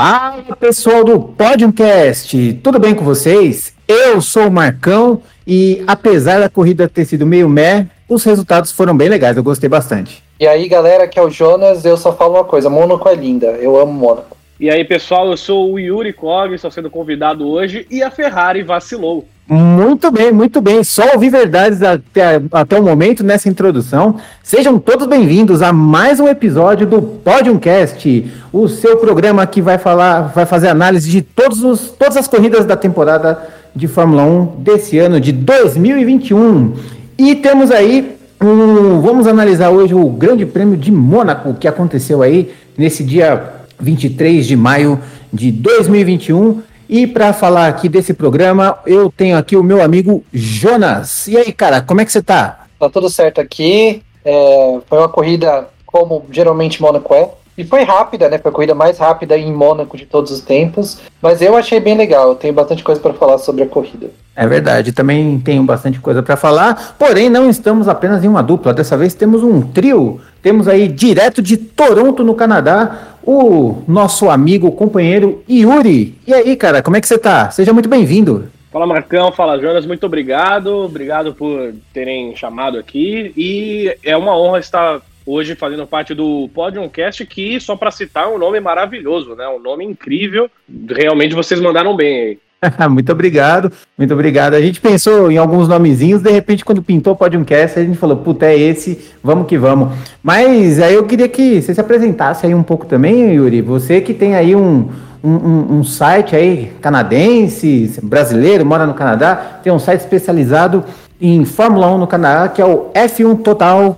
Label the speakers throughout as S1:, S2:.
S1: Fala pessoal do Podcast, tudo bem com vocês? Eu sou o Marcão e apesar da corrida ter sido meio meh, os resultados foram bem legais, eu gostei bastante.
S2: E aí galera, que é o Jonas, eu só falo uma coisa, Mônaco é linda, eu amo Mônaco.
S3: E aí pessoal, eu sou o Yuri Kog, estou sendo convidado hoje e a Ferrari vacilou.
S1: Muito bem, muito bem. Só ouvi verdades até, até o momento nessa introdução. Sejam todos bem-vindos a mais um episódio do Podiumcast, o seu programa que vai falar, vai fazer análise de todos os, todas as corridas da temporada de Fórmula 1 desse ano de 2021. E temos aí um, vamos analisar hoje o Grande Prêmio de Mônaco que aconteceu aí nesse dia 23 de maio de 2021. E para falar aqui desse programa, eu tenho aqui o meu amigo Jonas. E aí, cara, como é que você tá?
S2: Tá tudo certo aqui. É, foi uma corrida como geralmente Mônaco é. E foi rápida, né? Foi a corrida mais rápida em Mônaco de todos os tempos. Mas eu achei bem legal. Eu tenho bastante coisa para falar sobre a corrida.
S1: É verdade, também tenho bastante coisa para falar. Porém, não estamos apenas em uma dupla. Dessa vez temos um trio. Temos aí direto de Toronto, no Canadá, o nosso amigo, companheiro Yuri. E aí, cara, como é que você tá? Seja muito bem-vindo.
S3: Fala Marcão, fala Jonas, muito obrigado, obrigado por terem chamado aqui e é uma honra estar hoje fazendo parte do Podiumcast que, só para citar, é um nome maravilhoso, né? Um nome incrível, realmente vocês mandaram bem aí.
S1: muito obrigado, muito obrigado. A gente pensou em alguns nomezinhos, de repente, quando pintou o Podiumcast, a gente falou, puta, é esse, vamos que vamos. Mas aí eu queria que você se apresentasse aí um pouco também, Yuri. Você que tem aí um, um, um site aí canadense, brasileiro, mora no Canadá, tem um site especializado em Fórmula 1 no Canadá, que é o f1total.ca.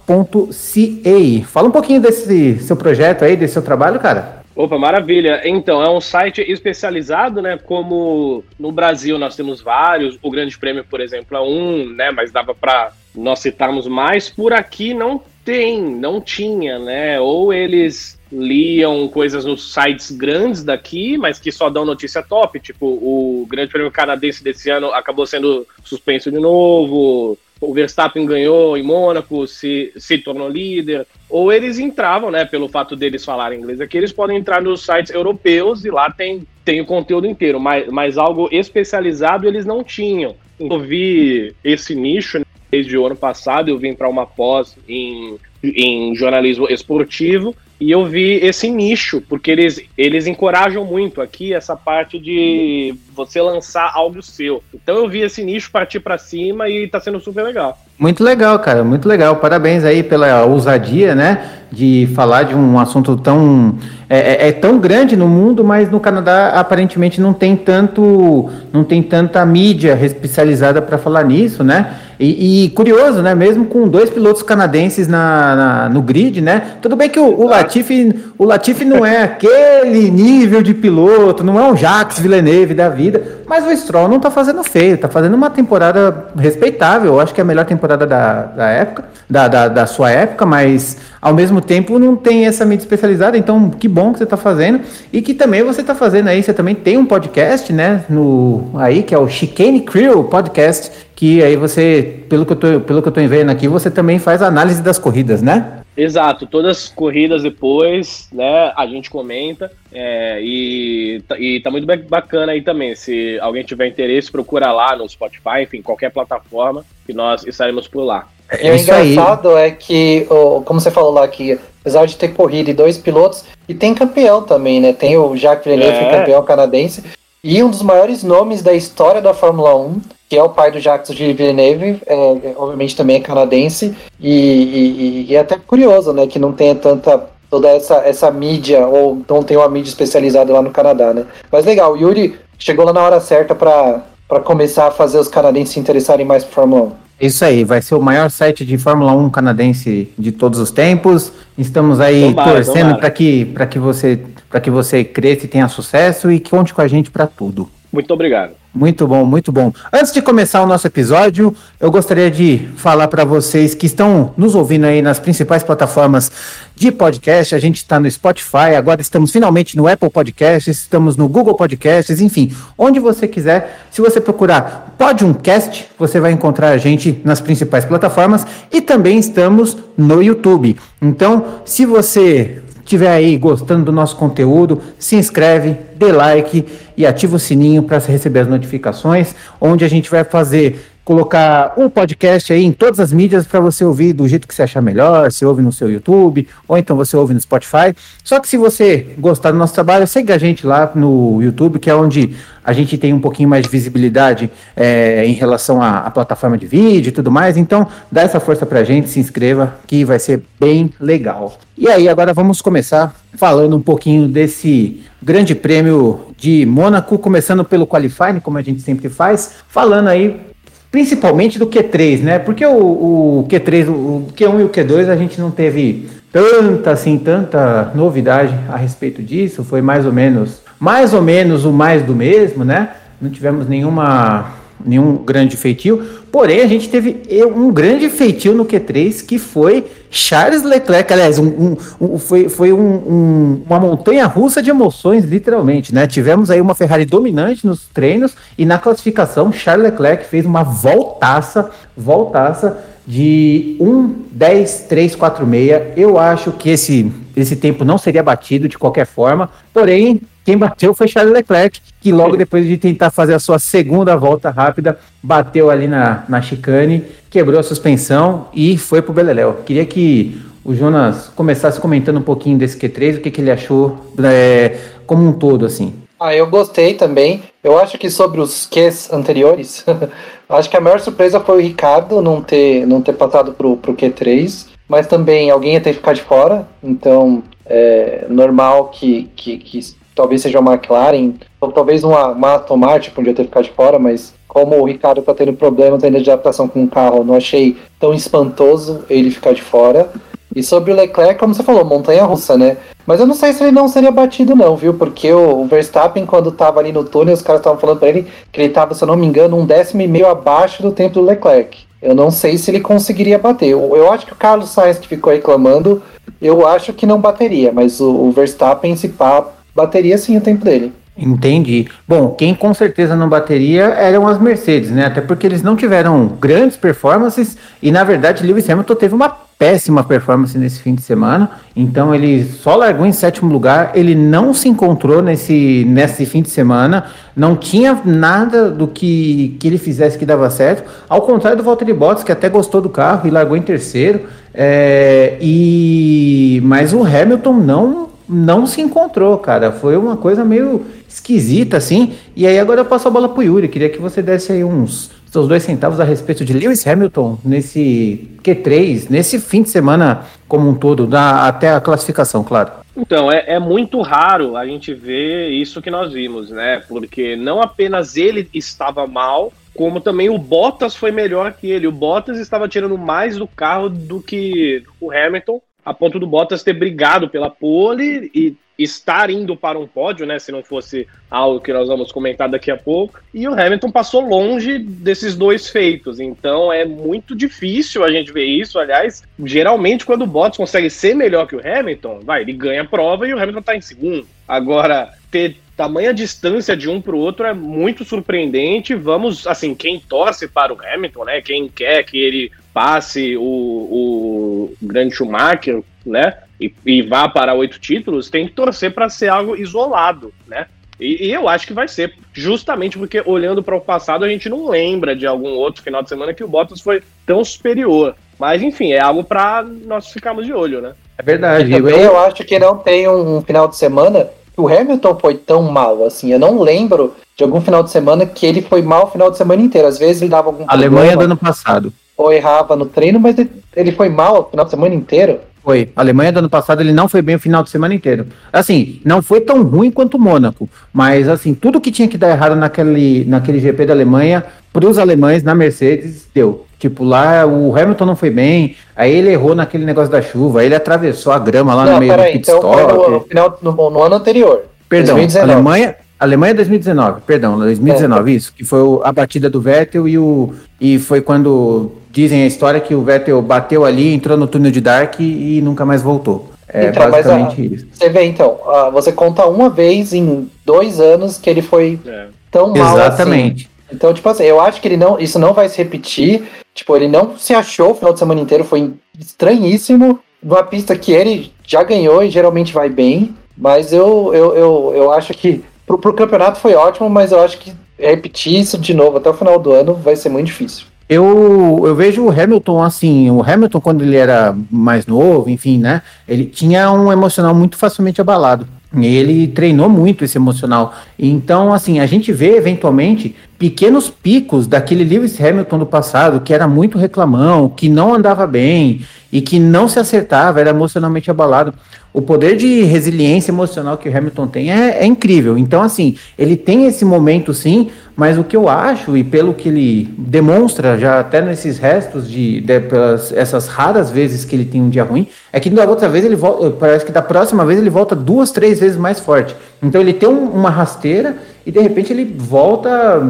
S1: Fala um pouquinho desse seu projeto aí, desse seu trabalho, cara.
S3: Opa, maravilha. Então, é um site especializado, né? Como no Brasil nós temos vários, o Grande Prêmio, por exemplo, é um, né? Mas dava para nós citarmos mais. Por aqui não tem, não tinha, né? Ou eles liam coisas nos sites grandes daqui, mas que só dão notícia top, tipo o Grande Prêmio Canadense desse ano acabou sendo suspenso de novo, o Verstappen ganhou em Mônaco, se, se tornou líder, ou eles entravam, né, pelo fato deles falarem inglês aqui, eles podem entrar nos sites europeus e lá tem, tem o conteúdo inteiro, mas, mas algo especializado eles não tinham. Eu vi esse nicho né, desde o ano passado, eu vim para uma pós em, em jornalismo esportivo, e eu vi esse nicho, porque eles, eles encorajam muito aqui essa parte de você lançar algo seu. Então eu vi esse nicho partir para cima e tá sendo super legal.
S1: Muito legal, cara, muito legal. Parabéns aí pela ousadia, né, de falar de um assunto tão é, é, é, tão grande no mundo, mas no Canadá aparentemente não tem tanto, não tem tanta mídia especializada para falar nisso, né? E, e, curioso, né? Mesmo com dois pilotos canadenses na, na no grid, né? Tudo bem que o, o, Latifi, o Latifi não é aquele nível de piloto, não é um Jacques Villeneuve da vida, mas o Stroll não tá fazendo feio, tá fazendo uma temporada respeitável. Eu acho que é a melhor temporada da, da época, da, da, da sua época, mas ao mesmo tempo não tem essa mídia especializada, então que bom que você está fazendo e que também você está fazendo aí, você também tem um podcast, né, no aí que é o Chicane Crew Podcast, que aí você, pelo que eu tô, pelo que eu tô vendo aqui, você também faz análise das corridas, né?
S3: Exato, todas as corridas depois, né, a gente comenta é, e, tá, e tá muito bacana aí também. Se alguém tiver interesse, procura lá no Spotify, enfim, qualquer plataforma que nós estaremos por lá.
S2: É e o engraçado aí. é que, como você falou lá, que apesar de ter corrido e dois pilotos, e tem campeão também, né? Tem o Jacques Villeneuve, é. campeão canadense, e um dos maiores nomes da história da Fórmula 1, que é o pai do Jacques Villeneuve, é, obviamente também é canadense, e, e, e, é até curioso, né, que não tenha tanta toda essa, essa mídia, ou não tem uma mídia especializada lá no Canadá, né? Mas legal, o Yuri chegou lá na hora certa para começar a fazer os canadenses se interessarem mais por Fórmula 1.
S1: Isso aí, vai ser o maior site de Fórmula 1 canadense de todos os tempos. Estamos aí tomara, torcendo para que, que, você, que você cresça e tenha sucesso e conte com a gente para tudo.
S3: Muito obrigado.
S1: Muito bom, muito bom. Antes de começar o nosso episódio, eu gostaria de falar para vocês que estão nos ouvindo aí nas principais plataformas de podcast. A gente está no Spotify, agora estamos finalmente no Apple Podcasts, estamos no Google Podcasts, enfim, onde você quiser. Se você procurar Podiumcast, você vai encontrar a gente nas principais plataformas e também estamos no YouTube. Então, se você estiver aí gostando do nosso conteúdo, se inscreve, dê like e ativa o sininho para receber as notificações, onde a gente vai fazer colocar o um podcast aí em todas as mídias para você ouvir do jeito que você achar melhor, você ouve no seu YouTube, ou então você ouve no Spotify. Só que se você gostar do nosso trabalho, segue a gente lá no YouTube, que é onde a gente tem um pouquinho mais de visibilidade é, em relação à, à, plataforma de vídeo e tudo mais. Então, dá essa força pra gente, se inscreva, que vai ser bem legal. E aí, agora vamos começar falando um pouquinho desse grande prêmio de Mônaco, começando pelo qualifying, como a gente sempre faz, falando aí principalmente do Q3, né? Porque o, o Q3, o Q1 e o Q2 a gente não teve tanta assim, tanta novidade a respeito disso, foi mais ou menos, mais ou menos o mais do mesmo, né? Não tivemos nenhuma nenhum grande feitio. Porém, a gente teve um grande feitio no Q3 que foi Charles Leclerc. Aliás, um, um, um, foi, foi uma montanha russa de emoções, literalmente. Né? Tivemos aí uma Ferrari dominante nos treinos e na classificação, Charles Leclerc fez uma voltaça, voltaça de 1, 10, 3, 4, 6. Eu acho que esse, esse tempo não seria batido de qualquer forma. Porém, quem bateu foi Charles Leclerc, que logo depois de tentar fazer a sua segunda volta rápida, bateu ali na, na chicane, quebrou a suspensão e foi pro Beleléu. Queria que o Jonas começasse comentando um pouquinho desse Q3, o que, que ele achou é, como um todo, assim.
S2: Ah, eu gostei também. Eu acho que sobre os Qs anteriores, acho que a maior surpresa foi o Ricardo não ter, não ter passado pro, pro Q3, mas também alguém ia ter que ficar de fora, então é normal que, que, que talvez seja uma McLaren, ou talvez uma, uma Tomate podia ter ficado de fora, mas como o Ricardo está tendo problemas ainda de adaptação com o carro, não achei tão espantoso ele ficar de fora. E sobre o Leclerc, como você falou, montanha russa, né? Mas eu não sei se ele não seria batido, não, viu? Porque o Verstappen, quando estava ali no túnel, os caras estavam falando para ele que ele estava, se eu não me engano, um décimo e meio abaixo do tempo do Leclerc. Eu não sei se ele conseguiria bater. Eu, eu acho que o Carlos Sainz que ficou reclamando, eu acho que não bateria, mas o, o Verstappen, se pá, bateria sim o tempo dele.
S1: Entendi. Bom, quem com certeza não bateria eram as Mercedes, né? Até porque eles não tiveram grandes performances e, na verdade, Lewis Hamilton teve uma péssima performance nesse fim de semana. Então, ele só largou em sétimo lugar. Ele não se encontrou nesse, nesse fim de semana. Não tinha nada do que, que ele fizesse que dava certo. Ao contrário do Valtteri Bottas, que até gostou do carro e largou em terceiro. É, e Mas o Hamilton não não se encontrou, cara. Foi uma coisa meio esquisita, assim. E aí agora eu passo a bola pro Yuri. Queria que você desse aí uns seus dois centavos a respeito de Lewis Hamilton nesse Q3, nesse fim de semana como um todo, da, até a classificação, claro.
S3: Então, é, é, muito raro a gente ver isso que nós vimos, né? Porque não apenas ele estava mal, como também o Bottas foi melhor que ele. O Bottas estava tirando mais do carro do que o Hamilton a ponto do Bottas ter brigado pela pole e estar indo para um pódio, né? Se não fosse algo que nós vamos comentar daqui a pouco. E o Hamilton passou longe desses dois feitos. Então é muito difícil a gente ver isso. Aliás, geralmente quando o Bottas consegue ser melhor que o Hamilton, vai, ele ganha a prova e o Hamilton está em segundo. Agora, ter tamanha distância de um para o outro é muito surpreendente. Vamos, assim, quem torce para o Hamilton, né? Quem quer que ele passe o, o grande Schumacher, né? E, e vá para oito títulos, tem que torcer para ser algo isolado, né? E, e, eu acho que vai ser, justamente porque olhando para o passado a gente não lembra de algum outro final de semana que o Bottas foi tão superior. Mas enfim, é algo para nós ficarmos de olho, né?
S2: É verdade. Eu, eu acho que não tem um final de semana que o Hamilton foi tão mal assim. Eu não lembro de algum final de semana que ele foi mal o final de semana inteiro. Às vezes ele dava algum
S1: Alemanha do ano passado
S2: ou errava no treino, mas ele foi mal o final de semana inteiro.
S1: Foi. A Alemanha do ano passado ele não foi bem o final de semana inteiro. Assim, não foi tão ruim quanto o Mônaco, mas assim, tudo que tinha que dar errado naquele, naquele GP da Alemanha, para os alemães na Mercedes, deu. Tipo, lá o Hamilton não foi bem, aí ele errou naquele negócio da chuva, aí ele atravessou a grama lá não, no meio do pit então stop.
S2: No, no, final, no, no ano anterior.
S1: Perdão, 2019. Alemanha, Alemanha 2019, perdão, 2019, é. isso, que foi a batida do Vettel e o e foi quando dizem a história que o Vettel bateu ali, entrou no túnel de Dark e, e nunca mais voltou. É então, basicamente mas, isso.
S2: Você vê então, uh, você conta uma vez em dois anos que ele foi é. tão mal
S1: assim. Exatamente.
S2: Assim. Então, tipo assim, eu acho que ele não, isso não vai se repetir. Tipo, ele não se achou o final de semana inteiro, foi estranhíssimo. numa pista que ele já ganhou e geralmente vai bem, mas eu, eu, eu, eu acho que pro, pro campeonato foi ótimo, mas eu acho que repetir isso de novo até o final do ano vai ser muito difícil.
S1: Eu, eu vejo o Hamilton assim, o Hamilton quando ele era mais novo, enfim, né? Ele tinha um emocional muito facilmente abalado. Ele treinou muito esse emocional. Então, assim, a gente vê eventualmente pequenos picos daquele Lewis Hamilton do passado, que era muito reclamão, que não andava bem e que não se acertava, era emocionalmente abalado o poder de resiliência emocional que o Hamilton tem é, é, incrível. Então, assim, ele tem esse momento sim, mas o que eu acho, e pelo que ele demonstra já até nesses restos de, de pelas, essas raras vezes que ele tem um dia ruim, é que da outra vez ele volta, parece que da próxima vez ele volta duas, três vezes mais forte. Então ele tem um, uma rasteira e de repente ele volta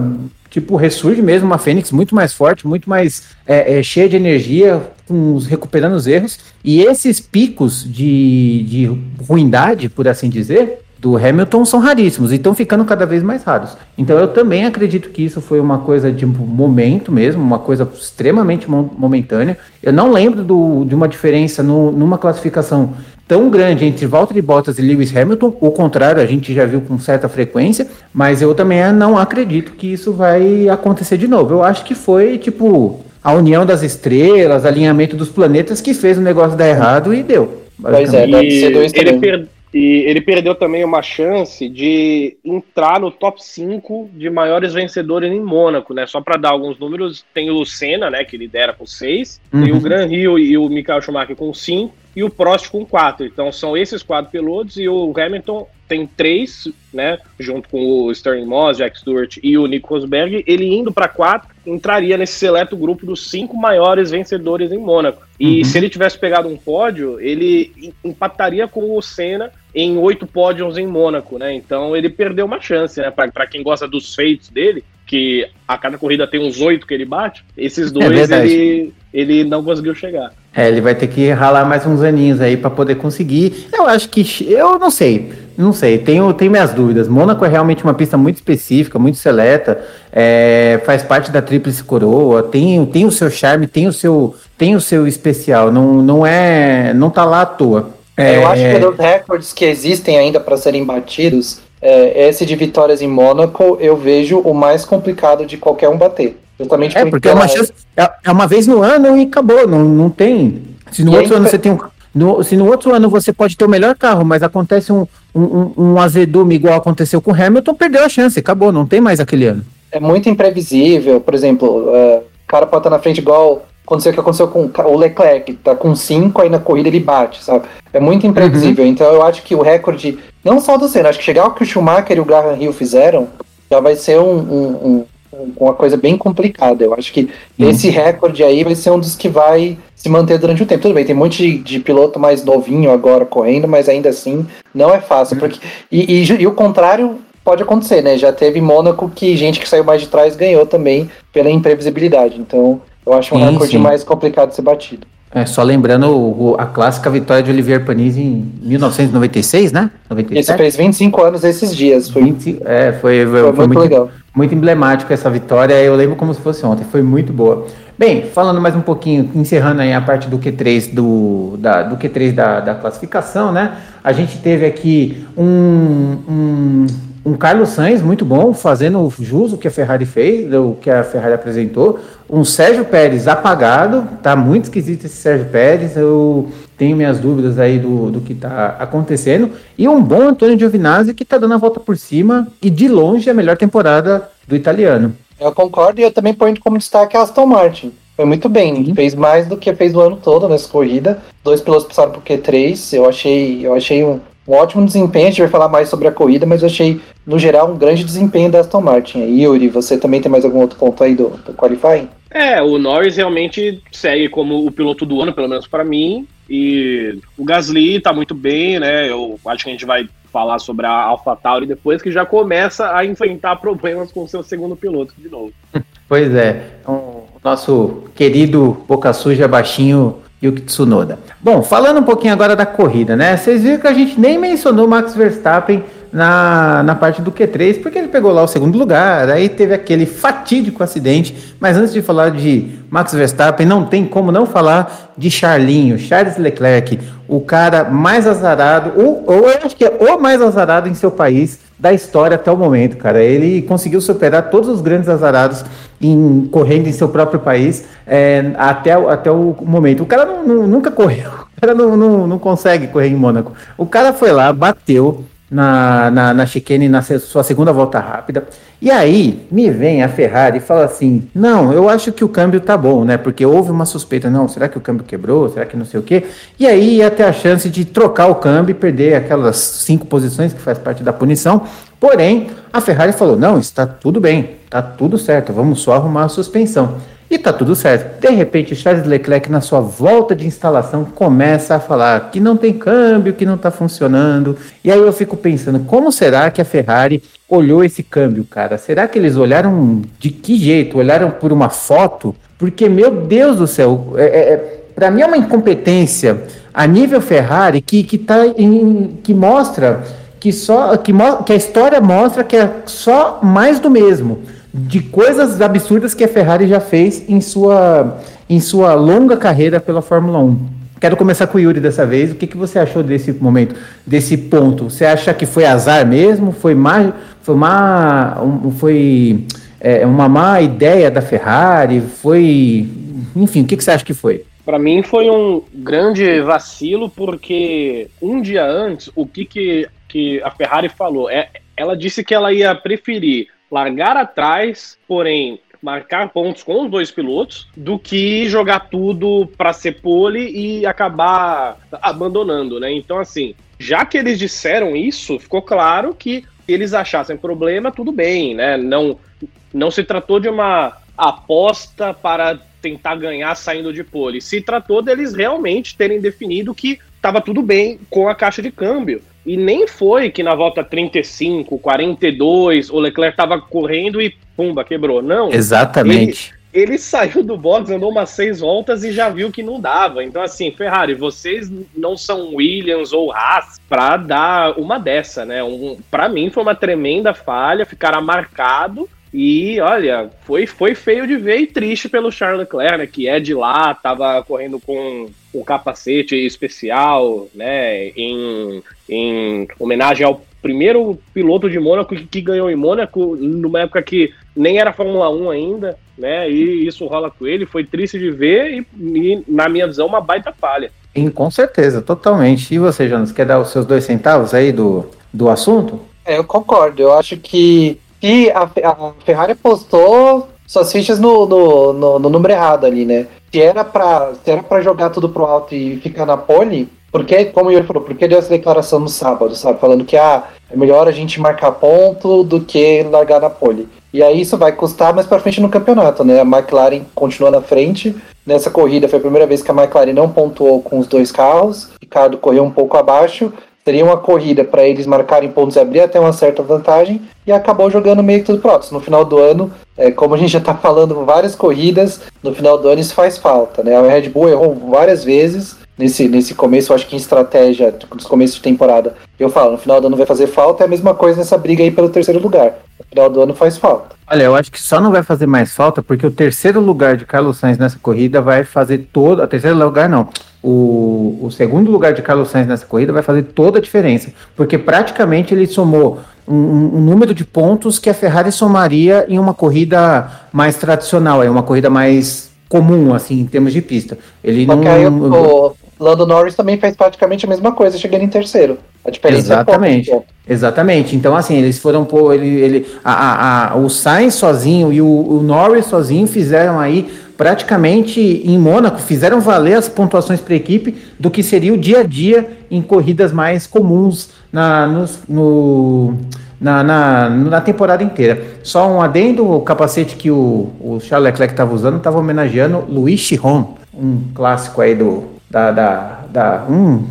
S1: tipo, ressurge mesmo uma Fênix muito mais forte, muito mais é, é, cheia de energia, com, recuperando os erros. E esses picos de, de ruindade, por assim dizer, do Hamilton são raríssimos e estão ficando cada vez mais raros. Então eu também acredito que isso foi uma coisa de momento mesmo, uma coisa extremamente momentânea. Eu não lembro do, de uma diferença no, numa classificação tão grande entre Valtteri Bottas e Lewis Hamilton, o contrário, a gente já viu com certa frequência, mas eu também não acredito que isso vai acontecer de novo. Eu acho que foi tipo a união das estrelas, alinhamento dos planetas que fez o negócio dar errado e deu.
S3: Pois é, deve ser dois ele, per e ele perdeu também uma chance de entrar no top 5 de maiores vencedores em Mônaco, né? Só para dar alguns números, tem o Senna, né, que lidera com 6, uhum. tem o Gran Rio e o Michael Schumacher com 5, e o Prost com 4. Então são esses quatro pilotos e o Hamilton tem três, né? Junto com o Sterling Moss, Jack Stewart e o Nico Rosberg. Ele indo para quatro entraria nesse seleto grupo dos cinco maiores vencedores em Mônaco. E uhum. se ele tivesse pegado um pódio, ele empataria com o Senna em oito pódios em Mônaco, né? Então ele perdeu uma chance, né? Para quem gosta dos feitos dele, que a cada corrida tem uns oito que ele bate, esses é dois é ele, ele não conseguiu chegar.
S1: É, ele vai ter que ralar mais uns aninhos aí para poder conseguir. Eu acho que. Eu não sei. Não sei, tenho, tenho minhas dúvidas. Mônaco é realmente uma pista muito específica, muito seleta, é, faz parte da Tríplice Coroa, tem, tem o seu charme, tem o seu, tem o seu especial, não, não é. não tá lá à toa.
S2: É, eu acho que dos recordes que existem ainda para serem batidos, é, esse de vitórias em Mônaco eu vejo o mais complicado de qualquer um bater.
S1: Justamente é, porque é uma, chance, é, é uma vez no ano e acabou, não, não tem. Se no e outro ano você tem um. No, se no outro ano você pode ter o melhor carro, mas acontece um, um, um azedume igual aconteceu com o Hamilton, perdeu a chance, acabou, não tem mais aquele ano.
S2: É muito imprevisível, por exemplo, uh, o cara pode estar na frente igual aconteceu o que aconteceu com o Leclerc, tá com 5, aí na corrida ele bate, sabe? É muito imprevisível. Uhum. Então eu acho que o recorde, não só do Senna, acho que chegar ao que o Schumacher e o Graham Hill fizeram, já vai ser um, um, um, uma coisa bem complicada. Eu acho que uhum. esse recorde aí vai ser um dos que vai se manter durante o tempo. Tudo bem, tem um monte de, de piloto mais novinho agora correndo, mas ainda assim não é fácil. Uhum. Porque, e, e, e o contrário pode acontecer, né? Já teve Mônaco que gente que saiu mais de trás ganhou também pela imprevisibilidade. Então, eu acho um sim, recorde sim. mais complicado de ser batido.
S1: É, só lembrando o, a clássica vitória de Olivier Panis em 1996, né?
S2: 97? Isso fez 25 anos esses dias.
S1: Foi, 20, é, foi, foi, foi muito, muito, legal. Muito emblemático essa vitória, eu lembro como se fosse ontem, foi muito boa. Bem, falando mais um pouquinho, encerrando aí a parte do Q3 do, da, do Q3 da, da classificação, né? A gente teve aqui um, um um Carlos Sainz muito bom, fazendo jus o que a Ferrari fez, o que a Ferrari apresentou. Um Sérgio Pérez apagado, tá muito esquisito esse Sérgio Pérez, eu tenho minhas dúvidas aí do, do que tá acontecendo. E um bom Antônio Giovinazzi que tá dando a volta por cima e de longe a melhor temporada do italiano.
S2: Eu concordo e eu também ponho como destaque a Aston Martin. Foi muito bem, Sim. fez mais do que fez o ano todo nessa corrida. Dois pilotos passaram por Q3, eu achei, eu achei um, um ótimo desempenho. A gente vai falar mais sobre a corrida, mas eu achei, no geral, um grande desempenho da Aston Martin. E Yuri, você também tem mais algum outro ponto aí do, do qualifying?
S3: É, o Norris realmente segue como o piloto do ano, pelo menos para mim. E o Gasly tá muito bem, né? Eu acho que a gente vai falar sobre a AlphaTauri depois, que já começa a enfrentar problemas com o seu segundo piloto de novo.
S1: Pois é, o nosso querido Boca Suja baixinho Yuki Tsunoda. Bom, falando um pouquinho agora da corrida, né? Vocês viram que a gente nem mencionou Max Verstappen na, na parte do Q3, porque ele pegou lá o segundo lugar, aí teve aquele fatídico acidente. Mas antes de falar de Max Verstappen, não tem como não falar de Charlinho, Charles Leclerc, o cara mais azarado, ou, ou eu acho que é o mais azarado em seu país da história até o momento, cara. Ele conseguiu superar todos os grandes azarados em correndo em seu próprio país é, até, até o momento. O cara não, não, nunca correu, o cara não, não, não consegue correr em Mônaco. O cara foi lá, bateu, na, na, na chicane na sua segunda volta rápida. E aí me vem a Ferrari e fala assim: não, eu acho que o câmbio tá bom, né? Porque houve uma suspeita, não, será que o câmbio quebrou? Será que não sei o quê? E aí ia ter a chance de trocar o câmbio e perder aquelas cinco posições que faz parte da punição. Porém, a Ferrari falou: não, está tudo bem, está tudo certo, vamos só arrumar a suspensão. E tá tudo certo. De repente, Charles Leclerc, na sua volta de instalação, começa a falar que não tem câmbio, que não tá funcionando. E aí eu fico pensando, como será que a Ferrari olhou esse câmbio, cara? Será que eles olharam de que jeito? Olharam por uma foto? Porque, meu Deus do céu, é, é, é para mim é uma incompetência a nível Ferrari que, que, tá em, que mostra que só que, que a história mostra que é só mais do mesmo de coisas absurdas que a Ferrari já fez em sua, em sua longa carreira pela Fórmula 1. Quero começar com o Yuri dessa vez. O que, que você achou desse momento, desse ponto? Você acha que foi azar mesmo? Foi má, foi má, foi é, uma má ideia da Ferrari? Foi, enfim, o que, que você acha que foi?
S3: Para mim foi um grande vacilo porque um dia antes o que, que, que a Ferrari falou é, ela disse que ela ia preferir largar atrás, porém marcar pontos com os dois pilotos, do que jogar tudo para ser pole e acabar abandonando, né? Então, assim, já que eles disseram isso, ficou claro que eles achassem problema, tudo bem, né? Não, não se tratou de uma aposta para tentar ganhar saindo de pole. Se tratou deles realmente terem definido que estava tudo bem com a caixa de câmbio. E nem foi que na volta 35, 42, o Leclerc estava correndo e pumba, quebrou. Não.
S1: Exatamente.
S3: Ele, ele, saiu do box, andou umas seis voltas e já viu que não dava. Então, assim, Ferrari, vocês não são Williams ou Haas para dar uma dessa, né? Um, para mim foi uma tremenda falha, ficará marcado e olha, foi, foi feio de ver e triste pelo Charles Leclerc, né, que é de lá, estava correndo com um capacete especial, né, em, em homenagem ao primeiro piloto de Mônaco que, que ganhou em Mônaco, numa época que nem era Fórmula 1 ainda, né, e isso rola com ele, foi triste de ver e, e na minha visão, uma baita falha.
S1: Sim, com certeza, totalmente. E você, Jonas, quer dar os seus dois centavos aí do, do assunto?
S2: É, eu concordo, eu acho que e a, a Ferrari postou suas fichas no, no, no, no, número errado ali, né? Se era pra, se era pra jogar tudo pro alto e ficar na pole, porque, como o Yuri falou, porque deu essa declaração no sábado, sabe? Falando que ah, é melhor a gente marcar ponto do que largar na pole. E aí isso vai custar mais pra frente no campeonato, né? A McLaren continua na frente. Nessa corrida foi a primeira vez que a McLaren não pontuou com os dois carros. Ricardo correu um pouco abaixo. Seria uma corrida para eles marcarem pontos e abrir até uma certa vantagem e acabou jogando meio que tudo próximo. No final do ano, é, como a gente já está falando várias corridas, no final do ano isso faz falta. Né? A Red Bull errou várias vezes nesse, nesse começo, eu acho que em estratégia, nos começos de temporada. Eu falo, no final do ano vai fazer falta, é a mesma coisa nessa briga aí pelo terceiro lugar. No final do ano faz falta.
S1: Olha, eu acho que só não vai fazer mais falta porque o terceiro lugar de Carlos Sainz nessa corrida vai fazer todo. A terceiro lugar não o, o segundo lugar de Carlos Sainz nessa corrida vai fazer toda a diferença, porque praticamente ele somou um, um, número de pontos que a Ferrari somaria em uma corrida mais tradicional, é uma corrida mais comum, assim, em termos de pista. Ele
S2: Porque não. O Lando Norris também fez praticamente a mesma coisa, chegando em terceiro. A
S1: diferença é Exatamente. É Exatamente. Então, assim, eles foram pôr. Ele, ele, a, a, a, o Sainz sozinho e o, o Norris sozinho fizeram aí praticamente em Mônaco fizeram valer as pontuações para a equipe do que seria o dia a dia em corridas mais comuns na, no, no na, na, na, temporada inteira. Só um adendo, o capacete que o, o Charles Leclerc estava usando estava homenageando Luiz Chiron, um clássico aí do, da, da, da um,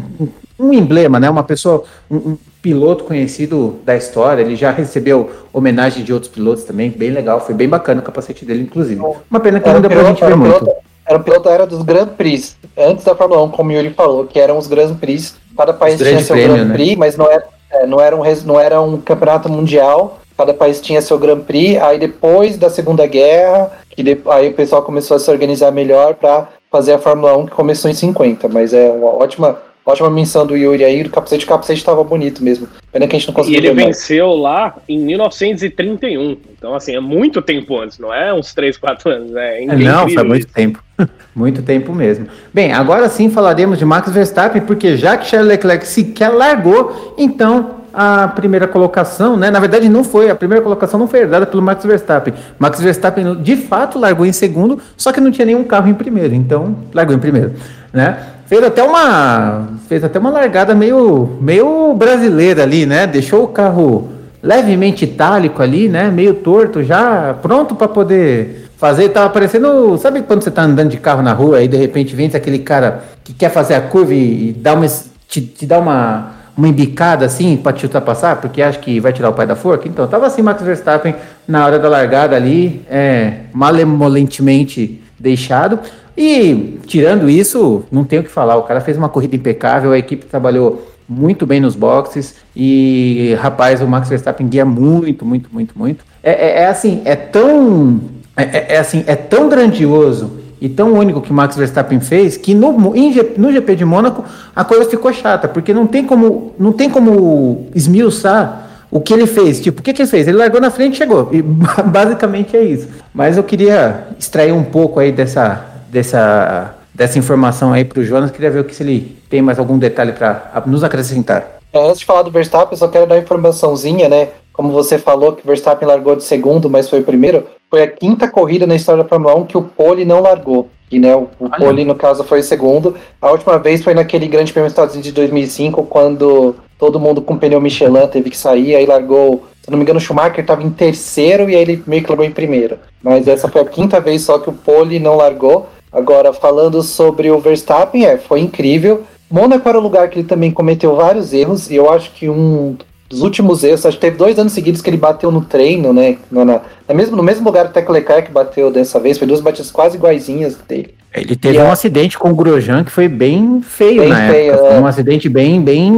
S1: um emblema, né? Uma pessoa, um, um piloto conhecido da história, ele já recebeu homenagem de outros pilotos também, bem legal, foi bem bacana o capacete dele, inclusive. Uma pena que era não deu piloto, pra gente ver muito.
S2: Piloto, era o piloto era dos Grand Prix, antes da Fórmula 1, como o Yuri falou, que eram os Grand Prix, cada país tinha seu Prêmio, Grand né? Prix, mas não era, É, não, era um, não era um campeonato mundial, cada país tinha seu Grand Prix, aí depois da Segunda Guerra, que de, aí o pessoal começou a se organizar melhor para fazer a Fórmula 1 que começou em 50, mas é uma ótima Ótima menção do Yuri aí, do capacete, o capacete estava bonito mesmo. Pena que a gente não conseguiu.
S3: E ele venceu lá em 1931. Então, assim, é muito tempo antes, não é uns 3, 4 anos. É,
S1: é não, foi muito tempo. muito tempo mesmo. Bem, agora sim falaremos de Max Verstappen, porque já que Charles Leclerc sequer largou, então a primeira colocação, né? Na verdade, não foi. A primeira colocação não foi herdada pelo Max Verstappen. Max Verstappen, de fato, largou em segundo, só que não tinha nenhum carro em primeiro. Então, largou em primeiro, né? Fez até uma fez até uma largada meio meio brasileira ali, né? Deixou o carro levemente itálico ali, né? Meio torto já, pronto para poder fazer. Tava parecendo, sabe quando você tá andando de carro na rua e de repente vem aquele cara que quer fazer a curva e dá uma te, te dá uma uma embicada assim para te ultrapassar, porque acha que vai tirar o pai da forca. Então, tava assim Max Verstappen na hora da largada ali, é, malemolentemente deixado. E tirando isso, não tem o que falar. O cara fez uma corrida impecável, a equipe trabalhou muito bem nos boxes e rapaz, o Max Verstappen guia muito, muito, muito, muito. É, é, é assim, é tão, é, é, é, assim, é tão grandioso e tão único que Max Verstappen fez que no, no GP de Mônaco a coisa ficou chata, porque não tem como, não tem como esmiuçar o que ele fez. Tipo, o que, que ele fez? Ele largou na frente e chegou. E basicamente é isso. Mas eu queria extrair um pouco aí dessa, dessa, dessa informação aí para o Jonas. Queria ver se ele tem mais algum detalhe para nos acrescentar.
S2: É, antes de falar do Verstappen, só quero dar uma informaçãozinha, né? Como você falou que o Verstappen largou de segundo, mas foi o primeiro. Foi a quinta corrida na história da Fórmula 1 que o Pole não largou. E né, o, o Pole, no caso, foi o segundo. A última vez foi naquele Grande Prêmio dos Estados Unidos de 2005, quando todo mundo com pneu Michelin teve que sair, aí largou se não me engano, o Schumacher estava em terceiro e aí ele meio que largou em primeiro. Mas essa foi a quinta vez só que o Pole não largou. Agora, falando sobre o Verstappen, é, foi incrível. Mônaco era o lugar que ele também cometeu vários erros, e eu acho que um dos últimos erros, acho que teve dois anos seguidos que ele bateu no treino, né? Na, na, na mesmo, no mesmo lugar que o Leclerc bateu dessa vez, foi duas batidas quase iguaizinhas dele.
S1: Ele teve e um a... acidente com o Grosjean que foi bem feio bem na feio, época. É. Um acidente bem, bem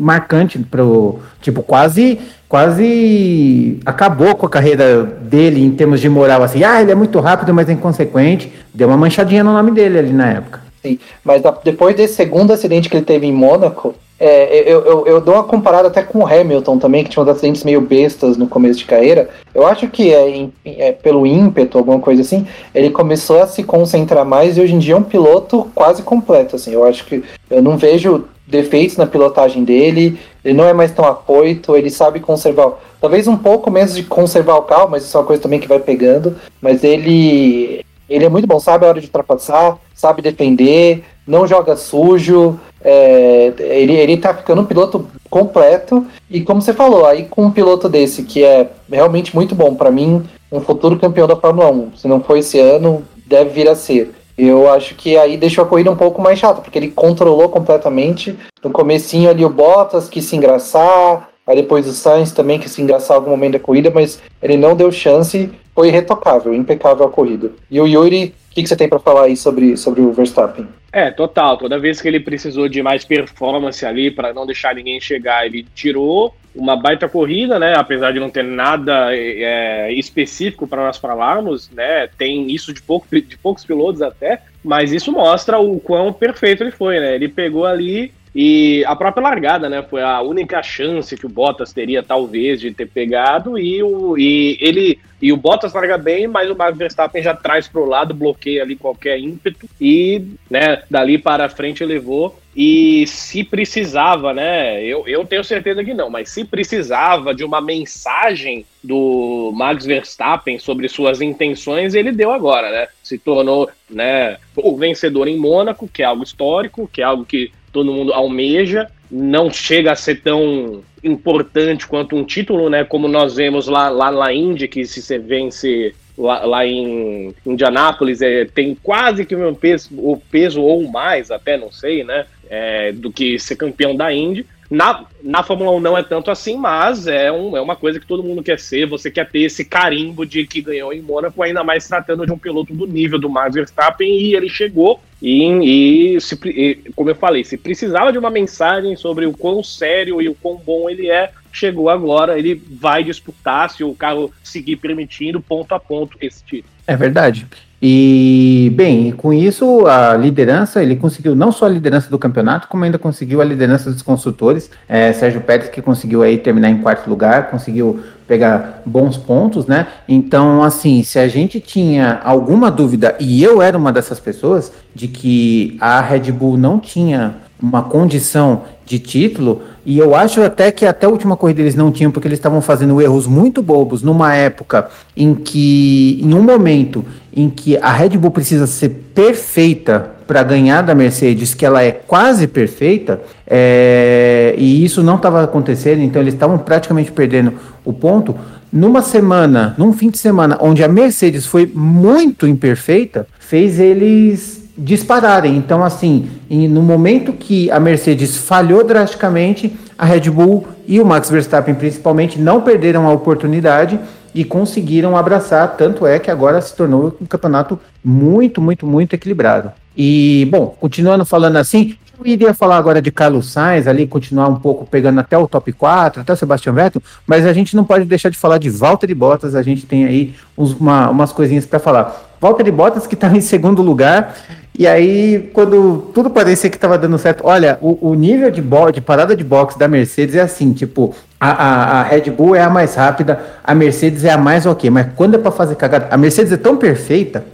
S1: marcante pro. Tipo, quase quase acabou com a carreira dele em termos de moral, assim, ah, ele é muito rápido, mas é inconsequente. Deu uma manchadinha no nome dele ali na época.
S2: Sim, mas depois desse segundo acidente que ele teve em Mônaco, é, eu, eu, eu, dou uma comparada até com o Hamilton também, que tinha uns acidentes meio bestas no começo de carreira. Eu acho que é, é, pelo ímpeto, alguma coisa assim, ele começou a se concentrar mais e hoje em dia é um piloto quase completo. Assim, eu acho que eu não vejo defeitos na pilotagem dele, ele não é mais tão apoito, ele sabe conservar, talvez um pouco menos de conservar o carro, mas isso é uma coisa também que vai pegando, mas ele ele é muito bom, sabe a hora de ultrapassar, sabe defender, não joga sujo, é, ele, ele tá ficando um piloto completo, e como você falou, aí com um piloto desse, que é realmente muito bom, para mim, um futuro campeão da Fórmula 1, se não for esse ano, deve vir a ser. Eu acho que aí deixou a corrida um pouco mais chata, porque ele controlou completamente. No comecinho ali o Bottas quis se engraçar, aí depois o Sainz também quis se engraçar algum momento da corrida, mas ele não deu chance, foi irretocável, impecável a corrida. E o Yuri, o que, que, você tem para falar aí sobre, sobre o Verstappen?
S3: É, total. Toda vez que ele precisou de mais performance ali para não deixar ninguém chegar, ele tirou uma baita corrida, né? Apesar de não ter nada é, específico para nós falarmos, né? Tem isso de, pouco, de poucos pilotos até, mas isso mostra o quão perfeito ele foi, né? Ele pegou ali e a própria largada, né? Foi a única chance que o Bottas teria, talvez, de ter pegado. E, o, e ele e o Bottas larga bem, mas o Max Verstappen já traz para o lado, bloqueia ali qualquer ímpeto. E, né, dali para frente levou. E se precisava, né? Eu, eu tenho certeza que não, mas se precisava de uma mensagem do Max Verstappen sobre suas intenções, ele deu agora, né? Se tornou, né, o vencedor em Mônaco, que é algo histórico, que é algo que todo mundo almeja, não chega a ser tão importante quanto um título, né? Como nós vemos lá, lá na Indy, que se você vence lá, lá em Indianápolis, é, tem quase que o mesmo peso, o peso ou mais, até não sei, né? É, do que ser campeão da Indy. Na, na Fórmula 1 não é tanto assim, mas é, um, é uma coisa que todo mundo quer ser. Você quer ter esse carimbo de que ganhou em Mônaco, ainda mais tratando de um piloto do nível do Max Verstappen, e ele chegou E, e, se, e, como eu falei, se precisava de uma mensagem sobre o quão sério e o quão bom ele é, chegou agora, ele vai disputar, se o carro seguir permitindo, ponto a ponto esse título.
S1: É verdade. E, bem, com isso, a liderança, ele conseguiu não só a liderança do campeonato, como ainda conseguiu a liderança dos construtores. É, Sérgio Pérez, que conseguiu aí terminar em quarto lugar, conseguiu pegar bons pontos, né? Então, assim, se a gente tinha alguma dúvida, e eu era uma dessas pessoas, de que a Red Bull não tinha uma condição de título, e eu acho até que até a última corrida eles não tinham, porque eles estavam fazendo erros muito bobos numa época em que, em um momento em que a Red Bull precisa ser perfeita para ganhar da Mercedes, que ela é quase perfeita, é, e isso não estava acontecendo, então eles estavam praticamente perdendo o ponto. Numa semana, num fim de semana, onde a Mercedes foi muito imperfeita, fez eles dispararem. Então, assim, no momento que a Mercedes falhou drasticamente, a Red Bull e o Max Verstappen, principalmente, não perderam a oportunidade e conseguiram abraçar. Tanto é que agora se tornou um campeonato muito, muito, muito equilibrado. E, bom, continuando falando assim, iria falar agora de Carlos Sainz, ali, continuar um pouco pegando até o top 4, até o Sebastian Vettel, mas a gente não pode deixar de falar de Valtteri Bottas, a gente tem aí uns, uma, umas coisinhas para falar. Valtteri Bottas que está em segundo lugar, e aí, quando tudo parecia que estava dando certo, olha, o, o nível de, de parada de boxe da Mercedes é assim, tipo, a, a, a, Red Bull é a mais rápida, a Mercedes é a mais ok, mas quando é para fazer cagada, a Mercedes é tão perfeita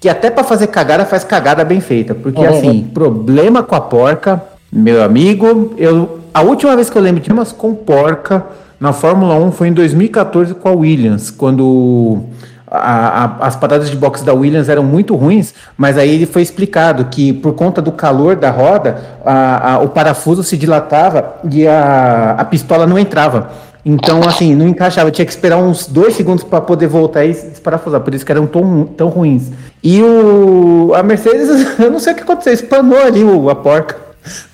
S1: que até para fazer cagada faz cagada bem feita, porque assim, problema com a porca, meu amigo, eu a última vez que eu lembro de temas com porca na Fórmula 1 foi em 2014 com a Williams, quando a, a, as paradas de boxe da Williams eram muito ruins, mas aí ele foi explicado que por conta do calor da roda, a, o parafuso se dilatava e a, pistola não entrava. Então, assim, não encaixava, tinha que esperar uns dois segundos para poder voltar e desparafusar, por isso que eram tão, tão ruins. E o, a Mercedes, eu não sei o que aconteceu, espanou ali o, a porca.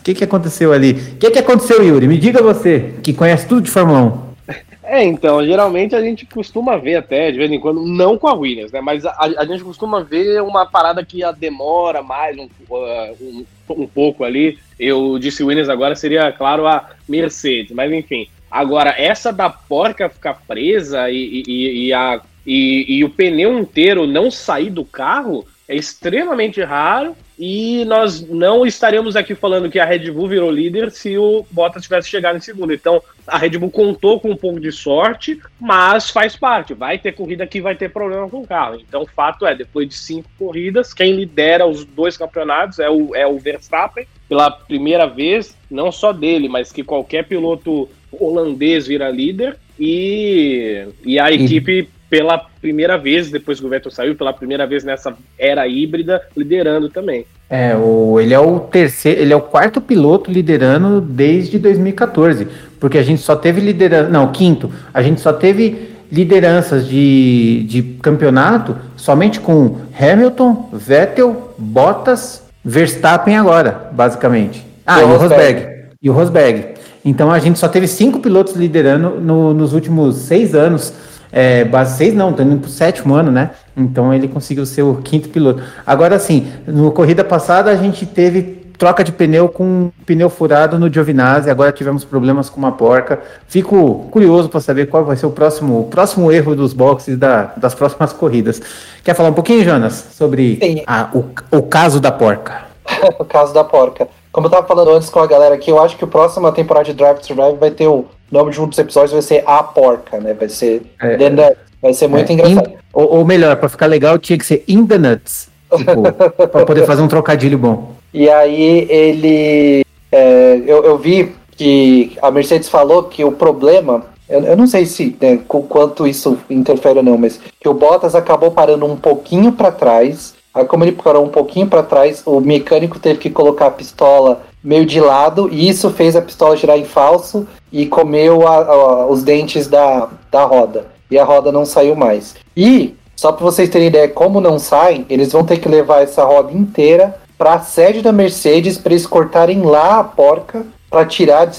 S1: O que, que aconteceu ali? O que, que aconteceu, Yuri? Me diga você, que conhece tudo de Fórmula 1.
S3: É, então, geralmente a gente costuma ver até, de vez em quando, não com a Williams, né? Mas a, a gente costuma ver uma parada que demora mais um, uh, um, um, pouco ali. Eu disse Williams agora, seria, claro, a Mercedes, mas enfim. Agora, essa da porca ficar presa e, e, e a, e, e o pneu inteiro não sair do carro é extremamente raro e nós não estaremos aqui falando que a Red Bull virou líder se o Bottas tivesse chegado em segundo. Então, a Red Bull contou com um pouco de sorte, mas faz parte. Vai ter corrida que vai ter problema com o carro. Então, o fato é, depois de cinco corridas, quem lidera os dois campeonatos é o, é o Verstappen, pela primeira vez, não só dele, mas que qualquer piloto holandês vira líder. E, e a equipe pela primeira vez, depois que o Vettel saiu, pela primeira vez nessa era híbrida, liderando também.
S1: É, o, ele é o terceiro, ele é o quarto piloto liderando desde 2014, porque a gente só teve liderança, não, quinto, a gente só teve lideranças de, de campeonato somente com Hamilton, Vettel, Bottas, Verstappen agora, basicamente. Ah, e o Rosberg. E o Rosberg. Então a gente só teve cinco pilotos liderando no, nos últimos seis anos é, base 6 não, tá indo pro sétimo ano, né? Então ele conseguiu ser o quinto piloto. Agora sim, no corrida passada a gente teve troca de pneu com pneu furado no Giovinazzi, agora tivemos problemas com uma porca. Fico curioso para saber qual vai ser o próximo, o próximo erro dos boxes da, das próximas corridas. Quer falar um pouquinho, Jonas, sobre a, o, o caso da porca?
S2: o caso da porca. Como eu tava falando antes com a galera aqui, eu acho que a próxima temporada de Drive to Survive vai ter o nome de um dos episódios vai ser A Porca, né? Vai ser. É, the, vai ser muito é, engraçado. In,
S1: ou, ou, melhor, pra ficar legal, tinha que ser In the Nuts. Tipo, pra poder fazer um trocadilho bom.
S2: E aí ele. É, eu, eu vi que a Mercedes falou que o problema. Eu, eu não sei se né, com quanto isso interfere ou não, mas que o Bottas acabou parando um pouquinho para trás. Aí, como ele parou um pouquinho para trás, o mecânico teve que colocar a pistola meio de lado, e isso fez a pistola girar em falso e comeu a, a, os dentes da, da roda. E a roda não saiu mais. E, só para vocês terem ideia como não sai, eles vão ter que levar essa roda inteira para a sede da Mercedes para eles cortarem lá a porca para tirar,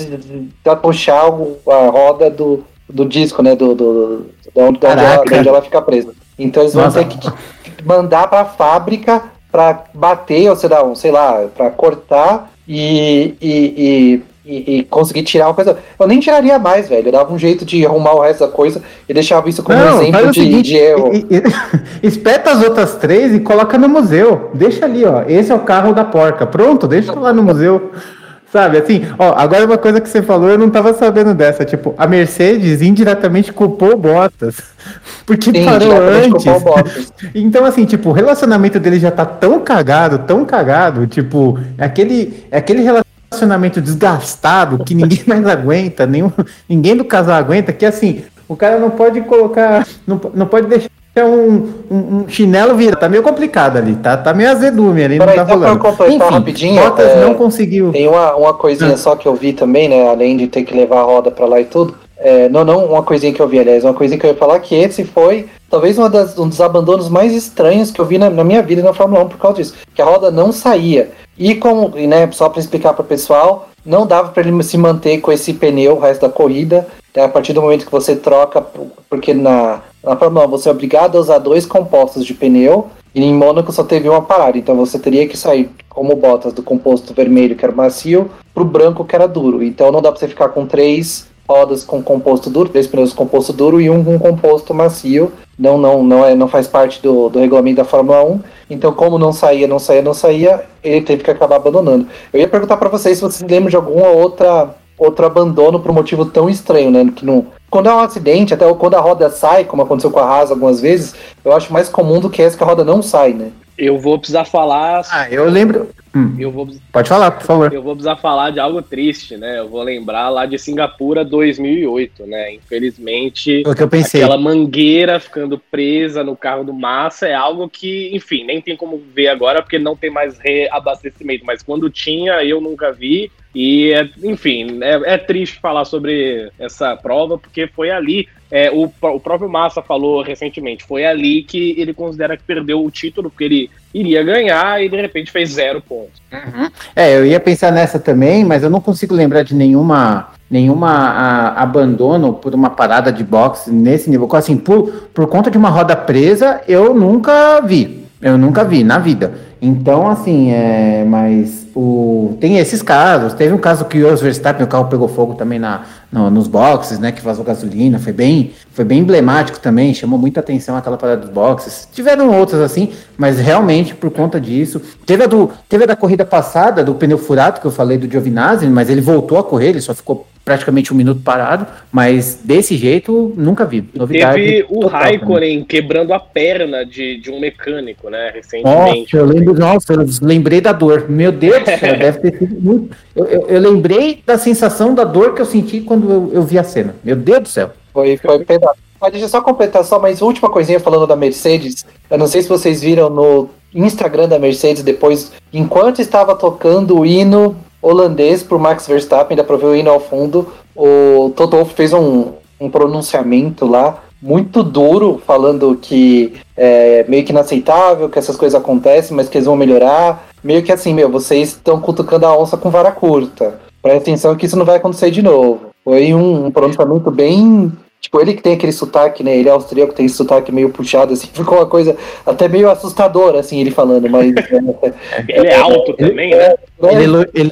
S2: para puxar a roda do, do disco, né? Do, do, de onde, ela, onde ela fica presa. Então eles vão Nossa. ter que mandar para a fábrica para bater, ou sei lá, sei lá para cortar e, e, e, e, conseguir tirar uma coisa. Eu nem tiraria mais, velho. Eu dava um jeito de arrumar o resto da coisa e deixava isso como não, exemplo de, seguinte, de erro.
S1: espeta as outras três e coloca no museu. Deixa ali, ó. Esse é o carro da porca. Pronto, deixa lá no museu. Sabe, assim, ó, agora uma coisa que você falou, eu não tava sabendo dessa. Tipo, a Mercedes indiretamente culpou Bottas. Porque Sim, parou antes. Então, assim, tipo, o relacionamento dele já tá tão cagado, tão cagado, tipo, é aquele, é aquele relacionamento desgastado que ninguém mais aguenta, nenhum, ninguém do casal aguenta, que assim, o cara não pode colocar, não, não pode deixar é um, um, um, chinelo vira, tá meio complicado ali, tá, tá meio azedume ali, não tá rolando.
S2: Enfim, rapidinho,
S1: Bottas é, não conseguiu.
S2: Tem uma, uma coisinha ah. só que eu vi também, né, além de ter que levar a roda pra lá e tudo, é, não, não uma coisinha que eu vi, aliás, uma coisinha que eu ia falar que esse foi talvez das, um dos abandonos mais estranhos que eu vi na, na, minha vida na Fórmula 1 por causa disso, que a roda não saía. E como, né, só para explicar para o pessoal, não dava para ele se manter com esse pneu o resto da corrida, né, a partir do momento que você troca, porque na, na Fórmula 1 você é obrigado a usar dois compostos de pneu, e em Mônaco só teve uma parada, então você teria que sair como botas do composto vermelho, que era macio, para o branco, que era duro. Então não dá para você ficar com três rodas com composto duro, três pneus com composto duro e um com composto macio. Não, não, não, é, não faz parte do, do regulamento da Fórmula 1. Então, como não saía, não saía, não saía, ele teve que acabar abandonando. Eu ia perguntar para vocês se vocês lembram de alguma outra outro abandono por um motivo tão estranho, né? Que não, quando é um acidente, até quando a roda sai, como aconteceu com a Haas algumas vezes, eu acho mais comum do que essa que a roda não sai, né?
S3: Eu vou precisar falar.
S1: Ah, eu lembro. Hum. Eu vou, Pode falar, por favor.
S3: Eu vou precisar falar de algo triste, né? Eu vou lembrar lá de Singapura 2008, né? Infelizmente,
S1: o que eu pensei.
S3: aquela mangueira ficando presa no carro do Massa é algo que, enfim, nem tem como ver agora porque não tem mais reabastecimento. Mas quando tinha, eu nunca vi. E, é, enfim, é, é, triste falar sobre essa prova, porque foi ali, é, o, o próprio Massa falou recentemente, foi ali que ele considera que perdeu o título, porque ele iria ganhar e de repente fez zero pontos.
S1: Uhum. É, eu ia pensar nessa também, mas eu não consigo lembrar de nenhuma nenhuma a, abandono por uma parada de boxe nesse nível. Assim, por, por conta de uma roda presa, eu nunca vi. Eu nunca vi na vida. Então, assim, é, mas o, tem esses casos. Teve um caso que o Verstappen, o carro pegou fogo também na, no, nos boxes, né? Que vazou gasolina. Foi bem, foi bem emblemático também, chamou muita atenção aquela parada dos boxes. Tiveram outras assim, mas realmente por conta disso. Teve a, do, teve a da corrida passada, do pneu furado, que eu falei do Giovinazzi, mas ele voltou a correr, ele só ficou praticamente um minuto parado, mas desse jeito nunca vi.
S3: Novidade. Teve o Raikkonen quebrando a perna de, de um mecânico, né, recentemente.
S1: Nossa, eu lembro, nossa, eu lembrei da dor. Meu Deus do céu, deve ter sido muito. Eu, eu, eu, lembrei da sensação da dor que eu senti quando eu, eu vi a cena. Meu Deus do céu.
S2: Foi, foi pedado. Mas deixa eu só completar só mais última coisinha falando da Mercedes. Eu não sei se vocês viram no Instagram da Mercedes depois, enquanto estava tocando o hino holandês por Max Verstappen, dá pra ver o hino ao fundo. O Toto Wolff fez um, um pronunciamento lá muito duro, falando que é meio que inaceitável, que essas coisas acontecem, mas que eles vão melhorar. Meio que assim, meu, vocês estão cutucando a onça com vara curta. Presta atenção que isso não vai acontecer de novo. Foi um, um pronunciamento bem Tipo, ele que tem aquele sotaque, né? Ele é austríaco, tem esse sotaque meio puxado, assim, ficou uma coisa até meio assustadora, assim, ele falando, mas.
S3: É, ele é alto é, também, ele, né?
S1: É, ele, ele, ele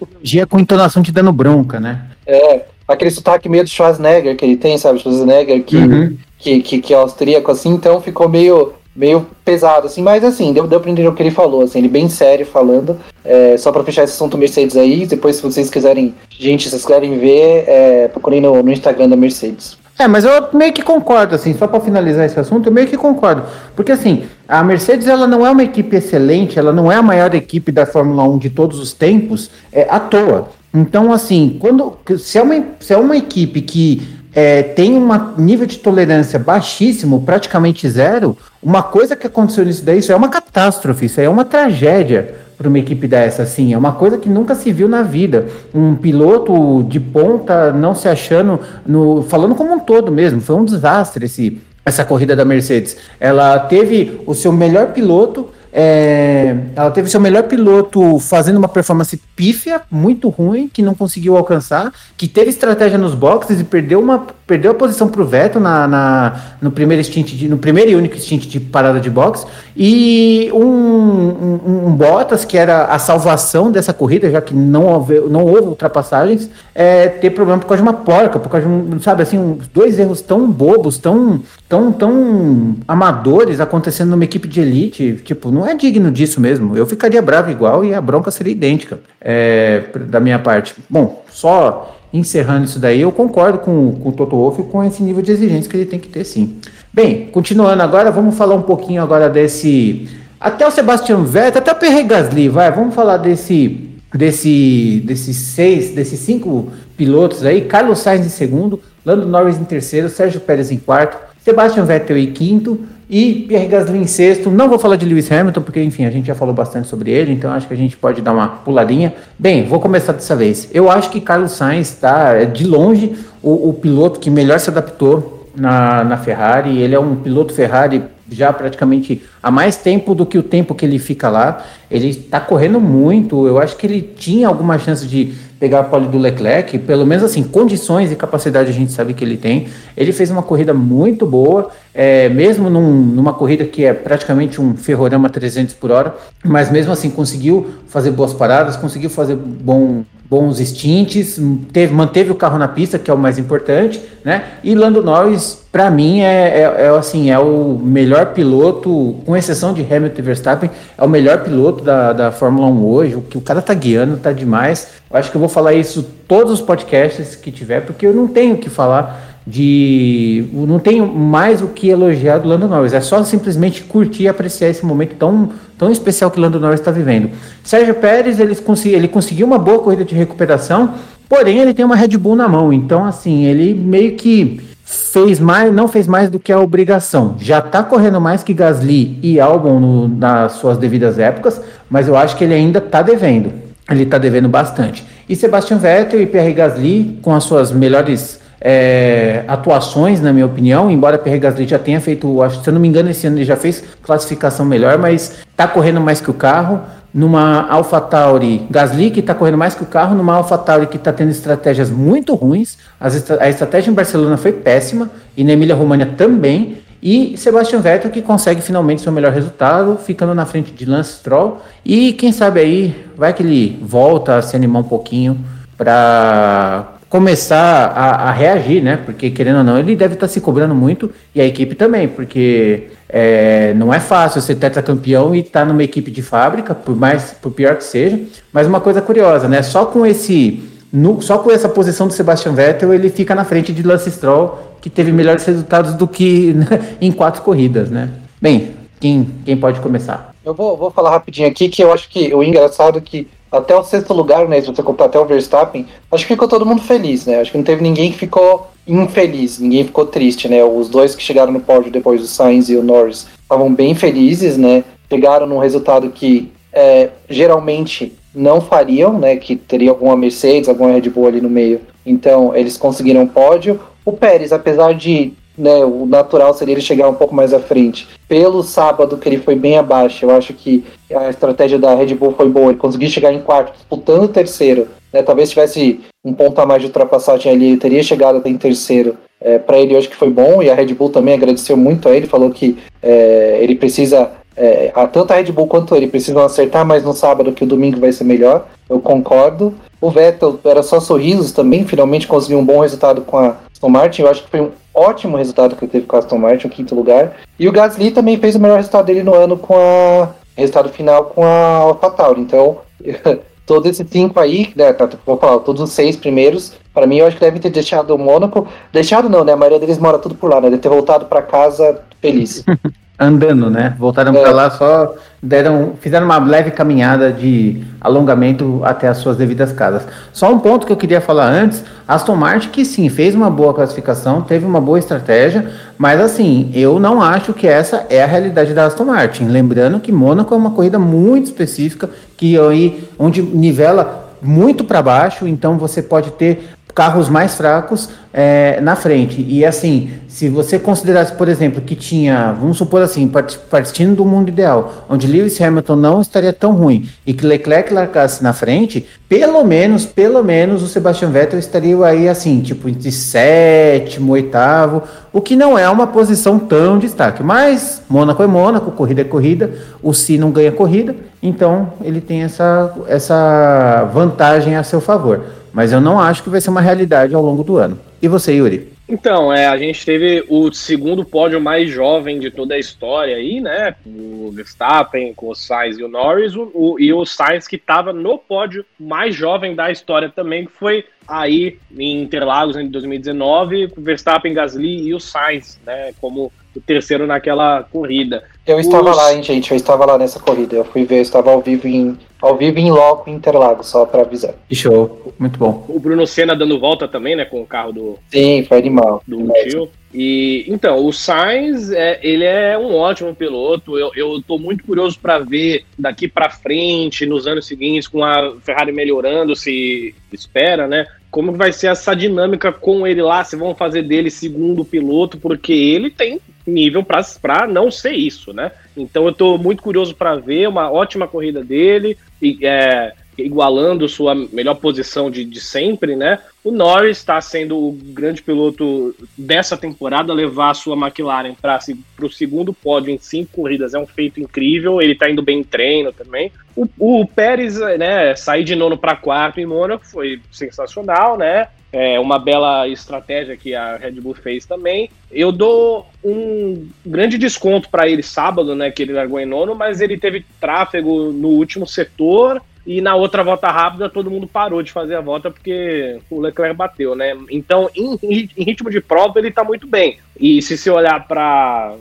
S1: elogia com entonação te dando bronca, né?
S2: É, aquele sotaque meio do Schwarzenegger que ele tem, sabe? Schwarzenegger que, uhum. que, que, que é austríaco, assim, então ficou meio meio pesado, assim, mas assim, deu, deu pra entender o que ele falou, assim, ele bem sério falando. É, só pra fechar esse assunto Mercedes aí, depois se vocês quiserem, gente, se vocês quiserem ver, é, procurem no, no Instagram da Mercedes.
S1: É, mas eu meio que concordo, assim, só para finalizar esse assunto, eu meio que concordo. Porque, assim, a Mercedes, ela não é uma equipe excelente, ela não é a maior equipe da Fórmula 1 de todos os tempos, é à toa. Então, assim, quando se é uma, se é uma equipe que é, tem um nível de tolerância baixíssimo, praticamente zero, uma coisa que aconteceu nisso daí, isso é uma catástrofe, isso é uma tragédia para uma equipe dessa, assim. É uma coisa que nunca se viu na vida. Um piloto de ponta não se achando, no, falando como um todo mesmo, foi um desastre esse, essa corrida da Mercedes. Ela teve o seu melhor piloto é, ela teve seu melhor piloto fazendo uma performance pífia, muito ruim, que não conseguiu alcançar, que teve estratégia nos boxes e perdeu, uma, perdeu a posição para o Veto na, na, no primeiro stint de, no primeiro e único stint de parada de boxe, e um, um, um, Bottas, que era a salvação dessa corrida, já que não houve, não houve ultrapassagens, é, ter problema por causa de uma porca, por causa de um, sabe, assim, um, dois erros tão bobos, tão, tão, tão amadores acontecendo numa equipe de elite, tipo, não é digno disso mesmo. Eu ficaria bravo igual e a bronca seria idêntica é, da minha parte. Bom, só encerrando isso daí, eu concordo com, com o Toto Wolff com esse nível de exigência que ele tem que ter sim. Bem, continuando agora, vamos falar um pouquinho agora desse até o Sebastian Vettel, até o Pierre Gasly, vai, vamos falar desse, desse, desses seis, desses cinco pilotos aí, Carlos Sainz em segundo, Lando Norris em terceiro, Sérgio Pérez em quarto, Sebastian Vettel em quinto e Pierre Gasly em sexto. Não vou falar de Lewis Hamilton, porque enfim, a gente já falou bastante sobre ele, então acho que a gente pode dar uma puladinha. Bem, vou começar dessa vez. Eu acho que Carlos Sainz está, é de longe, o, o piloto que melhor se adaptou na, na Ferrari. Ele é um piloto Ferrari já praticamente há mais tempo do que o tempo que ele fica lá. Ele está correndo muito. Eu acho que ele tinha alguma chance de pegar a pole do Leclerc, pelo menos assim, condições e capacidade a gente sabe que ele tem. Ele fez uma corrida muito boa, é, mesmo num, numa corrida que é praticamente um ferrorama 300 por hora, mas mesmo assim conseguiu fazer boas paradas, conseguiu fazer bom, bons stints, teve, manteve o carro na pista, que é o mais importante, né? E Lando Norris, para mim, é, é, é, assim, é o melhor piloto, com exceção de Hamilton e Verstappen, é o melhor piloto da, da Fórmula 1 hoje. O que o cara tá guiando tá demais. Eu acho que eu vou falar isso todos os podcasts que tiver, porque eu não tenho o que falar de. Não tenho mais o que elogiar do Lando Norris. É só simplesmente curtir e apreciar esse momento tão, tão especial que o Lando Norris está vivendo. Sérgio Pérez, ele, ele conseguiu uma boa corrida de recuperação, porém ele tem uma Red Bull na mão. Então, assim, ele meio que fez mais, não fez mais do que a obrigação. Já está correndo mais que Gasly e Albon no, nas suas devidas épocas, mas eu acho que ele ainda está devendo. Ele está devendo bastante. E Sebastian Vettel e Pierre Gasly, com as suas melhores é, atuações, na minha opinião, embora Pierre Gasly já tenha feito, acho, se eu não me engano, esse ano ele já fez classificação melhor, mas está correndo mais que o carro. Numa AlphaTauri Gasly, que está correndo mais que o carro, numa AlphaTauri que está tendo estratégias muito ruins. a estratégia em Barcelona foi péssima e na Emília-Romagna também. E Sebastian Vettel que consegue finalmente seu melhor resultado, ficando na frente de Lance Stroll. E quem sabe aí, vai que ele volta a se animar um pouquinho para começar a, a, reagir, né? Porque, querendo ou não, ele deve estar tá se cobrando muito e a equipe também, porque é, não é fácil ser tetracampeão e estar tá numa equipe de fábrica, por mais por pior que seja. Mas uma coisa curiosa, né? Só com esse. No, só com essa posição do Sebastian Vettel, ele fica na frente de Lance Stroll, que teve melhores resultados do que em quatro corridas, né? Bem, quem, quem pode começar?
S2: Eu vou, vou falar rapidinho aqui que eu acho que o engraçado é que até o sexto lugar, né? Se você contar até o Verstappen, acho que ficou todo mundo feliz, né? Acho que não teve ninguém que ficou infeliz, ninguém ficou triste, né? Os dois que chegaram no pódio depois, o Sainz e o Norris, estavam bem felizes, né? Chegaram num resultado que é, geralmente não fariam, né? Que teria alguma Mercedes, alguma Red Bull ali no meio. Então, eles conseguiram pódio. O Pérez, apesar de né, o natural seria ele chegar um pouco mais à frente. Pelo sábado, que ele foi bem abaixo, eu acho que a estratégia da Red Bull foi boa. Ele conseguiu chegar em quarto, disputando o terceiro. Né, talvez tivesse um ponto a mais de ultrapassagem ali, teria chegado até em terceiro. É, para ele, acho que foi bom. E a Red Bull também agradeceu muito a ele, falou que é, ele precisa. É, tanto a Red Bull quanto ele precisam acertar mais no sábado, que o domingo vai ser melhor. Eu concordo. O Vettel era só sorrisos também, finalmente conseguiu um bom resultado com a Aston Martin. Eu acho que foi um ótimo resultado que ele teve com a Aston Martin, o quinto lugar. E o Gasly também fez o melhor resultado dele no ano com a resultado final com a AlphaTauri. Então, todos esses cinco aí, né, tá, vou falar, todos os seis primeiros, para mim eu acho que devem ter deixado o Mônaco. Deixado não, né? A maioria deles mora tudo por lá, né? Deve ter voltado para casa feliz.
S1: andando, né? Voltaram é. para lá só deram, fizeram uma leve caminhada de alongamento até as suas devidas casas. Só um ponto que eu queria falar antes, Aston Martin que sim, fez uma boa classificação, teve uma boa estratégia, mas assim, eu não acho que essa é a realidade da Aston Martin. Lembrando que Mônaco é uma corrida muito específica que aí onde nivela muito para baixo, então você pode ter carros mais fracos é, na frente. E assim, se você considerasse, por exemplo, que tinha, vamos supor assim, partindo do mundo ideal, onde Lewis Hamilton não estaria tão ruim e que Leclerc largasse na frente, pelo menos, pelo menos o Sebastian Vettel estaria aí assim, tipo, entre sétimo, oitavo, o que não é uma posição tão destaque. Mas Mônaco é Mônaco, corrida é corrida, o Si não ganha corrida, então ele tem essa, essa vantagem a seu favor. Mas eu não acho que vai ser uma realidade ao longo do ano. E você, Yuri?
S3: Então, é, a gente teve o segundo pódio mais jovem de toda a história aí, né? O Verstappen, com o Sainz e o Norris, o, o, e o Sainz que estava no pódio mais jovem da história também, que foi aí em Interlagos em 2019, o Verstappen, Gasly e o Sainz, né? Como o terceiro naquela corrida.
S2: Eu estava Os... lá, hein, gente? Eu estava lá nessa corrida. Eu fui ver, eu estava ao vivo em, ao vivo em loco em Interlagos, só para avisar.
S1: Que show, muito bom.
S3: O Bruno Senna dando volta também, né, com o carro do.
S2: Sim, foi animal.
S3: Do tio. E então, o Sainz, é, ele é um ótimo piloto. Eu, eu tô muito curioso para ver daqui para frente, nos anos seguintes, com a Ferrari melhorando, se espera, né? Como vai ser essa dinâmica com ele lá? Se vão fazer dele segundo piloto, porque ele tem nível para não ser isso, né? Então eu estou muito curioso para ver uma ótima corrida dele, e, é, igualando sua melhor posição de, de sempre, né? O Norris está sendo o grande piloto dessa temporada, levar a sua McLaren para o segundo pódio em cinco corridas é um feito incrível. Ele está indo bem em treino também. O, o Pérez, né, sair de nono para quarto em Mônaco foi sensacional, né? É uma bela estratégia que a Red Bull fez também. Eu dou um grande desconto para ele sábado, né, que ele largou em nono, mas ele teve tráfego no último setor e na outra volta rápida todo mundo parou de fazer a volta porque o Leclerc bateu, né? Então, em, em ritmo de prova, ele tá muito bem. E se você olhar para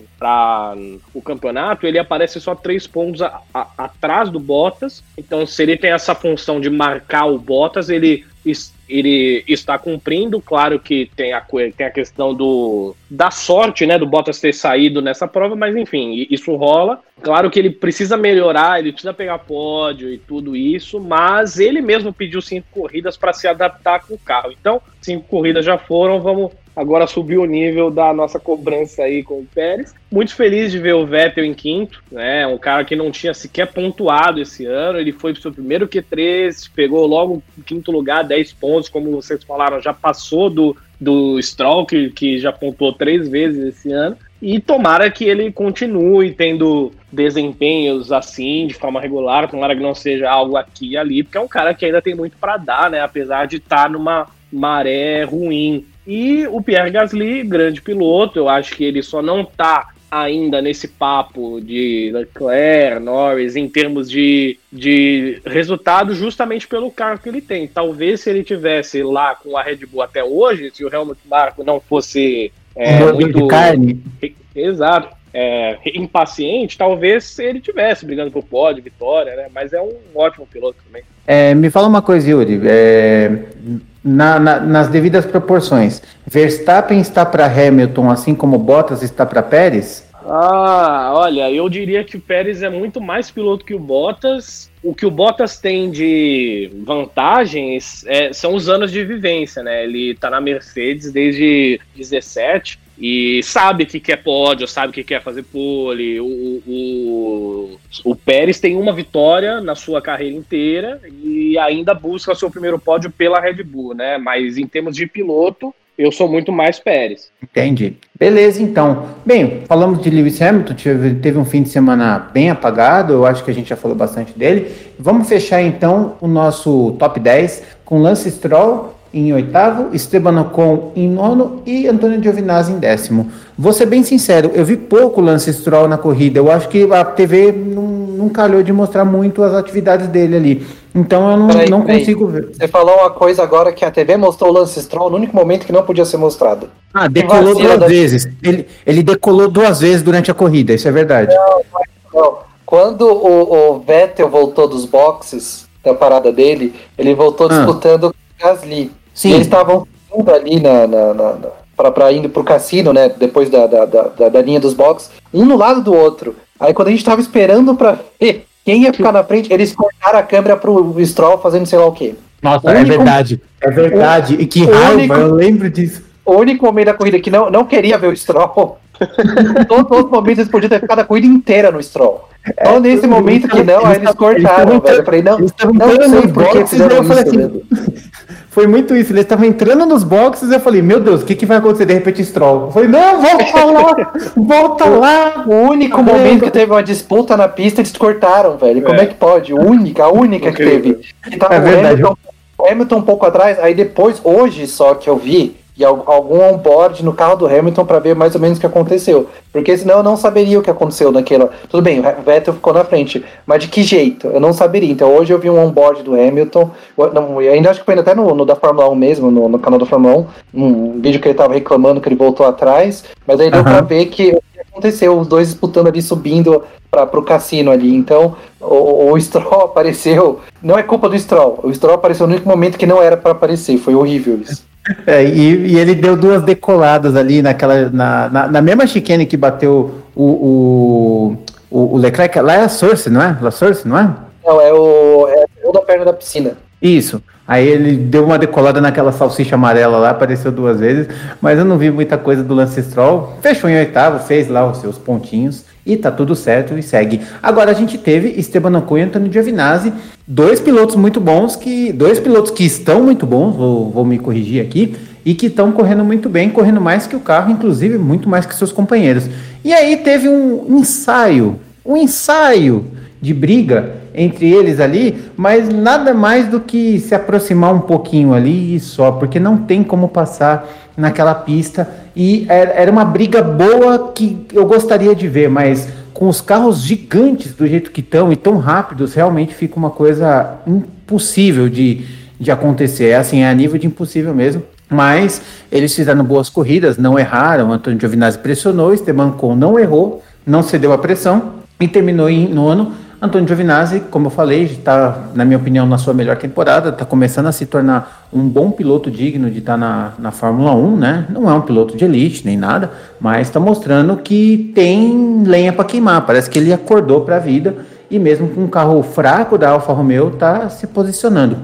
S3: o campeonato, ele aparece só três pontos a, a, atrás do Bottas. Então, se ele tem essa função de marcar o Bottas, ele ele está cumprindo. Claro que tem a, tem a questão do, da sorte, né, do Bottas ter saído nessa prova, mas enfim, isso rola. Claro que ele precisa melhorar, ele precisa pegar pódio e tudo isso, mas ele mesmo pediu cinco corridas para se adaptar com o carro. Então, cinco corridas já foram, vamos agora subiu o nível da nossa cobrança aí com o Pérez. Muito feliz de ver o Vettel em quinto, né? Um cara que não tinha sequer pontuado esse ano. Ele foi pro seu primeiro Q3, pegou logo quinto lugar, 10 pontos, como vocês falaram, já passou do, do Stroll, que, que já pontuou três vezes esse ano. E tomara que ele continue tendo desempenhos assim, de forma regular, tomara que não seja algo aqui e ali, porque é um cara que ainda tem muito para dar, né? Apesar de estar tá numa maré ruim. E o Pierre Gasly, grande piloto, eu acho que ele só não está ainda nesse papo de Leclerc, Norris, em termos de, de resultado, justamente pelo carro que ele tem. Talvez se ele tivesse lá com a Red Bull até hoje, se o Helmut Marko não fosse é,
S1: um muito... de carne.
S3: Exato. É, impaciente, talvez ele tivesse brigando por pódio, vitória, né? Mas é um ótimo piloto também.
S1: É, me fala uma coisa, Yuri. É, na, na, nas devidas proporções. Verstappen está para Hamilton, assim como Bottas está para Pérez?
S3: Ah, olha, eu diria que o Pérez é muito mais piloto que o Bottas. O que o Bottas tem de vantagens é, são os anos de vivência, né? Ele está na Mercedes desde 17 e sabe que quer pódio, sabe que quer fazer pole. O, o, o Pérez tem uma vitória na sua carreira inteira e ainda busca seu primeiro pódio pela Red Bull, né? Mas em termos de piloto, eu sou muito mais Pérez.
S1: Entendi. Beleza, então. Bem, falamos de Lewis Hamilton, teve, teve um fim de semana bem apagado, eu acho que a gente já falou bastante dele. Vamos fechar então o nosso top 10 com Lance Stroll, em oitavo, Esteban Ocon em nono e Antônio Giovinazzi em décimo. Vou ser bem sincero, eu vi pouco Lance Stroll na corrida. Eu acho que a TV não, não calhou de mostrar muito as atividades dele ali. Então eu não, peraí, não peraí. consigo ver.
S2: Você falou uma coisa agora que a TV mostrou o Lance Stroll no único momento que não podia ser mostrado.
S1: Ah, decolou duas da... vezes. Ele, ele decolou duas vezes durante a corrida, isso é verdade. Não,
S2: não. Quando o, o Vettel voltou dos boxes da parada dele, ele voltou ah. disputando com o Gasly. Sim. E eles estavam indo ali na, na, na, na para indo pro cassino, né? Depois da, da, da, da, linha dos boxes, um no lado do outro. Aí quando a gente tava esperando para ver quem ia ficar na frente, eles cortaram a câmera pro Stroll fazendo sei lá o quê.
S1: Nossa, é verdade. É verdade. E que raiva, único, eu lembro disso.
S2: O único momento da corrida que não, não queria ver o Stroll. todos os momentos eles podiam ter ficado a corrida inteira no Stroll. Só é, nesse momento que não, aí eles cortaram, velho. Eu falei, não, não sei por que fizeram isso. Assim,
S1: foi muito isso. Eles estavam entrando nos boxes e eu falei, meu Deus, o que, que vai acontecer? De repente, Stroll. Eu falei, não, volta lá, volta lá.
S2: O único momento que teve uma disputa na pista, eles cortaram, velho. Como é, é que pode? única, a única que teve. Que tava é verdade. Hamilton, Hamilton um pouco atrás, aí depois, hoje só que eu vi, e algum onboard no carro do Hamilton para ver mais ou menos o que aconteceu. Porque senão eu não saberia o que aconteceu naquela. Tudo bem, o Vettel ficou na frente, mas de que jeito? Eu não saberia. Então hoje eu vi um onboard do Hamilton, não, eu ainda acho que foi até no, no, da Fórmula 1 mesmo, no, no canal da Fórmula 1, um vídeo que ele estava reclamando que ele voltou atrás, mas aí deu uhum. para ver que aconteceu, os dois disputando ali, subindo para o cassino ali. Então, o, o Stroll apareceu. Não é culpa do Stroll. O Stroll apareceu no único momento que não era para aparecer. Foi horrível isso.
S1: É, e, e, ele deu duas decoladas ali naquela. Na, na, na mesma chicane que bateu o, o, o, o, Leclerc. Lá é a Source, não é? La Source, não é?
S2: Não, é o, é o da perna da piscina.
S1: Isso. Aí ele deu uma decolada naquela salsicha amarela lá, apareceu duas vezes, mas eu não vi muita coisa do Lance Stroll. Fechou em oitavo, fez lá os seus pontinhos e tá tudo certo e segue. Agora a gente teve Esteban Ocon e Antônio Giovinazzi, dois pilotos muito bons, que dois pilotos que estão muito bons, vou, vou me corrigir aqui, e que estão correndo muito bem, correndo mais que o carro, inclusive muito mais que seus companheiros. E aí teve um ensaio, um ensaio de briga entre eles ali, mas nada mais do que se aproximar um pouquinho ali e só, porque não tem como passar naquela pista e era uma briga boa que eu gostaria de ver, mas com os carros gigantes do jeito que estão e tão rápidos, realmente fica uma coisa impossível de, de acontecer. É assim, é a nível de impossível mesmo. Mas eles fizeram boas corridas, não erraram. Antônio Giovinazzi pressionou, Esteban Con não errou, não cedeu a pressão e terminou em nono Antônio Giovinazzi, como eu falei, está, na minha opinião, na sua melhor temporada, está começando a se tornar um bom piloto digno de estar tá na, na Fórmula 1, né? Não é um piloto de elite nem nada, mas está mostrando que tem lenha para queimar. Parece que ele acordou para a vida e mesmo com um carro fraco da Alfa Romeo está se posicionando.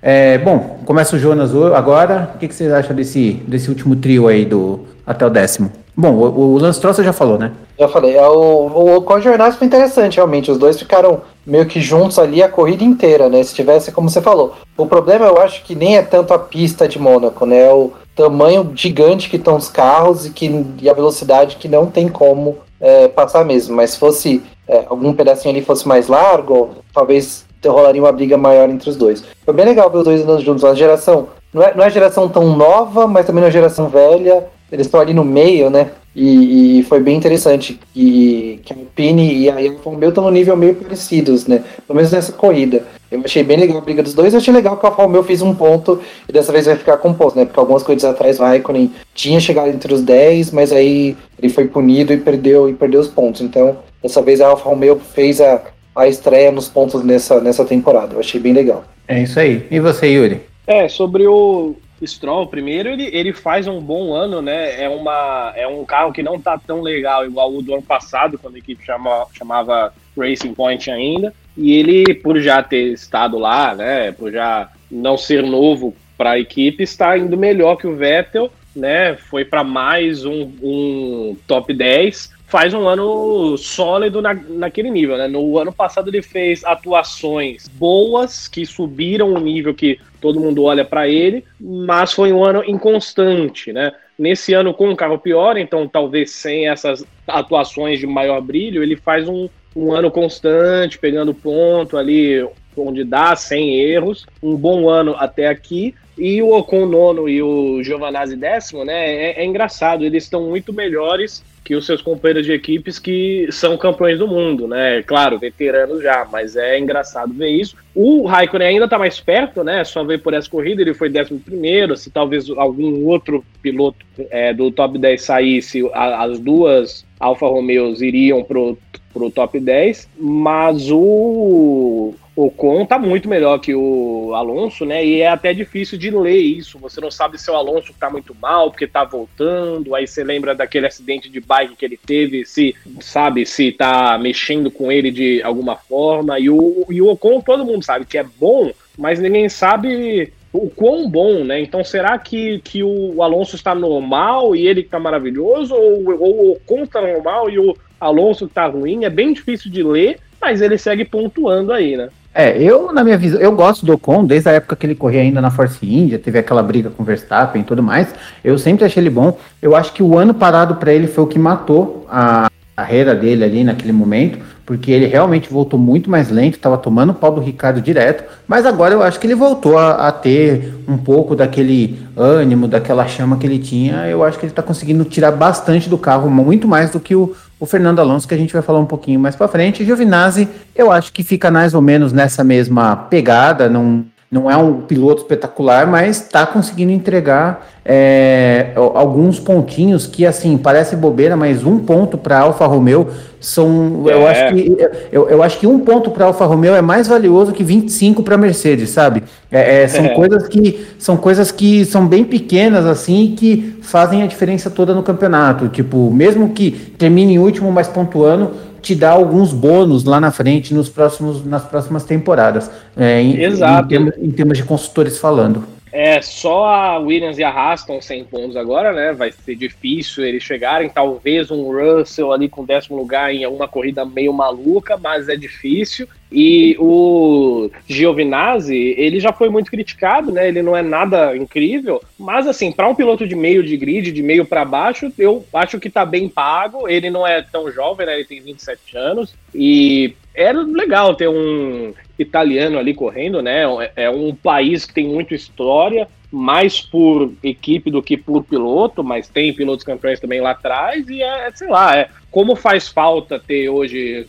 S1: É, bom, começa o Jonas agora. O que, que vocês acham desse, desse último trio aí do até o décimo? Bom, o, o Lance Troll você já falou, né?
S2: Já falei. É, o, o Conjornados foi interessante, realmente. Os dois ficaram meio que juntos ali a corrida inteira, né? Se tivesse, como você falou. O problema eu acho que nem é tanto a pista de Mônaco, né? É o tamanho gigante que estão os carros e, que, e a velocidade que não tem como é, passar mesmo. Mas se fosse é, algum pedacinho ali fosse mais largo, talvez rolaria uma briga maior entre os dois. Foi bem legal ver os dois andando juntos. Uma geração. Não é, não é geração tão nova, mas também não é geração velha eles estão ali no meio, né? E, e, foi bem interessante que, que a Alpine e a Alfa Romeo estão no nível meio parecidos, né? Pelo menos nessa corrida. Eu achei bem legal a briga dos dois. Eu achei legal que a Alfa Romeo fez um ponto e dessa vez vai ficar composto, né? Porque algumas corridas atrás o Raikkonen tinha chegado entre os 10, mas aí ele foi punido e perdeu e perdeu os pontos. Então, dessa vez a Alfa Romeo fez a, a estreia nos pontos nessa, nessa temporada. Eu achei bem legal.
S1: É isso aí. E você, Yuri?
S3: É, sobre o, Stroll, primeiro, ele, ele faz um bom ano, né? É, uma, é um carro que não tá tão legal igual o do ano passado, quando a equipe chama, chamava Racing Point ainda. E ele, por já ter estado lá, né? Por já não ser novo para a equipe, está indo melhor que o Vettel, né? Foi para mais um, um top 10 faz um ano sólido na, naquele nível, né? No ano passado ele fez atuações boas que subiram o nível que todo mundo olha para ele, mas foi um ano inconstante, né? Nesse ano com um carro pior, então talvez sem essas atuações de maior brilho, ele faz um, um ano constante, pegando ponto ali onde dá, sem erros, um bom ano até aqui. E o Ocon nono e o Giovanazzi décimo, né? É, é engraçado, eles estão muito melhores que os seus companheiros de equipes que são campeões do mundo, né? Claro, veteranos já, mas é engraçado ver isso. O Raikkonen ainda está mais perto, né? Só ver por essa corrida, ele foi 11 se talvez algum outro piloto é, do top 10 saísse, a, as duas Alfa Romeos iriam pro, pro top 10, mas o Ocon tá muito melhor que o Alonso, né? E é até difícil de ler isso. Você não sabe se o Alonso tá muito mal, porque tá voltando. Aí você lembra daquele acidente de bike que ele teve, se sabe se tá mexendo com ele de alguma forma. E o, e o Ocon, todo mundo sabe que é bom mas ninguém sabe o quão bom, né? Então será que, que o Alonso está normal e ele está maravilhoso? Ou, ou o Ocon está normal e o Alonso está ruim? É bem difícil de ler, mas ele segue pontuando aí, né?
S1: É, eu, na minha visão, eu gosto do Ocon desde a época que ele corria ainda na Force India, teve aquela briga com o Verstappen e tudo mais. Eu sempre achei ele bom. Eu acho que o ano parado para ele foi o que matou a carreira dele ali naquele momento, porque ele realmente voltou muito mais lento, estava tomando o pau do Ricardo direto, mas agora eu acho que ele voltou a, a, ter um pouco daquele ânimo, daquela chama que ele tinha. Eu acho que ele está conseguindo tirar bastante do carro, muito mais do que o, o Fernando Alonso, que a gente vai falar um pouquinho mais para frente. Giovinazzi, eu acho que fica mais ou menos nessa mesma pegada, não, não é um piloto espetacular, mas está conseguindo entregar é, alguns pontinhos que, assim, parece bobeira, mas um ponto para Alfa Romeo são. É. Eu, acho que, eu, eu acho que um ponto para Alfa Romeo é mais valioso que 25 para Mercedes, sabe? É, é, são, é. Coisas que, são coisas que são bem pequenas, assim, que fazem a diferença toda no campeonato. Tipo, mesmo que termine em último, mas pontuando, te dá alguns bônus lá na frente nos próximos, nas próximas temporadas. É, em, Exato. Em em termos de consultores falando.
S3: É, só a Williams e a estão 100 pontos agora, né? Vai ser difícil eles chegarem. Talvez um Russell ali com décimo lugar em alguma corrida meio maluca, mas é difícil. E o Giovinazzi, ele já foi muito criticado, né? Ele não é nada incrível, mas assim, para um piloto de meio de grid, de meio para baixo, eu acho que tá bem pago. Ele não é tão jovem, né? Ele tem 27 anos e era legal ter um italiano ali correndo, né? É, é um país que tem muita história, mais por equipe do que por piloto, mas tem pilotos campeões também lá atrás, e é, sei lá, é, como faz falta ter hoje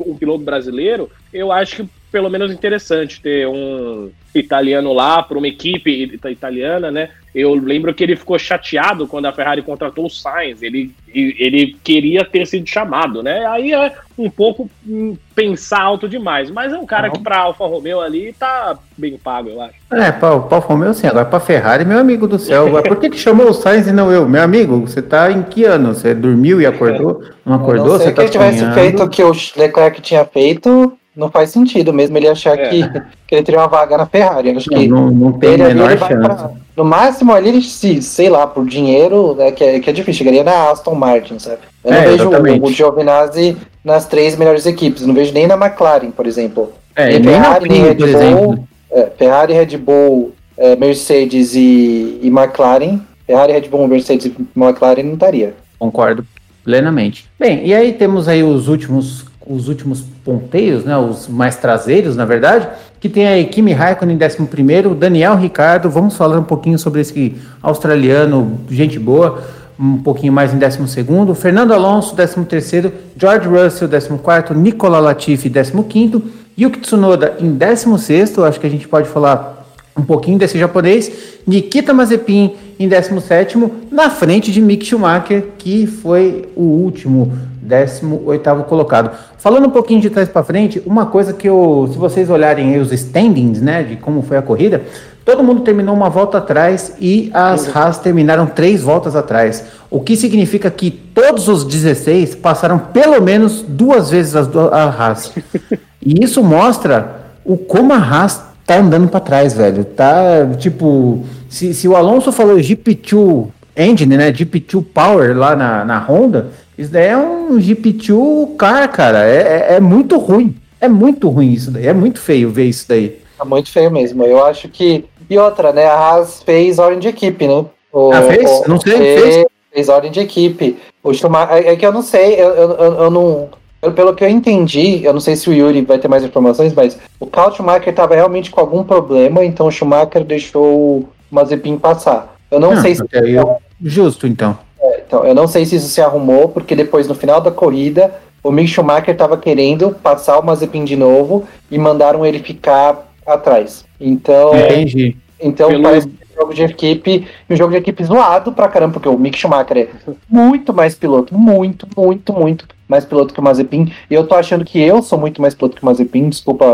S3: um piloto brasileiro, eu acho que pelo menos interessante ter um italiano lá para uma equipe italiana, né? Eu lembro que ele ficou chateado quando a Ferrari contratou o Sainz. Ele, ele queria ter sido chamado, né? Aí é um pouco hum, pensar alto demais. Mas é um cara Não. que para Alfa Romeo ali tá bem pago, eu acho.
S1: É, para Alfa Romeo sim. Agora para Ferrari, meu amigo do céu. Agora, por que, que chamou o Sainz e não eu? Meu amigo, você tá em que ano? Você dormiu e acordou? Não acordou? Não
S2: sei
S1: você
S2: que tá tivesse feito o que o Leclerc tinha feito, não faz sentido mesmo ele achar é. que, que ele teria uma vaga na Ferrari. Acho não, que
S1: não, não tem ele, menor ele chance. Pra,
S2: no máximo ali, ele, se, sei lá, por dinheiro, né, que, é, que é difícil, chegaria na Aston Martin, sabe? Eu não é, vejo o, o Giovinazzi nas três melhores equipes, não vejo nem na McLaren, por exemplo.
S1: É, nem, nem Ferrari, nem Red Bull,
S2: é, Ferrari, Red Bull, é, Mercedes e, e McLaren. Ferrari, Red Bull, Mercedes e McLaren não estaria.
S1: Concordo plenamente. Bem, e aí temos aí os últimos os últimos ponteiros, né, os mais traseiros, na verdade, que tem aí Kimi Raikkonen em 11 Daniel Ricardo, vamos falar um pouquinho sobre esse australiano, gente boa, um pouquinho mais em 12 Fernando Alonso, 13 George Russell, 14 Nicola Latifi, 15 Yuki Tsunoda em 16 acho que a gente pode falar um pouquinho desse japonês, Nikita Mazepin em 17 na frente de Mick Schumacher, que foi o último 18º colocado. Falando um pouquinho de trás para frente, uma coisa que eu, se vocês olharem aí os standings, né, de como foi a corrida, todo mundo terminou uma volta atrás e as Haas terminaram três voltas atrás. O que significa que todos os 16 passaram pelo menos duas vezes as a Haas. e isso mostra o como a Haas tá andando para trás, velho. Tá, tipo, se, se o Alonso falou GP2 Engine, né, GP2 Power lá na, na Honda, isso daí é um GP2 car, cara. É, é, é, muito ruim. É muito ruim isso daí. É muito feio ver isso daí.
S2: É muito feio mesmo. Eu acho que. E outra, né? A Haas fez ordem de equipe, né?
S1: O, ah, fez? O, não sei, fez.
S2: fez. Ordem de equipe. O Schumacher, é, é que eu não sei, eu, eu, eu, eu não. Pelo que eu entendi, eu não sei se o Yuri vai ter mais informações, mas o Carl Schumacher estava realmente com algum problema, então o Schumacher deixou o Mazepin passar. Eu não ah, sei se.
S1: Eu... Justo, então.
S2: É, então, eu não sei se isso se arrumou, porque depois, no final da corrida, o Mick Schumacher estava querendo passar o Mazepin de novo e mandaram ele ficar atrás. Então,
S1: Entendi.
S2: então Pelo... parece jogo de equipe, um jogo de equipe zoado pra caramba, porque o Mick Schumacher é muito mais piloto, muito, muito, muito mais piloto que o Mazepin. E eu tô achando que eu sou muito mais piloto que o Mazepin, desculpa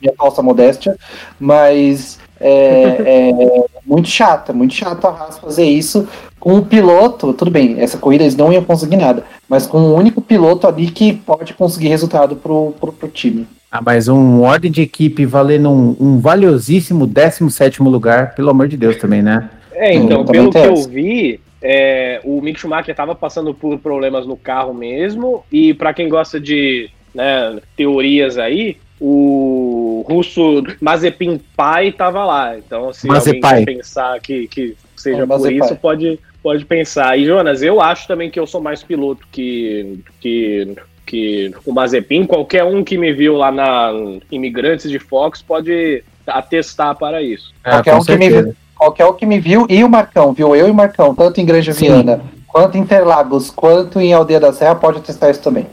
S2: minha falsa modéstia, mas é, é muito chata, muito chata a Haas fazer isso com o piloto. Tudo bem, essa corrida eles não iam conseguir nada, mas com o único piloto ali que pode conseguir resultado pro, pro, pro time.
S1: Ah, mas um ordem de equipe valendo um, um valiosíssimo 17 lugar, pelo amor de Deus também, né?
S3: É, então, pelo que eu vi, é, o Mick Schumacher estava passando por problemas no carro mesmo, e para quem gosta de né, teorias aí, o russo Mazepin pai estava lá. Então, se Mazepai. alguém pensar que, que seja é, por isso, pode, pode pensar. E, Jonas, eu acho também que eu sou mais piloto que, que, que o Mazepin. Qualquer um que me viu lá na Imigrantes de Fox pode atestar para isso.
S2: É, Qualquer um que me viu qualquer um que me viu e o Marcão, viu? Eu e o Marcão, tanto em Granja Sim. Viana, quanto em Interlagos, quanto em Aldeia da Serra, pode testar isso também.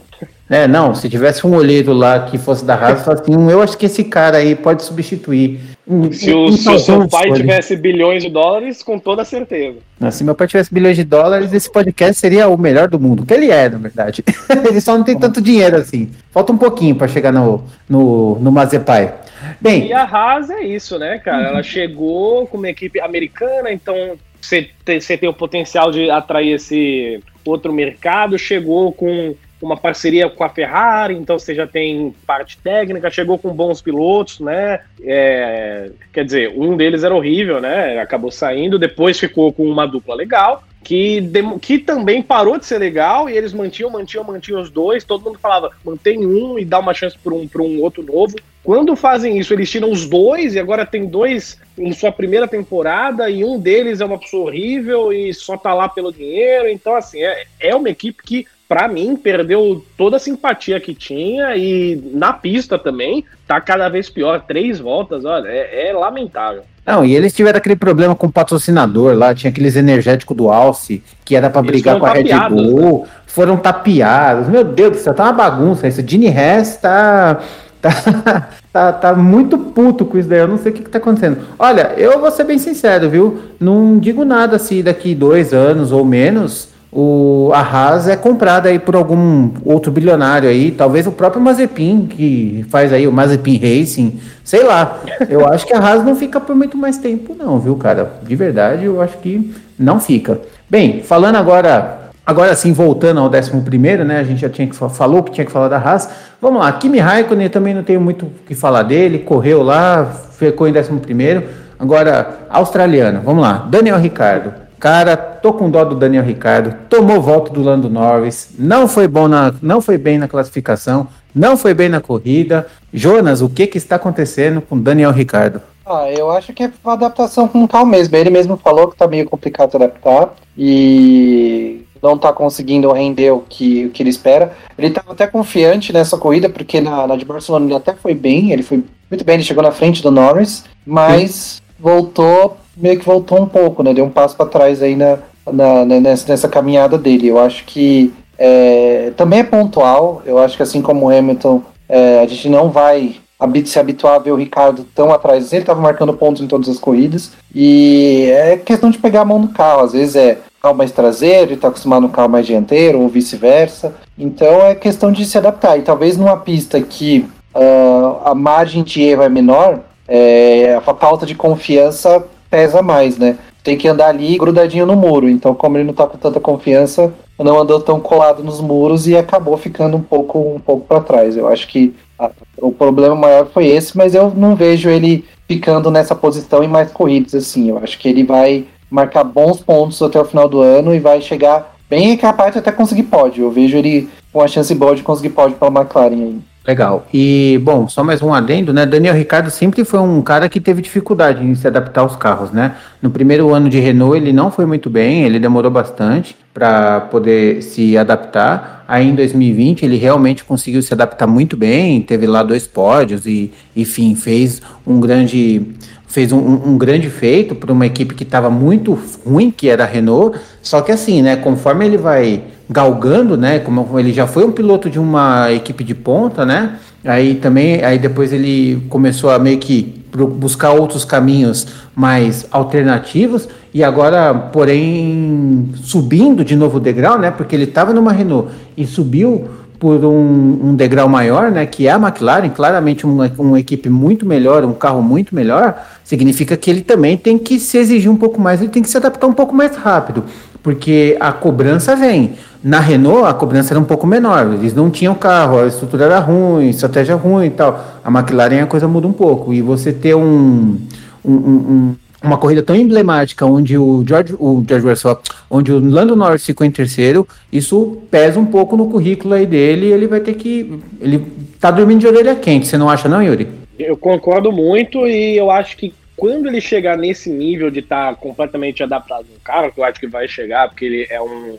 S1: É, não, se tivesse um olheiro lá que fosse da raça, assim, eu acho que esse cara aí pode substituir.
S3: Se o, se o seu pai tivesse bilhões de dólares, com toda certeza.
S1: Se meu pai tivesse bilhões de dólares, esse podcast seria o melhor do mundo. Que ele é, na verdade. ele só não tem tanto dinheiro assim. Falta um pouquinho para chegar no, no, no Mazepai.
S3: Bem, e a Haas é isso, né, cara? Ela chegou com uma equipe americana, então você tem, tem o potencial de atrair esse outro mercado, chegou com uma parceria com a Ferrari, então você já tem parte técnica, chegou com bons pilotos, né? É, quer dizer, um deles era horrível, né? Acabou saindo, depois ficou com uma dupla legal que, que também parou de ser legal e eles mantinham, mantinham, mantinham os dois. Todo mundo falava, mantém um e dá uma chance para um, um outro novo. Quando fazem isso, eles tiram os dois e agora tem dois em sua primeira temporada e um deles é uma pessoa horrível e só tá lá pelo dinheiro. Então, assim, é, é uma equipe que para mim, perdeu toda a simpatia que tinha e na pista também tá cada vez pior. Três voltas, olha, é, é lamentável.
S1: Não, e eles tiveram aquele problema com o patrocinador lá, tinha aqueles energéticos do Alce, que era para brigar com a Red Bull, né? foram tapeados. Meu Deus do céu, tá uma bagunça isso. Gini Hess tá, tá, tá, tá, muito puto com isso daí, eu não sei o que, que tá acontecendo. Olha, eu vou ser bem sincero, viu? Não digo nada assim daqui dois anos ou menos o, a Haas é comprada aí por algum outro bilionário aí, talvez o próprio Mazepin, que faz aí o Mazepin Racing, sei lá. Eu acho que a Haas não fica por muito mais tempo não, viu, cara? De verdade, eu acho que não fica. Bem, falando agora, agora sim, voltando ao 11 primeiro, né, a gente já tinha que falou que tinha que falar da Haas. Vamos lá, Kimi Raikkonen, também não tenho muito o que falar dele, correu lá, ficou em 11 primeiro. Agora, australiano, vamos lá, Daniel Ricardo. Cara, tô com dó do Daniel Ricardo, tomou volta do Lando Norris, não foi bom na, não foi bem na classificação, não foi bem na corrida. Jonas, o que que está acontecendo com Daniel Ricardo?
S2: Ah, eu acho que é uma adaptação com carro mesmo. Ele mesmo falou que tá meio complicado adaptar e não tá conseguindo render o que, o que ele espera. Ele estava até confiante nessa corrida, porque na, na de Barcelona ele até foi bem, ele foi muito bem, ele chegou na frente do Norris, mas Sim. voltou meio que voltou um pouco, né? Deu um passo para trás aí na, na, né, nessa, nessa caminhada dele. Eu acho que é, também é pontual. Eu acho que assim como o Hamilton, é, a gente não vai se habituar a ver o Ricardo tão atrás. Ele estava marcando pontos em todas as corridas. E é questão de pegar a mão no carro. Às vezes é carro mais traseiro, ele está acostumado no carro mais dianteiro, ou vice-versa. Então é questão de se adaptar. E talvez numa pista que uh, a margem de erro é menor, é, a falta de confiança pesa mais, né? Tem que andar ali grudadinho no muro. Então, como ele não tá com tanta confiança, não andou tão colado nos muros e acabou ficando um pouco um pouco para trás. Eu acho que a, o problema maior foi esse, mas eu não vejo ele ficando nessa posição em mais corridas assim. Eu acho que ele vai marcar bons pontos até o final do ano e vai chegar bem capaz de até conseguir pódio. Eu vejo ele com a chance boa de conseguir pódio para a McLaren aí.
S1: Legal. E, bom, só mais um adendo, né? Daniel Ricardo sempre foi um cara que teve dificuldade em se adaptar aos carros, né? No primeiro ano de Renault ele não foi muito bem, ele demorou bastante para poder se adaptar. Aí em 2020 ele realmente conseguiu se adaptar muito bem, teve lá dois pódios e, enfim, fez um grande fez um, um grande feito para uma equipe que estava muito ruim, que era a Renault. Só que assim, né? Conforme ele vai galgando, né? Como ele já foi um piloto de uma equipe de ponta, né? Aí também, aí depois ele começou a meio que buscar outros caminhos mais alternativos e agora, porém, subindo de novo o degrau, né? Porque ele estava numa Renault e subiu por um, um, degrau maior, né, que é a McLaren, claramente uma, uma, equipe muito melhor, um carro muito melhor, significa que ele também tem que se exigir um pouco mais, ele tem que se adaptar um pouco mais rápido. Porque a cobrança vem. Na Renault, a cobrança era um pouco menor. Eles não tinham carro, a estrutura era ruim, estratégia ruim e tal. A McLaren a coisa muda um pouco. E você ter um, um, um uma corrida tão emblemática onde o George, o George Russell, onde o Lando Norris ficou em terceiro, isso pesa um pouco no currículo aí dele. Ele vai ter que, ele tá dormindo de orelha quente. Você não acha não, Yuri?
S3: Eu concordo muito e eu acho que quando ele chegar nesse nível de estar tá completamente adaptado no carro, que eu acho que vai chegar, porque ele é um,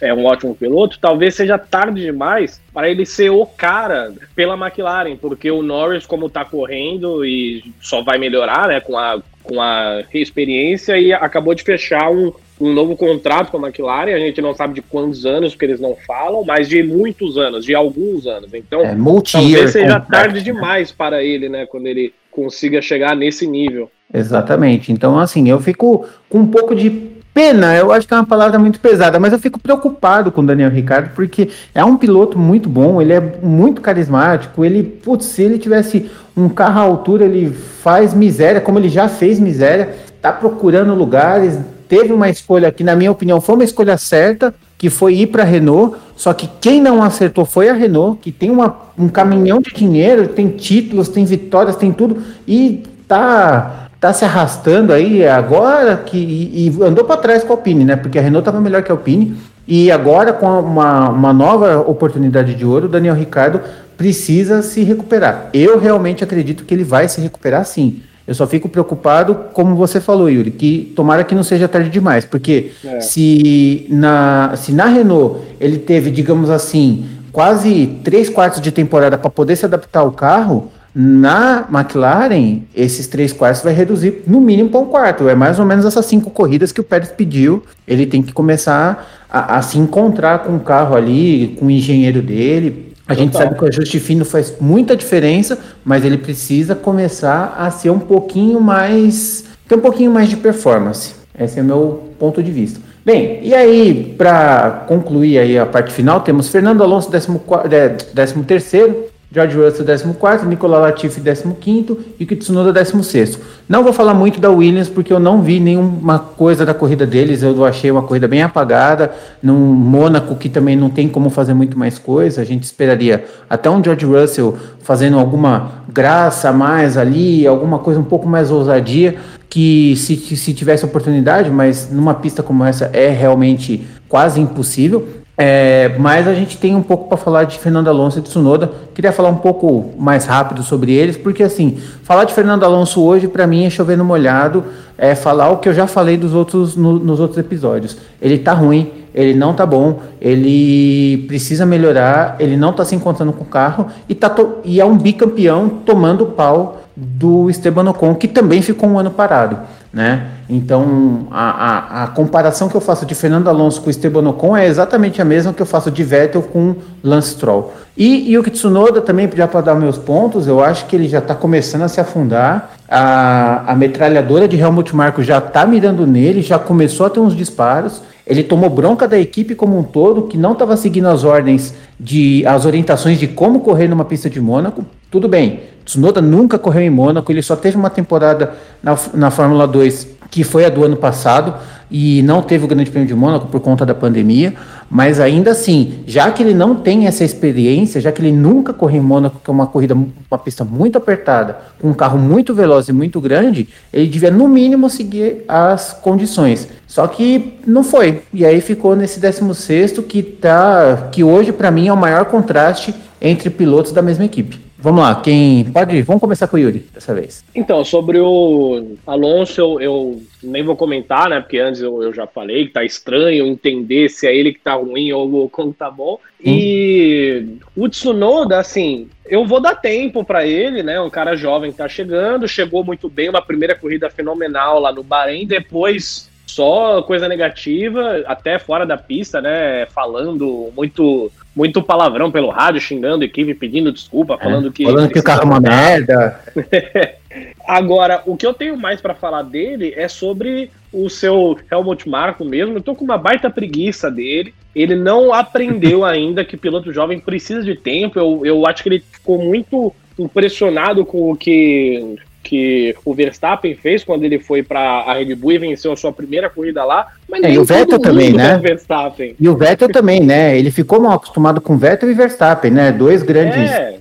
S3: é um ótimo piloto, talvez seja tarde demais para ele ser o cara pela McLaren, porque o Norris, como está correndo e só vai melhorar né, com, a, com a experiência, e acabou de fechar um, um novo contrato com a McLaren. A gente não sabe de quantos anos, porque eles não falam, mas de muitos anos, de alguns anos. Então, é, talvez seja tarde demais para ele, né, quando ele consiga chegar nesse nível.
S1: Exatamente. Então, assim, eu fico com um pouco de pena, eu acho que é uma palavra muito pesada, mas eu fico preocupado com o Daniel Ricardo, porque é um piloto muito bom, ele é muito carismático, ele, putz, se ele tivesse um carro à altura, ele faz miséria, como ele já fez miséria, tá procurando lugares, teve uma escolha que, na minha opinião, foi uma escolha certa, que foi ir para a Renault, só que quem não acertou foi a Renault, que tem uma, um caminhão de dinheiro, tem títulos, tem vitórias, tem tudo, e tá tá se arrastando aí agora que e, e andou para trás com a Alpine, né? Porque a Renault estava melhor que a Alpine e agora com uma, uma nova oportunidade de ouro, o Daniel Ricardo precisa se recuperar. Eu realmente acredito que ele vai se recuperar sim. Eu só fico preocupado, como você falou, Yuri, que tomara que não seja tarde demais, porque é. se, na, se na Renault ele teve, digamos assim, quase três quartos de temporada para poder se adaptar ao carro, na McLaren, esses três quartos vai reduzir no mínimo para um quarto. É mais ou menos essas cinco corridas que o Pérez pediu. Ele tem que começar a, a se encontrar com o carro ali, com o engenheiro dele. A Total. gente sabe que o ajuste fino faz muita diferença, mas ele precisa começar a ser um pouquinho mais. ter um pouquinho mais de performance. Esse é o meu ponto de vista. Bem, e aí, para concluir aí a parte final, temos Fernando Alonso, 13 terceiro, George Russell 14, Nicolas Latifi 15 e Kitsunoda 16. Não vou falar muito da Williams porque eu não vi nenhuma coisa da corrida deles, eu achei uma corrida bem apagada. No Mônaco, que também não tem como fazer muito mais coisa, a gente esperaria até um George Russell fazendo alguma graça a mais ali, alguma coisa um pouco mais ousadia, que se, se tivesse oportunidade, mas numa pista como essa é realmente quase impossível. É, mas a gente tem um pouco para falar de Fernando Alonso e de Tsunoda. Queria falar um pouco mais rápido sobre eles, porque assim, falar de Fernando Alonso hoje para mim é chover no molhado, é falar o que eu já falei dos outros no, nos outros episódios. Ele tá ruim, ele não tá bom, ele precisa melhorar, ele não tá se encontrando com o carro e tá e é um bicampeão tomando pau do Esteban Ocon, que também ficou um ano parado, né? Então, a, a, a, comparação que eu faço de Fernando Alonso com Esteban Ocon é exatamente a mesma que eu faço de Vettel com Lance Stroll. E Yuki Tsunoda também, já para dar meus pontos, eu acho que ele já está começando a se afundar. A, a metralhadora de Helmut Marko já está mirando nele, já começou a ter uns disparos. Ele tomou bronca da equipe como um todo, que não estava seguindo as ordens de as orientações de como correr numa pista de Mônaco. Tudo bem, Tsunoda nunca correu em Mônaco, ele só teve uma temporada na, na Fórmula 2 que foi a do ano passado e não teve o Grande Prêmio de Mônaco por conta da pandemia, mas ainda assim, já que ele não tem essa experiência, já que ele nunca correu em Mônaco, que é uma corrida, uma pista muito apertada, com um carro muito veloz e muito grande, ele devia no mínimo seguir as condições. Só que não foi. E aí ficou nesse 16 que tá que hoje para mim é o maior contraste entre pilotos da mesma equipe. Vamos lá, quem pode. Vamos começar com o Yuri dessa vez.
S3: Então, sobre o Alonso, eu, eu nem vou comentar, né? Porque antes eu, eu, já falei que tá estranho entender se é ele que tá ruim ou o Ocon tá bom. Hum. E o Tsunoda, assim, eu vou dar tempo para ele, né? Um cara jovem que tá chegando, chegou muito bem, uma primeira corrida fenomenal lá no Bahrein, depois só coisa negativa, até fora da pista, né? Falando muito muito palavrão pelo rádio, xingando a equipe, pedindo desculpa, falando é, que.
S1: Falando que o carro é uma merda.
S3: Agora, o que eu tenho mais para falar dele é sobre o seu Helmut Marko mesmo. Eu tô com uma baita preguiça dele. Ele não aprendeu ainda que piloto jovem precisa de tempo. Eu, eu acho que ele ficou muito impressionado com o que que o Verstappen fez quando ele foi para a Red Bull e venceu a sua primeira corrida lá.
S1: Mas é, e o Vettel também, né? Verstappen. E o Vettel também, né? Ele ficou mal acostumado com Vettel e Verstappen, né? Dois grandes
S3: é,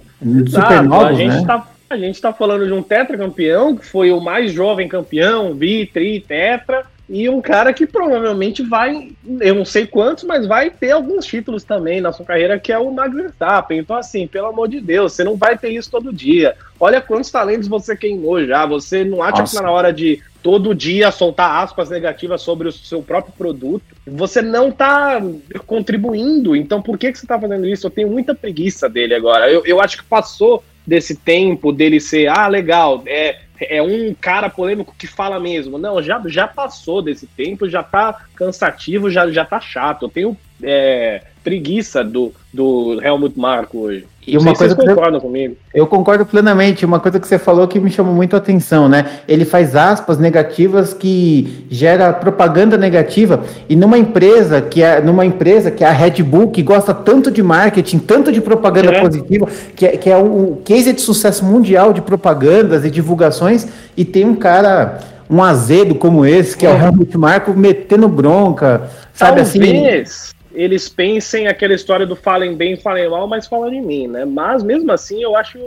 S3: super novos, a gente né? Tá, a gente está falando de um tetracampeão que foi o mais jovem campeão, bi, tri, tetra e um cara que provavelmente vai, eu não sei quantos, mas vai ter alguns títulos também na sua carreira, que é o Max Verstappen. Então, assim, pelo amor de Deus, você não vai ter isso todo dia. Olha quantos talentos você queimou já. Você não acha Nossa. que tá na hora de todo dia soltar aspas negativas sobre o seu próprio produto? Você não tá contribuindo. Então, por que, que você tá fazendo isso? Eu tenho muita preguiça dele agora. Eu, eu acho que passou desse tempo dele ser, ah, legal, é, é um cara polêmico que fala mesmo. Não, já, já passou desse tempo, já tá cansativo, já, já tá chato. Eu tenho é, preguiça do, do Helmut Marko hoje.
S1: E uma coisa vocês concordam que comigo? Eu concordo plenamente. Uma coisa que você falou que me chamou muito a atenção, né? Ele faz aspas negativas que gera propaganda negativa. E numa empresa que é numa empresa que é a Red Bull, que gosta tanto de marketing, tanto de propaganda é. positiva, que é, que é o case de sucesso mundial de propagandas e divulgações, e tem um cara um azedo como esse, que é, é o Helmut Marko, metendo bronca, sabe
S3: Talvez. assim? Eles pensem aquela história do falem bem, falem mal, mas falam de mim, né? Mas mesmo assim, eu acho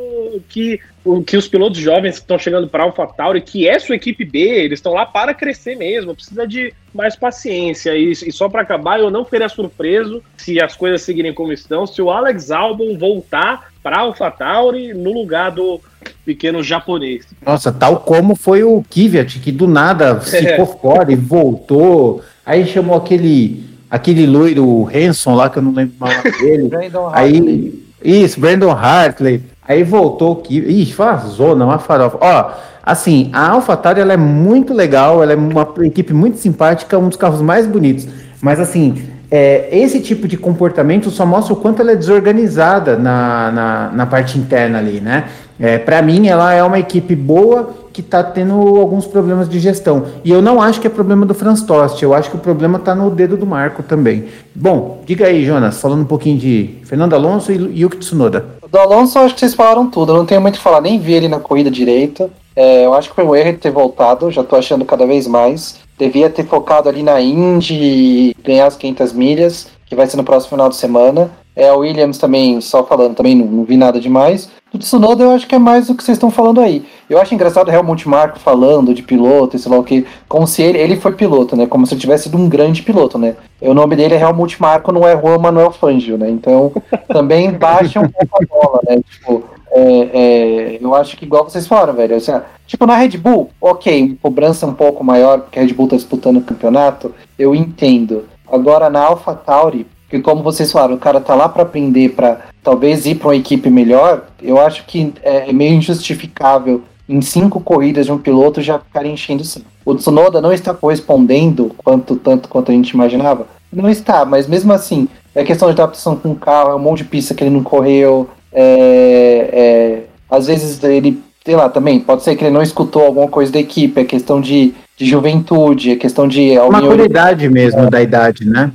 S3: que, que os pilotos jovens que estão chegando para AlphaTauri, que é sua equipe B, eles estão lá para crescer mesmo, precisa de mais paciência. E, e só para acabar, eu não ficaria surpreso se as coisas seguirem como estão, se o Alex Albon voltar para AlphaTauri no lugar do pequeno japonês.
S1: Nossa, tal como foi o Kvyat, que do nada ficou fora e voltou. Aí chamou aquele aquele loiro Hanson lá, que eu não lembro mal dele. Brandon aí, Isso, Brandon Hartley. Aí voltou. Ixi, foi uma zona, uma farofa. Ó, assim, a AlphaTauri ela é muito legal, ela é uma equipe muito simpática, um dos carros mais bonitos. Mas assim, é, esse tipo de comportamento só mostra o quanto ela é desorganizada na, na, na parte interna ali, né? É, Para mim, ela é uma equipe boa que está tendo alguns problemas de gestão. E eu não acho que é problema do Franz Tost, eu acho que o problema está no dedo do Marco também. Bom, diga aí, Jonas, falando um pouquinho de Fernando Alonso e Yuki Tsunoda.
S2: Do Alonso, acho que vocês falaram tudo, eu não tenho muito o que falar, nem vi ele na corrida direita. É, eu acho que foi um erro ter voltado, já estou achando cada vez mais. Devia ter focado ali na Indy e ganhar as 500 milhas, que vai ser no próximo final de semana. É, o Williams também, só falando, também não, não vi nada demais. Tsunoda eu acho que é mais do que vocês estão falando aí. Eu acho engraçado o Helmut Marko falando de piloto e sei lá o que, como se ele, ele foi piloto, né? Como se ele tivesse sido um grande piloto, né? E o nome dele é Helmut Marko, não é Juan Manuel Fangio, né? Então também baixa um pouco a bola, né? Tipo, é, é, eu acho que igual vocês falaram, velho. Assim, tipo, na Red Bull, ok, cobrança um pouco maior, porque a Red Bull tá disputando o campeonato, eu entendo. Agora na AlphaTauri, que como vocês falaram, o cara tá lá para aprender, para talvez ir para uma equipe melhor, eu acho que é, é meio injustificável em cinco corridas de um piloto já ficar enchendo o O Tsunoda não está correspondendo quanto tanto quanto a gente imaginava? Não está, mas mesmo assim, é questão de adaptação com o carro, é um monte de pista que ele não correu, é, é, às vezes ele, sei lá, também, pode ser que ele não escutou alguma coisa da equipe, é questão de, de juventude, é questão de...
S1: Maturidade mesmo é, da idade, né?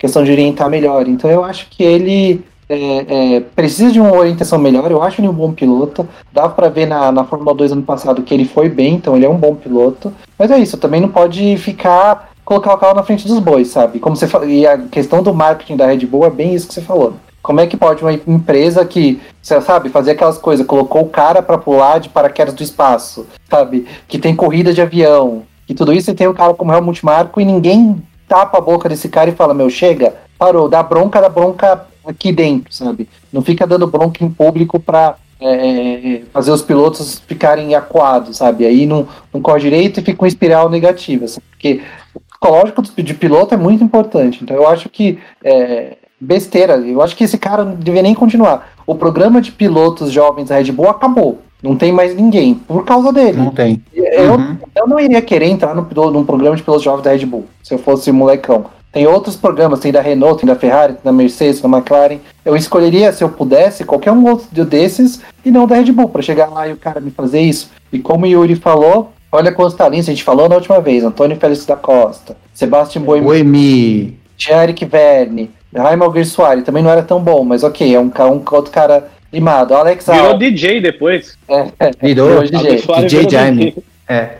S2: questão de orientar melhor. Então eu acho que ele é, é, precisa de uma orientação melhor. Eu acho ele um bom piloto. Dá para ver na, na Fórmula 2 ano passado que ele foi bem, então ele é um bom piloto. Mas é isso, também não pode ficar colocar o carro na frente dos bois, sabe? Como você e a questão do marketing da Red Bull é bem isso que você falou. Como é que pode uma empresa que, você sabe, fazer aquelas coisas, colocou o cara para pular de paraquedas do espaço, sabe? Que tem corrida de avião, e tudo isso e tem um cara como Helmut Marko e ninguém tapa a boca desse cara e fala: Meu, chega, parou, dá bronca, dá bronca aqui dentro, sabe? Não fica dando bronca em público pra é, é fazer os pilotos ficarem acuados, sabe? Aí não, não corre direito e fica uma espiral negativa, sabe? porque o psicológico de piloto é muito importante. Então eu acho que é, besteira, eu acho que esse cara não deveria nem continuar. O programa de pilotos jovens da Red Bull acabou. Não tem mais ninguém, por causa dele.
S1: Não tem.
S2: Eu, uhum. eu não iria querer entrar no, num programa de pilotos jovens da Red Bull, se eu fosse molecão. Tem outros programas, tem da Renault, tem da Ferrari, tem da Mercedes, da McLaren. Eu escolheria, se eu pudesse, qualquer um outro desses e não da Red Bull, para chegar lá e o cara me fazer isso. E como o Yuri falou, olha quantos talentos a gente falou na última vez: Antônio Félix da Costa, Sebastian Boemi,
S1: Boemi.
S2: Eric Verne, Raimel Soares também não era tão bom, mas ok, é um, um outro cara limado. Alex
S3: Virou
S2: Albon.
S3: DJ depois.
S2: É, é,
S1: Virou
S2: DJ.
S1: DJ
S3: virou
S1: Jaime. É.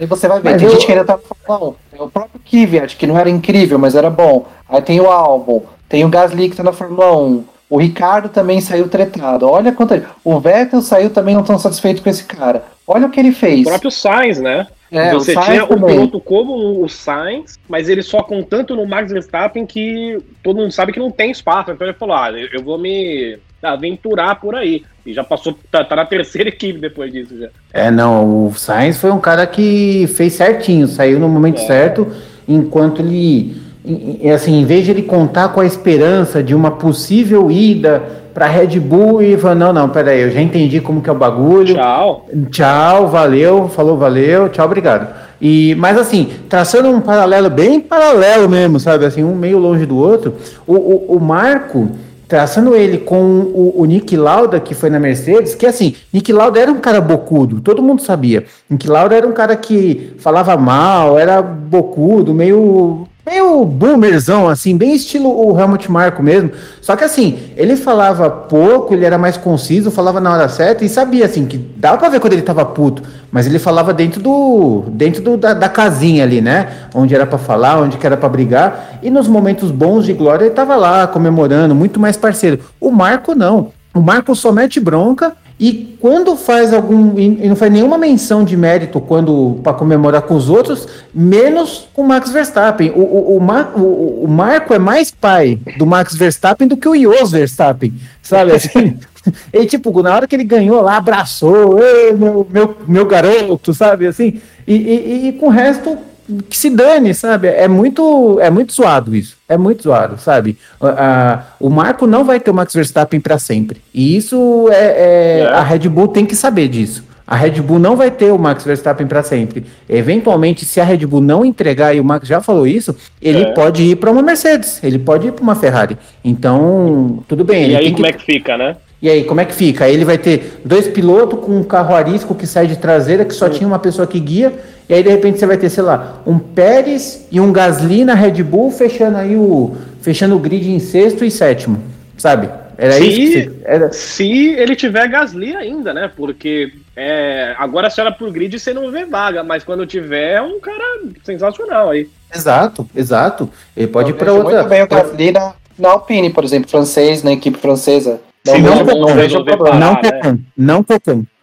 S2: E você vai ver,
S1: Mas
S2: tem
S1: eu-
S2: gente que ainda tá 1. Tem o próprio Kvyat, que não era incrível, mas era bom. Aí tem o Albon, tem o Gasly que tá na Fórmula 1. O Ricardo também saiu tretado. Olha quanto. O Vettel saiu também não tão satisfeito com esse cara. Olha o que ele fez.
S3: O próprio Sainz, né?
S2: É,
S3: Você
S2: o Sainz
S3: tinha um
S2: também.
S3: piloto como o Sainz, mas ele só com tanto no Max Verstappen que todo mundo sabe que não tem espaço. Então ele falou: ah, eu eu vou me aventurar por aí. E já passou, tá, tá na terceira equipe depois disso já.
S1: É, não, o Sainz foi um cara que fez certinho, saiu no momento
S3: É.
S1: certo, enquanto ele, em- em- assim, em vez de ele contar com a esperança de uma possível ida para Red Bull e falar, não, não, peraí, eu já entendi como que é o bagulho,
S3: Tchau.
S1: Tchau, valeu, falou, valeu, tchau, obrigado. E, mas assim, traçando um paralelo bem paralelo mesmo, sabe? Assim, um meio longe do outro, o, o, o Marco, traçando ele com o, o Nick Lauda, que foi na Mercedes, que assim, Nick Lauda era um cara bocudo, todo mundo sabia. Nick Lauda era um cara que falava mal, era bocudo, meio meio boomerzão, assim, bem estilo o Helmut Marko mesmo. Só que assim, ele falava pouco, ele era mais conciso, falava na hora certa e sabia, assim, que dava pra ver quando ele tava puto, mas ele falava dentro do dentro do, da, da casinha ali, né? Onde era pra falar, onde que era pra brigar. E nos momentos bons de glória ele tava lá comemorando, muito mais parceiro. O Marco não. O Marco só mete bronca e quando faz algum. E não faz nenhuma menção de mérito quando para comemorar com os outros, menos com o Max Verstappen. O, o, o, Mar- o- o Marco é mais pai do Max Verstappen do que o Jos Verstappen, sabe? Assim, e tipo, na hora que ele ganhou lá, abraçou, "Ê, meu, meu, meu garoto, sabe? Assim, e, e, e com o resto que se dane, sabe? É muito, é muito zoado isso. É muito zoado, sabe? A- o Marco não vai ter o Max Verstappen para sempre. E isso é, é-
S3: É.
S1: a Red Bull tem que saber disso. A Red Bull não vai ter o Max Verstappen para sempre. Eventualmente, se a Red Bull não entregar, e o Max já falou isso, ele
S3: É.
S1: pode ir para uma Mercedes, ele pode ir para uma Ferrari. Então, tudo bem.
S3: E
S1: ele
S3: aí como
S1: que...
S3: é que fica, né?
S1: E aí, como é que fica? Aí ele vai ter dois pilotos com um carro arisco que sai de traseira, que só tinha uma pessoa que guia, e aí de repente você vai ter, sei lá, um Pérez e um Gasly na Red Bull, fechando aí o. fechando o grid em sexto e sétimo. Sabe? Era
S3: Se-
S1: isso você- era,
S3: Se ele tiver Gasly ainda, né? Porque é, agora se era pro grid você não vê vaga, mas quando tiver é um cara sensacional aí.
S1: Exato, exato. Ele pode ir
S2: Eu
S1: para
S2: vejo
S1: outra.
S2: muito bem o Gasly na, na Alpine, por exemplo, francês, na equipe francesa. Não,
S3: Se
S1: não, não
S2: não vejo problema.
S1: Não
S3: parar, né?
S1: Não.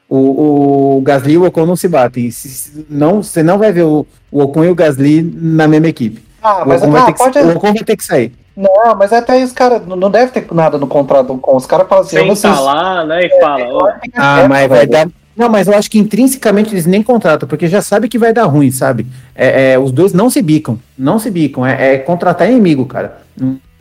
S1: O, o Gasly e o Ocon não se batem. Se- não, você não vai ver o, o Ocon e o Gasly na mesma equipe.
S2: Ah,
S1: o,
S2: mas
S1: Ocon vai ter que,
S2: pode.
S1: o Ocon vai ter que sair.
S2: Não, mas até aí os caras. Não não deve ter nada no contrato com os caras falam assim,
S3: Senta
S2: vocês.
S3: lá, né? E fala, ó,
S1: Ah, mas vai dar. Não, mas eu acho que intrinsecamente eles nem contratam, porque já sabe que vai dar ruim, sabe? É, é, os dois não se bicam, não se bicam. É, é contratar inimigo, cara.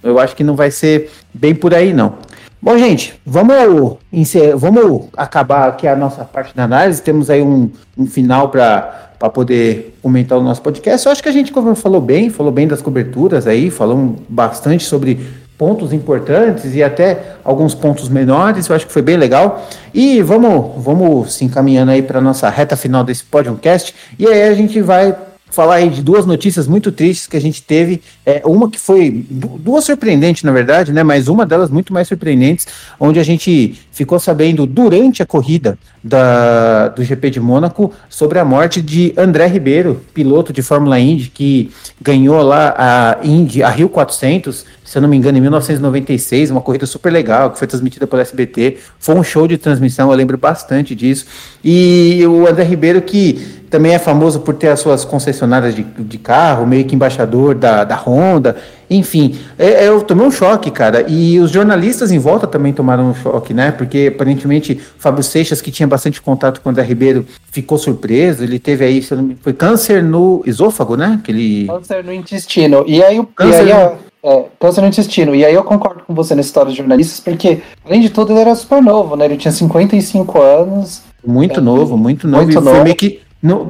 S1: Eu acho que não vai ser bem por aí, não. Bom, gente, vamos, encer- vamos acabar aqui a nossa parte da análise. Temos aí um, um final para poder comentar o nosso podcast. Eu acho que a gente falou bem, falou bem das coberturas aí, falamos bastante sobre pontos importantes e até alguns pontos menores. Eu acho que foi bem legal. E vamos, vamos se encaminhando aí para nossa reta final desse podcast. E aí a gente vai falar aí de duas notícias muito tristes que a gente teve. É, uma que foi du- duas surpreendentes, na verdade, né? Mas uma delas muito mais surpreendentes, onde a gente ficou sabendo durante a corrida da, do GP de Mônaco sobre a morte de André Ribeiro, piloto de Fórmula Indy, que ganhou lá a Indy, a Rio 400, se eu não me engano, em 1996, uma corrida super legal, que foi transmitida pelo SBT. Foi um show de transmissão, eu lembro bastante disso. E o André Ribeiro, que também é famoso por ter as suas concessionárias de, de carro, meio que embaixador da, da Honda, enfim, é- é, eu tomei um choque, cara, e os jornalistas em volta também tomaram um choque, né, porque aparentemente Fábio Seixas, que tinha bastante contato com o André Ribeiro, ficou surpreso, ele teve aí, foi câncer no esôfago, né, que ele...
S2: Câncer no intestino. E aí, o-
S1: Câncer
S2: e aí
S1: no-
S2: é, câncer no intestino. E aí eu concordo com você nessa história de jornalistas, porque, além de tudo, ele era super novo, né? Ele tinha 55 anos.
S1: Muito
S2: É,
S1: novo, muito novo.
S2: muito
S1: e foi
S2: novo.
S1: meio que. Não-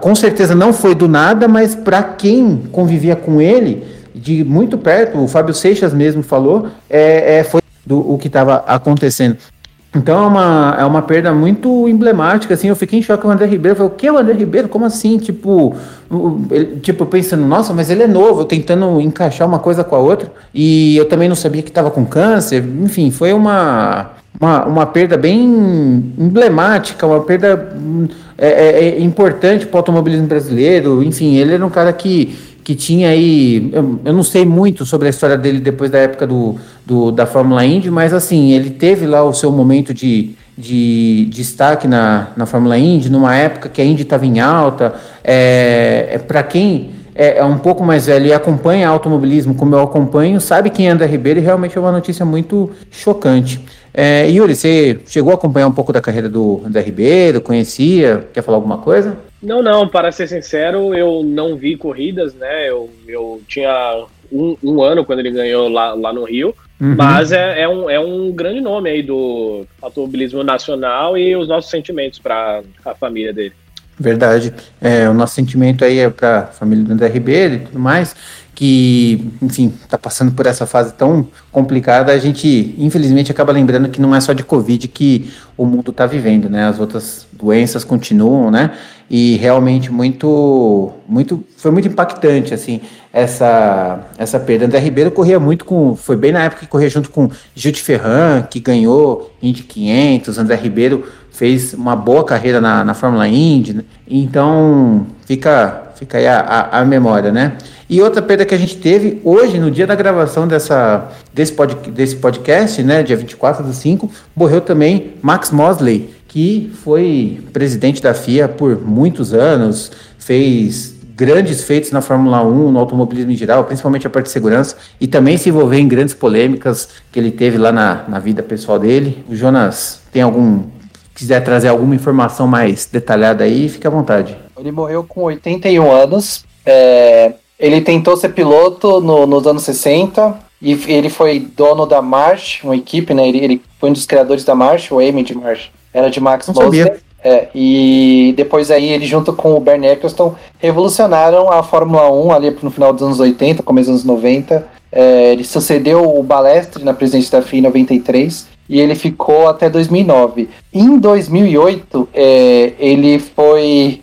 S1: com certeza não foi do nada, mas para quem convivia com ele de muito perto, o Fábio Seixas mesmo falou, é, é, foi do, o que estava acontecendo. Então é uma, é uma perda muito emblemática, assim, eu fiquei em choque com o André Ribeiro, eu falei, o que é o André Ribeiro? Como assim? Tipo, ele- tipo, pensando, nossa, mas ele é novo, tentando encaixar uma coisa com a outra, e eu também não sabia que estava com câncer, enfim, foi uma, uma, uma perda bem emblemática, uma perda é, é, é importante para o automobilismo brasileiro. Enfim, ele era um cara que, que tinha aí. Eu, eu, não sei muito sobre a história dele depois da época do, do, da Fórmula Indy, mas assim, ele teve lá o seu momento de, de, de destaque na, na Fórmula Indy, numa época que a Indy estava em alta. É, é para quem é, é, um pouco mais velho e acompanha automobilismo como eu acompanho, sabe quem é André Ribeiro e realmente é uma notícia muito chocante. É, Yuri, você chegou a acompanhar um pouco da carreira do André Ribeiro? Conhecia? Quer falar alguma coisa?
S3: Não, não, para ser sincero, eu não vi corridas, né? Eu, eu tinha um, um ano quando ele ganhou lá, lá no Rio, uhum. mas é, é, um, é um grande nome aí do automobilismo nacional e os nossos sentimentos para a família dele.
S1: Verdade. É, o nosso sentimento aí é para a família do André Ribeiro e tudo mais, que, enfim, está passando por essa fase tão complicada, a gente, infelizmente, acaba lembrando que não é só de Covid que o mundo está vivendo, né? As outras doenças continuam, né? E realmente muito, muito, foi muito impactante, assim, essa, essa perda. André Ribeiro corria muito com, foi bem na época que corria junto com Gil de Ferran, que ganhou Indy 500, André Ribeiro fez uma boa carreira na, na Fórmula Indy, né? então fica, fica aí a, a, a, memória, né? E outra perda que a gente teve hoje, no dia da gravação dessa, desse, pod, desse podcast, né, dia 24 do 5, morreu também Max Mosley, que foi presidente da FIA por muitos anos, fez grandes feitos na Fórmula 1, no automobilismo em geral, principalmente a parte de segurança, e também se envolver em grandes polêmicas que ele teve lá na, na vida pessoal dele. O Jonas tem algum quiser trazer alguma informação mais detalhada aí, fique à vontade.
S2: Ele morreu com 81 anos. É, ele tentou ser piloto no, nos anos 60 e ele foi dono da March, uma equipe, né? Ele, ele foi um dos criadores da March, o Amy de March. Era de Max Mosley. É, e depois aí ele junto com o Bernie Eccleston revolucionaram a Fórmula 1 ali no final dos anos 80, começo dos anos 90. É, ele sucedeu o Balestre na presidência da FIA em 93 e ele ficou até 2009. Em 2008, é, ele foi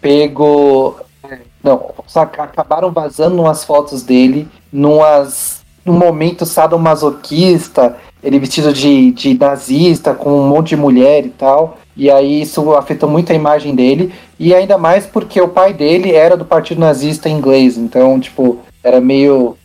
S2: pego. É, não, acabaram vazando umas fotos dele numas, num momento sadomasoquista, ele vestido de, de nazista, com um monte de mulher e tal. E aí isso afetou muito a imagem dele. E ainda mais porque o pai dele era do partido nazista inglês. Então, tipo, era meio.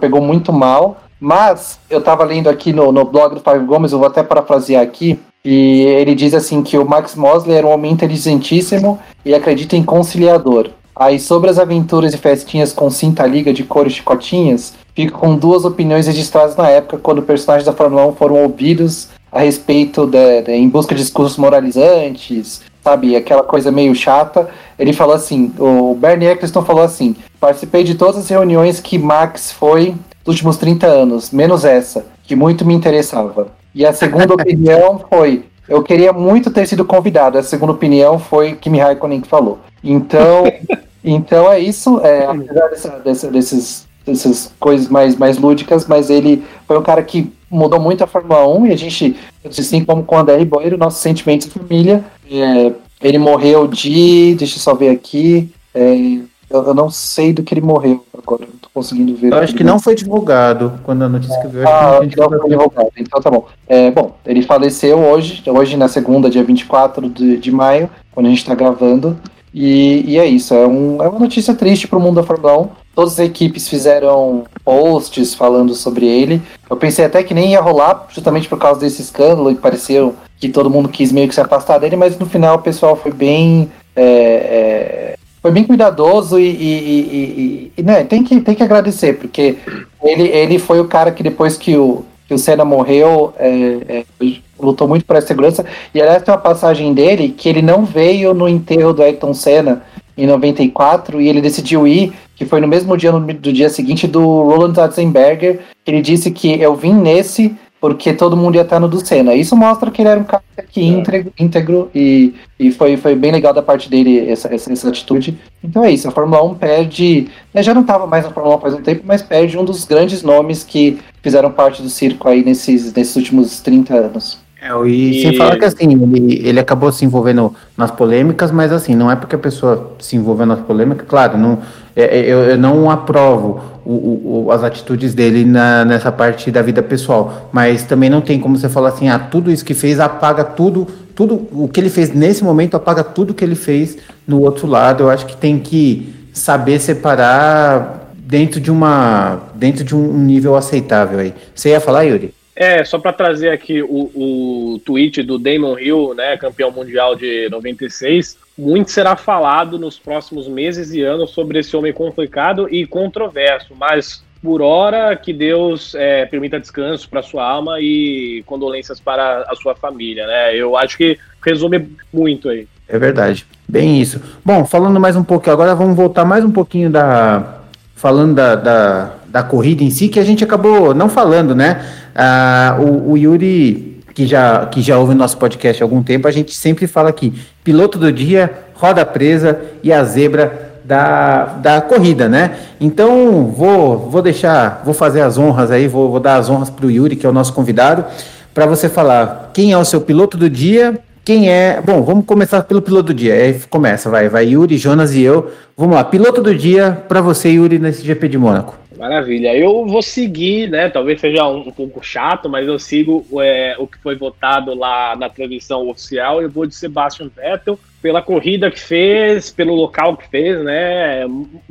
S2: Pegou muito mal. Mas eu estava lendo aqui no, no blog do Fábio Gomes, eu vou até parafrasear aqui, e ele diz assim que o Max Mosley era um homem inteligentíssimo e acredita em conciliador. Aí sobre as aventuras e festinhas com cinta liga de cor e chicotinhas, fico com duas opiniões registradas na época quando personagens da Fórmula 1 foram ouvidos a respeito de, de, em busca de discursos moralizantes, sabe, aquela coisa meio chata. Ele falou assim, o Bernie Eccleston falou assim, participei de todas as reuniões que Max foi últimos 30 anos, menos essa, que muito me interessava. E a segunda opinião foi: eu queria muito ter sido convidado. A segunda opinião foi Kimi Raikkonen que falou. Então, então é isso. É, apesar dessa, dessa, desses, dessas coisas mais, mais lúdicas, mas ele foi um cara que mudou muito a Fórmula 1 e a gente, assim como com o André Ribeiro, nossos sentimentos de família. É, ele morreu de. Deixa eu só ver aqui. É, eu, eu, não sei do que ele morreu agora, não tô conseguindo ver.
S1: Eu acho que não foi divulgado quando a notícia que veio.
S2: Ah, não foi divulgado, então tá bom. É, bom, ele faleceu hoje, hoje na segunda, dia 24 de, de maio, quando a gente tá gravando. E, e é isso, é, um, é uma notícia triste pro mundo da Fórmula 1. Todas as equipes fizeram posts falando sobre ele. Eu pensei até que nem ia rolar, justamente por causa desse escândalo, e pareceu que todo mundo quis meio que se afastar dele, mas no final o pessoal foi bem. É, é, foi bem cuidadoso e, e, e, e, né, tem que, tem que agradecer, porque ele, ele foi o cara que depois que o, que o Senna morreu, é, é, lutou muito por essa segurança. E aliás, tem uma passagem dele que ele não veio no enterro do Ayrton Senna em 94 e ele decidiu ir, que foi no mesmo dia no, do dia seguinte do Roland Ratzenberger. Ele disse que eu vim nesse porque todo mundo ia estar no do Senna. Isso mostra que ele era um cara que é. íntegro, íntegro e, e foi, foi bem legal da parte dele essa, essa, essa atitude. Então é isso, a Fórmula 1 perde. Né, já não estava mais na Fórmula 1 faz um tempo, mas perde um dos grandes nomes que fizeram parte do circo aí nesses, nesses últimos 30 anos.
S1: É, e, e, sem falar que assim, ele, ele acabou se envolvendo nas polêmicas, mas assim, não é porque a pessoa se envolveu nas polêmicas, claro, não, é, é, eu, eu não aprovo o, o, as atitudes dele na, nessa parte da vida pessoal, mas também não tem como você falar assim, ah, tudo isso que fez apaga tudo, tudo o que ele fez nesse momento apaga tudo que ele fez no outro lado. Eu acho que tem que saber separar dentro de uma dentro de um nível aceitável aí. Você ia falar, Yuri?
S3: É, só para trazer aqui o, o tweet do Damon Hill, né, campeão mundial de 96, muito será falado nos próximos meses e anos sobre esse homem complicado e controverso, mas por hora que Deus é, permita descanso para sua alma e condolências para a sua família, né? Eu acho que resume muito aí.
S1: É verdade, bem isso. Bom, falando mais um pouco, agora vamos voltar mais um pouquinho da falando da, da, da corrida em si, que a gente acabou não falando, né? Ah, o, o, Yuri, que já, que já ouve nosso podcast há algum tempo, a gente sempre fala aqui: piloto do dia, roda presa e a zebra da, da corrida, né? Então vou, vou deixar, vou fazer as honras aí, vou, vou dar as honras para o Yuri, que é o nosso convidado, para você falar quem é o seu piloto do dia, quem é. Bom, vamos começar pelo piloto do dia. Aí começa, vai, vai Yuri, Jonas e eu. Vamos lá, piloto do dia para você, Yuri, nesse GP de Mônaco.
S3: Maravilha. Eu vou seguir, né? Talvez seja um, um pouco chato, mas eu sigo é, o que foi votado lá na transmissão oficial. Eu vou de Sebastian Vettel pela corrida que fez, pelo local que fez, né?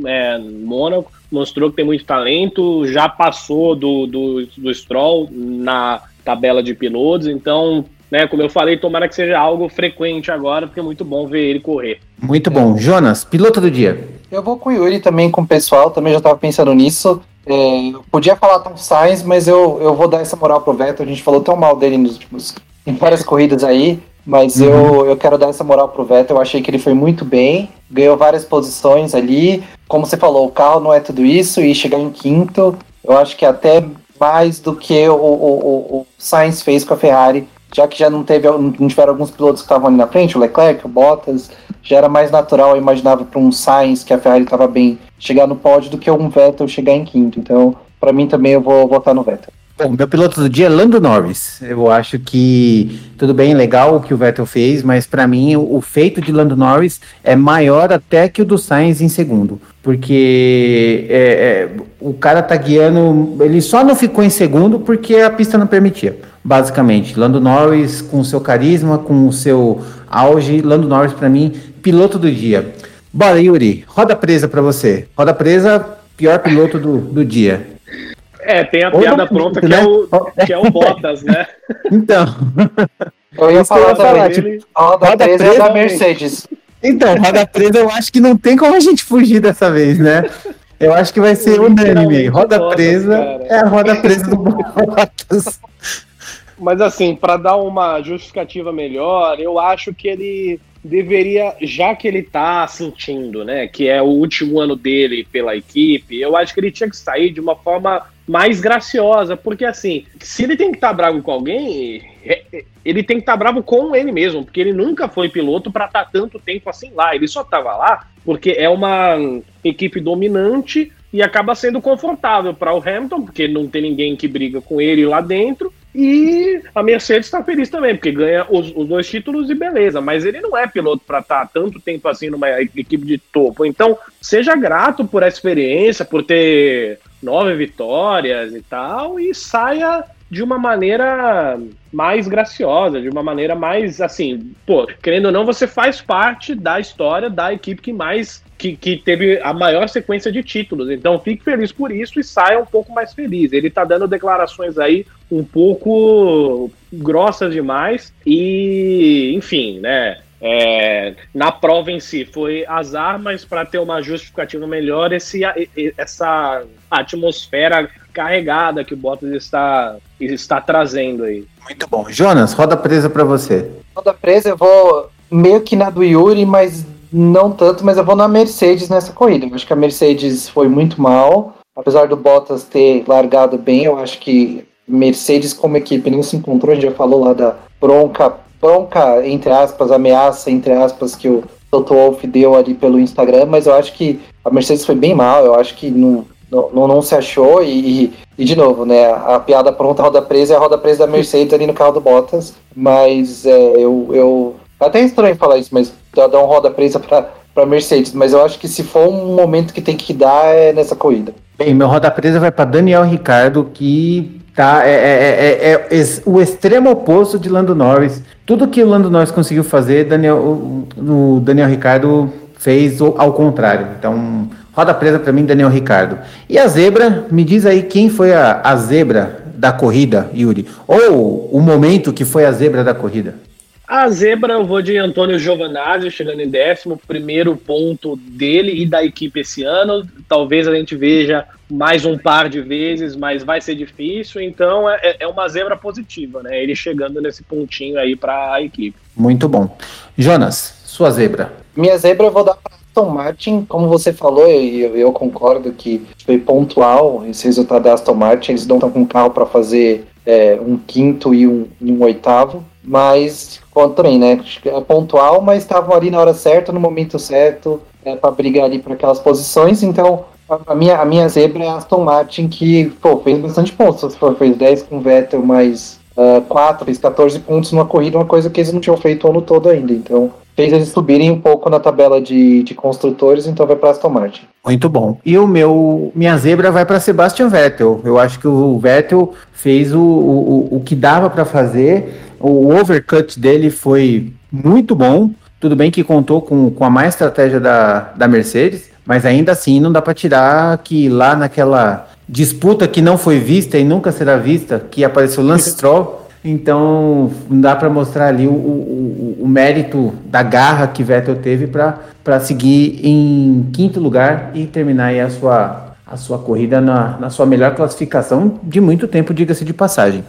S3: É, Mônaco mostrou que tem muito talento, já passou do, do, do Stroll na tabela de pilotos, então né? Como eu falei, tomara que seja algo frequente agora, porque é muito bom ver ele correr.
S1: Muito bom. Jonas, piloto do dia.
S2: Eu vou com o Yuri também, com o pessoal, também já estava pensando nisso. É, eu podia falar tão Sainz, mas eu, eu vou dar essa moral pro Vettel. A gente falou tão mal dele nos últimos, em várias corridas aí, mas uhum. eu, eu quero dar essa moral pro Vettel. Eu achei que ele foi muito bem, ganhou várias posições ali. Como você falou, o carro não é tudo isso, e chegar em quinto, eu acho que até mais do que o, o, o, o Sainz fez com a Ferrari já que já não teve, não tiveram alguns pilotos que estavam ali na frente, o Leclerc, o Bottas, já era mais natural, eu imaginava para um Sainz que a Ferrari estava bem chegar no pódio do que um Vettel chegar em quinto. Então, para mim também eu vou votar no Vettel.
S1: Bom, meu piloto do dia é Lando Norris. Eu acho que tudo bem, legal o que o Vettel fez, mas para mim o, feito de Lando Norris é maior até que o do Sainz em segundo, porque é, é, o cara tá guiando, ele só não ficou em segundo porque a pista não permitia basicamente. Lando Norris com o seu carisma, com o seu auge. Lando Norris, para mim, piloto do dia. Bora, Yuri, roda presa para você. Roda presa, pior piloto do, do dia.
S3: É, tem a piada pronta que, é né? é o, que é o Bottas, né?
S1: Então.
S2: Eu ia falar, falar tipo, roda, roda presa, presa da Mercedes.
S1: Então, roda presa eu acho que não tem como a gente fugir dessa vez, né? Eu acho que vai ser unânime. Roda presa é a roda presa do Bottas.
S3: Mas assim, para dar uma justificativa melhor, eu acho que ele deveria, já que ele tá sentindo, né, que é o último ano dele pela equipe, eu acho que ele tinha que sair de uma forma mais graciosa, porque assim, se ele tem que estar tá bravo com alguém, é, é, ele tem que estar tá bravo com ele mesmo, porque ele nunca foi piloto para estar tá tanto tempo assim lá, ele só tava lá porque é uma equipe dominante e acaba sendo confortável para o Hamilton, porque não tem ninguém que briga com ele lá dentro. E a Mercedes está feliz também, porque ganha os, os, dois títulos e beleza. Mas ele não é piloto para estar tá tanto tempo assim numa equipe de topo. Então, seja grato por essa experiência, por ter nove vitórias e tal, e saia de uma maneira mais graciosa, de uma maneira mais assim, pô, querendo ou não, você faz parte da história da equipe que mais que, que teve a maior sequência de títulos. Então fique feliz por isso e saia um pouco mais feliz. Ele tá dando declarações aí um pouco grossas demais e, enfim, né? É, na prova em si foi azar, mas para ter uma justificativa melhor, esse, essa atmosfera carregada que o Bottas está, está trazendo aí.
S1: Muito bom. Jonas, roda presa para você.
S2: Roda presa, eu vou meio que na do Yuri, mas não tanto, mas eu vou na Mercedes nessa corrida. Eu acho que a Mercedes foi muito mal. Apesar do Bottas ter largado bem, eu acho que Mercedes como equipe não se encontrou. A gente já falou lá da bronca, bronca, entre aspas, ameaça, entre aspas, que o Toto Wolff deu ali pelo Instagram, mas eu acho que a Mercedes foi bem mal. Eu acho que não, não, não, não se achou. E, e, de novo, né? A, piada pronta, a roda presa é a roda presa da Mercedes ali no carro do Bottas. Mas é, eu, eu. Até estranho falar isso, mas dar uma roda presa para para Mercedes, mas eu acho que se for um momento que tem que dar é nessa corrida.
S1: Bem, meu roda presa vai para Daniel Ricardo, que tá é, é, é, é, o extremo oposto de Lando Norris. Tudo que o Lando Norris conseguiu fazer, Daniel, o, o Daniel Ricardo fez ao contrário. Então, roda presa para mim, Daniel Ricardo. E a zebra, me diz aí quem foi a, a zebra da corrida, Yuri? Ou o momento que foi a zebra da corrida?
S3: A zebra eu vou de Antônio Giovanazzi, chegando em décimo, primeiro ponto dele e da equipe esse ano. Talvez a gente veja mais um par de vezes, mas vai ser difícil. Então é, é uma zebra positiva, né? Ele chegando nesse pontinho aí para a equipe.
S1: Muito bom. Jonas, sua zebra.
S2: Minha zebra eu vou dar para Aston Martin, como você falou, e eu, eu, concordo que foi pontual esse resultado da Aston Martin. Eles não estão com carro para fazer é, um quinto e um, um oitavo, mas também, né? É pontual, mas estavam ali na hora certa, no momento certo, é, para brigar ali para aquelas posições. Então, a, minha, a minha zebra é a Aston Martin, que pô, fez bastante pontos. Fez 10 com o Vettel, mais uh, 4, fez 14 pontos numa corrida, uma coisa que eles não tinham feito o ano todo ainda. Então, fez eles subirem um pouco na tabela de, de construtores, então vai para Aston Martin.
S1: Muito bom. E o meu, minha zebra vai para Sebastian Vettel. Eu acho que o Vettel fez o, o, o que dava para fazer. O overcut dele foi muito bom. Tudo bem que contou com, com a má estratégia da, da Mercedes, mas ainda assim não dá para tirar que lá naquela disputa que não foi vista e nunca será vista, que apareceu Lance Stroll, então não dá para mostrar ali o, o, o, mérito da garra que Vettel teve para seguir em quinto lugar e terminar a sua, a sua corrida na, na sua melhor classificação de muito tempo, diga-se de passagem.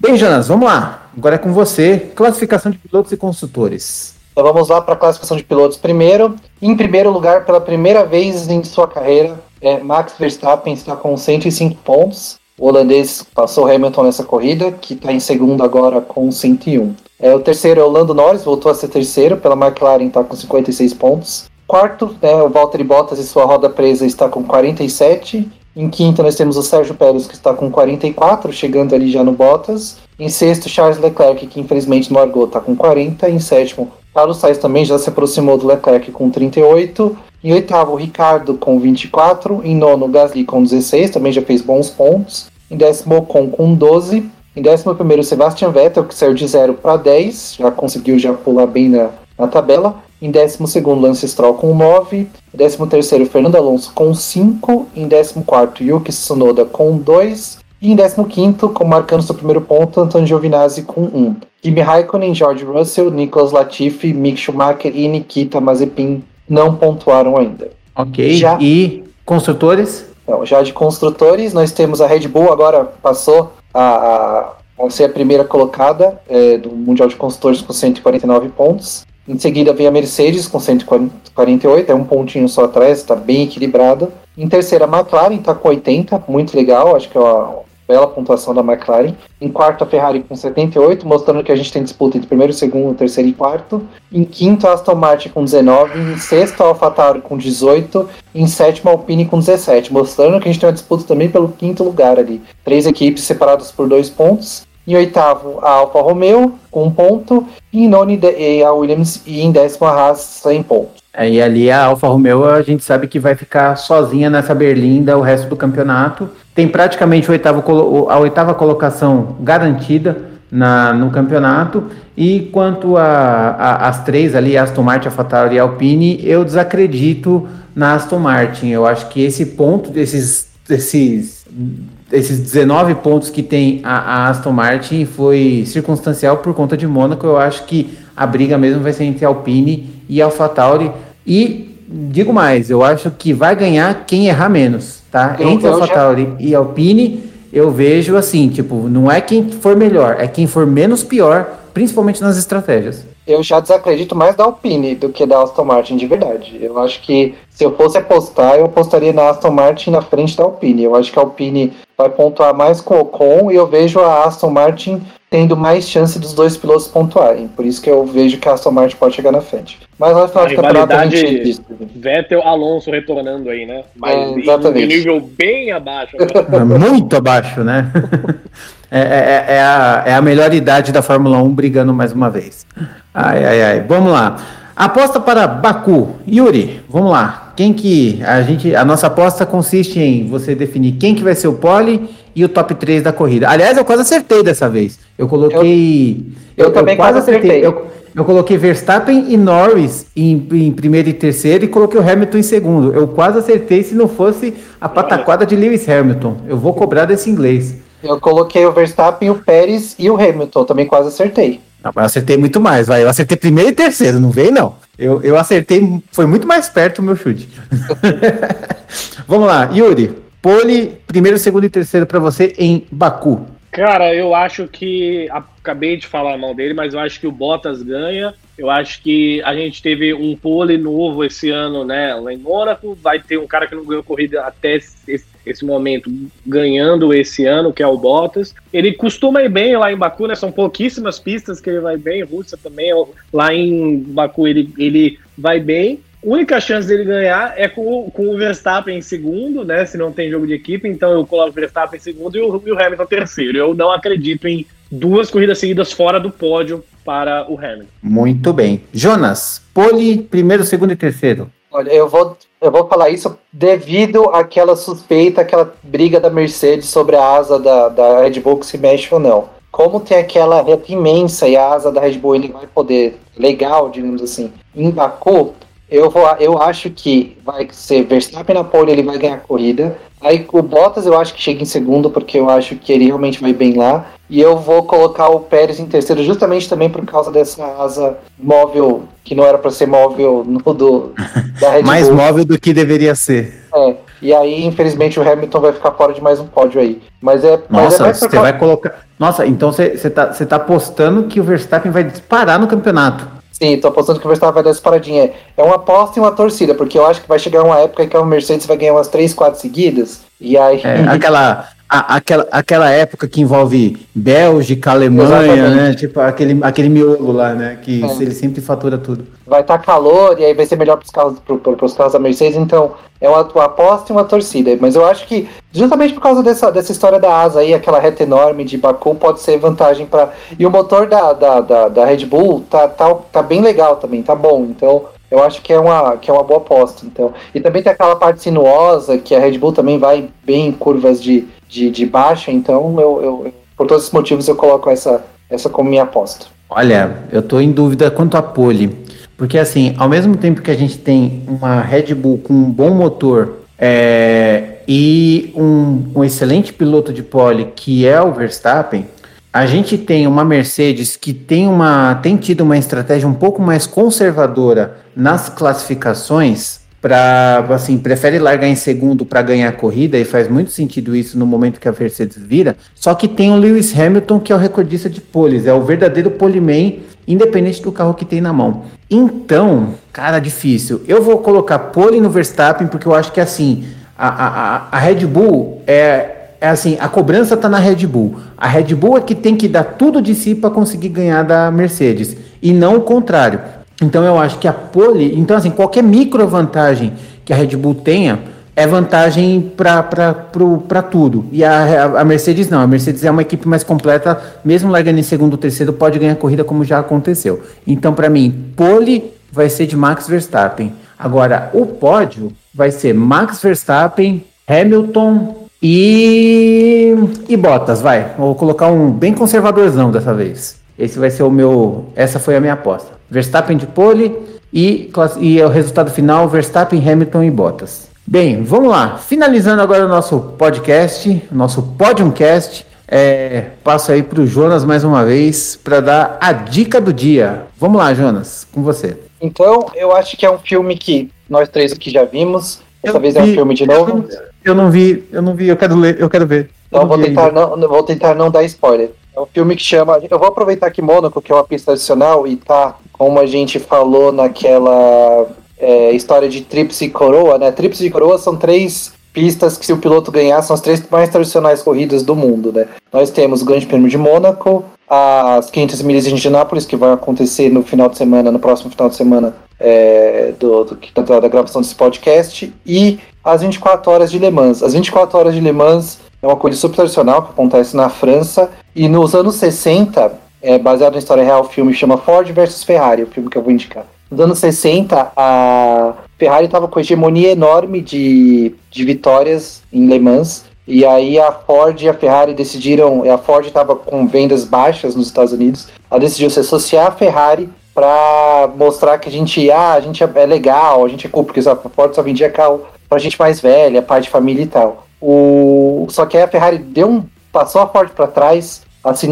S1: Bem, Jonas, vamos lá. Agora é com você. Classificação de pilotos e construtores.
S2: Então vamos lá para a classificação de pilotos primeiro. Em primeiro lugar, pela primeira vez em sua carreira, é Max Verstappen está com 105 pontos. O holandês passou Hamilton nessa corrida, que está em segundo agora com 101. É, o terceiro é o Lando Norris, voltou a ser terceiro, pela McLaren está com 56 pontos. Quarto, é, o Valtteri Bottas e sua roda presa está com 47. Em quinto, nós temos o Sérgio Pérez, que está com 44, chegando ali já no Bottas. Em sexto, Charles Leclerc, que infelizmente não largou, está com 40. Em sétimo, Carlos Sainz também já se aproximou do Leclerc com 38. Em oitavo, Ricardo com 24. Em nono, Gasly com 16, também já fez bons pontos. Em décimo, Ocon com 12. Em décimo primeiro, Sebastian Vettel, que saiu de 0 para 10, já conseguiu já pular bem na, na tabela. Em 12, Lance Stroll com 9. Em 13, Fernando Alonso com 5. Em 14, Yuki Tsunoda com 2. E em 15, marcando seu primeiro ponto, Antônio Giovinazzi com 1. Kimi Raikkonen, George Russell, Nicolas Latifi, Mick Schumacher e Nikita Mazepin não pontuaram ainda.
S1: Ok. Já... E construtores?
S2: Então, já de construtores, nós temos a Red Bull, agora passou a, a, a ser a primeira colocada é, do Mundial de Construtores com 149 pontos. Em seguida vem a Mercedes com 148, é um pontinho só atrás, está bem equilibrada. Em terceira, a McLaren está com 80, muito legal, acho que é uma bela pontuação da McLaren. Em quarto, a Ferrari com 78, mostrando que a gente tem disputa entre primeiro, segundo, terceiro e quarto. Em quinto, a Aston Martin com 19. Em sexto, a AlphaTauri com 18. Em sétimo, a Alpine com 17, mostrando que a gente tem uma disputa também pelo quinto lugar ali. Três equipes separadas por dois pontos. Em oitavo, a Alfa Romeo, com um ponto. E em nono, a Williams. E em décimo, a Haas, sem pontos.
S1: É, e ali a Alfa Romeo a gente sabe que vai ficar sozinha nessa berlinda o resto do campeonato. Tem praticamente o oitavo, a oitava colocação garantida na, no campeonato. E quanto às três ali, Aston Martin, AlphaTauri e Alpine, eu desacredito na Aston Martin. Eu acho que esse ponto desses, desses esses 19 pontos que tem a, a, Aston Martin foi circunstancial por conta de Mônaco. Eu acho que a briga mesmo vai ser entre Alpine e AlphaTauri. E digo mais, eu acho que vai ganhar quem errar menos, tá? Eu, entre AlphaTauri já... e Alpine, eu vejo assim, tipo, não é quem for melhor, é quem for menos pior, principalmente nas estratégias
S2: eu já desacredito mais da Alpine do que da Aston Martin de verdade. Eu acho que se eu fosse apostar, eu apostaria na Aston Martin na frente da Alpine. Eu acho que a Alpine vai pontuar mais com o Ocon e eu vejo a Aston Martin tendo mais chance dos dois pilotos pontuarem. Por isso que eu vejo que a Aston Martin pode chegar na frente. Mas no final
S3: de campeonato a gente diz. Vettel Alonso retornando aí, né? Mas é, exatamente. nível bem abaixo. Né?
S1: Muito abaixo, né? É, é, é, a, é a melhor idade da Fórmula 1 brigando mais uma vez. Ai, ai, ai. Vamos lá. Aposta para Baku. Yuri, vamos lá. Quem que a gente, a nossa aposta consiste em você definir quem que vai ser o pole e o top 3 da corrida. Aliás, eu quase acertei dessa vez. Eu coloquei.
S2: Eu, eu, eu também quase acertei.
S1: Eu, eu coloquei Verstappen e Norris em, em, primeiro e terceiro e coloquei o Hamilton em segundo. Eu quase acertei se não fosse a pataquada de Lewis Hamilton. Eu vou cobrar desse inglês.
S2: Eu coloquei o Verstappen, o Pérez e o Hamilton. Também quase acertei.
S1: Não, mas eu acertei muito mais, vai. Eu acertei primeiro e terceiro, não veio, não. Eu, eu acertei, foi muito mais perto o meu chute. Vamos lá, Yuri. Pole, primeiro, segundo e terceiro para você em Baku.
S3: Cara, eu acho que. Acabei de falar mal dele, mas eu acho que o Bottas ganha. Eu acho que a gente teve um pole novo esse ano, né? Lá em Mônaco. Vai ter um cara que não ganhou corrida até esse, esse momento, ganhando esse ano, que é o Bottas. Ele costuma ir bem lá em Baku, né? São pouquíssimas pistas que ele vai bem. Rússia também. Lá em Baku ele, ele vai bem única chance dele ganhar é com, com o Verstappen em segundo, né? Se não tem jogo de equipe, então eu coloco o Verstappen em segundo e o, e o Hamilton terceiro. Eu não acredito em duas corridas seguidas fora do pódio para o Hamilton.
S1: Muito bem. Jonas, pole, primeiro, segundo e terceiro.
S2: Olha, eu vou, eu vou falar isso devido àquela suspeita, aquela briga da Mercedes sobre a asa da, da Red Bull que se mexe ou não. Como tem aquela reta imensa e a asa da Red Bull ele vai poder, legal, digamos assim, em Baku, eu, vou, eu acho que vai ser Verstappen na pole, ele vai ganhar a corrida. Aí o Bottas eu acho que chega em segundo, porque eu acho que ele realmente vai bem lá. E eu vou colocar o Pérez em terceiro, justamente também por causa dessa asa móvel, que não era para ser móvel no do,
S1: da Red Bull. mais móvel do que deveria ser.
S2: É. E aí, infelizmente, o Hamilton vai ficar fora de mais um pódio aí. Mas é.
S1: Nossa,
S2: mas
S1: é você vai colocar. Nossa, então você tá, tá apostando que o Verstappen vai disparar no campeonato.
S2: Sim, tô apostando que o Verstappen vai dar essa paradinha. É uma aposta e uma torcida, porque eu acho que vai chegar uma época que a Mercedes vai ganhar umas 3, 4 seguidas. E aí.
S1: É, aquela, a, aquela, aquela época que envolve Bélgica, Alemanha, Exatamente. né? Tipo aquele, aquele miolo lá, né? Que é. ele sempre fatura tudo.
S2: Vai estar tá calor e aí vai ser melhor para os carros, pro, pro, carros da Mercedes, então é uma, uma, aposta e uma torcida. Mas eu acho que, justamente por causa dessa, dessa história da asa aí, aquela reta enorme de Baku, pode ser vantagem para. E o motor da, da, da, da Red Bull tá, tá, tá bem legal também, tá bom. Então eu acho que é uma, que é uma boa aposta. Então. E também tem aquela parte sinuosa, que a Red Bull também vai bem em curvas de, de, de baixa, então eu, eu, por todos esses motivos eu coloco essa, essa como minha aposta.
S1: Olha, eu estou em dúvida quanto a pole, porque assim, ao mesmo tempo que a gente tem uma Red Bull com um bom motor é, e um, um excelente piloto de pole, que é o Verstappen, a gente tem uma Mercedes que tem, uma, tem tido uma estratégia um pouco mais conservadora nas classificações para assim prefere largar em segundo para ganhar a corrida e faz muito sentido isso no momento que a Mercedes vira. Só que tem o Lewis Hamilton que é o recordista de poles, é o verdadeiro poleman, independente do carro que tem na mão. Então, cara, difícil. Eu vou colocar pole no Verstappen porque eu acho que assim a, a, a Red Bull é é assim, a cobrança está na Red Bull. A Red Bull é que tem que dar tudo de si para conseguir ganhar da Mercedes e não o contrário. Então eu acho que a pole, então assim, qualquer micro vantagem que a Red Bull tenha é vantagem para tudo. E a, a, Mercedes não, a Mercedes é uma equipe mais completa, mesmo largando em segundo ou terceiro, pode ganhar corrida como já aconteceu. Então para mim, pole vai ser de Max Verstappen. Agora, o pódio vai ser Max Verstappen, Hamilton e, e Bottas, vai. Vou colocar um bem conservadorzão dessa vez. Esse vai ser o meu, essa foi a minha aposta. Verstappen de pole e, e o resultado final, Verstappen, Hamilton e Bottas. Bem, vamos lá. Finalizando agora o nosso podcast, nosso Podiumcast. É, passo aí para o Jonas mais uma vez para dar a dica do dia. Vamos lá, Jonas, com você.
S2: Então, eu acho que é um filme que nós três aqui já vimos. Dessa vez vi, é um filme de novo.
S1: Eu não vi, eu não vi, eu quero ler, eu quero ver.
S2: Então vou tentar não, vou tentar não dar spoiler. É um filme que chama. Eu vou aproveitar que Mônaco, que é uma pista adicional, e tá, como a gente falou naquela é, história de Tríplice Coroa, né? Tríplice Coroa são três pistas que, se o piloto ganhar, são as três mais tradicionais corridas do mundo, né? Nós temos o Grande Prêmio de Mônaco, as 500 milhas de Indianápolis, que vai acontecer no final de semana, no próximo final de semana é, do, do, da, da gravação desse podcast, e as 24 horas de Le Mans. As 24 horas de Le Mans é uma coisa super tradicional que acontece na França, e nos anos 60, é, baseado na história real, o filme chama Ford versus Ferrari, o filme que eu vou indicar. Nos anos 60, a Ferrari estava com hegemonia enorme de, de vitórias em Le Mans, e aí a Ford e a Ferrari decidiram, a Ford estava com vendas baixas nos Estados Unidos, ela decidiu se associar à Ferrari para mostrar que a gente, ah, a gente é legal, a gente é cool, porque a Ford só vendia carro pra gente mais velha, pai de família e tal. O... Só que a Ferrari deu um, passou a Ford para trás,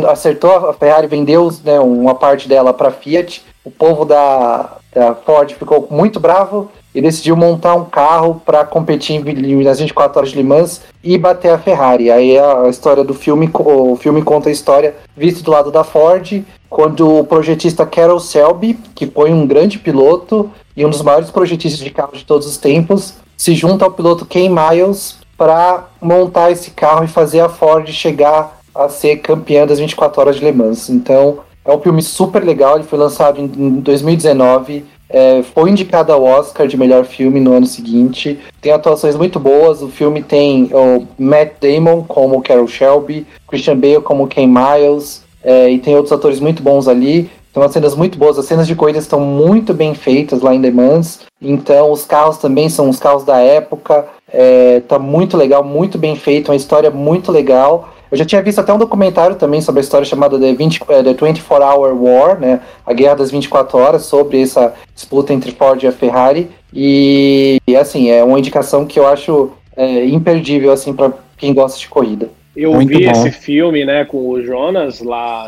S2: acertou a Ferrari, vendeu né, uma parte dela para Fiat. O povo da, da Ford ficou muito bravo e decidiu montar um carro para competir nas 24 horas de Le Mans e bater a Ferrari. Aí a história do filme, o filme conta a história visto do lado da Ford, quando o projetista Carroll Selby, que foi um grande piloto e um dos maiores projetistas de carro de todos os tempos, se junta ao piloto Ken Miles para montar esse carro e fazer a Ford chegar a ser campeã das 24 horas de Le Mans. Então, é um filme super legal, ele foi lançado em 2019 é, foi indicado ao Oscar de melhor filme no ano seguinte. Tem atuações muito boas. O filme tem o Matt Damon como Carol Shelby, Christian Bale como Ken Miles, é, e tem outros atores muito bons ali. Tem umas cenas muito boas. As cenas de corrida estão muito bem feitas lá em The Mans. Então, os carros também são os carros da época. É, tá muito legal, muito bem feito. Uma história muito legal. Eu já tinha visto até um documentário também sobre a história chamada The, 20, uh, The 24 Hour War, né? A Guerra das 24 Horas, sobre essa disputa entre Ford e a Ferrari. E, assim, é uma indicação que eu acho é, imperdível, assim, para quem gosta de corrida.
S3: Eu Muito vi bom. esse filme, né, com o Jonas lá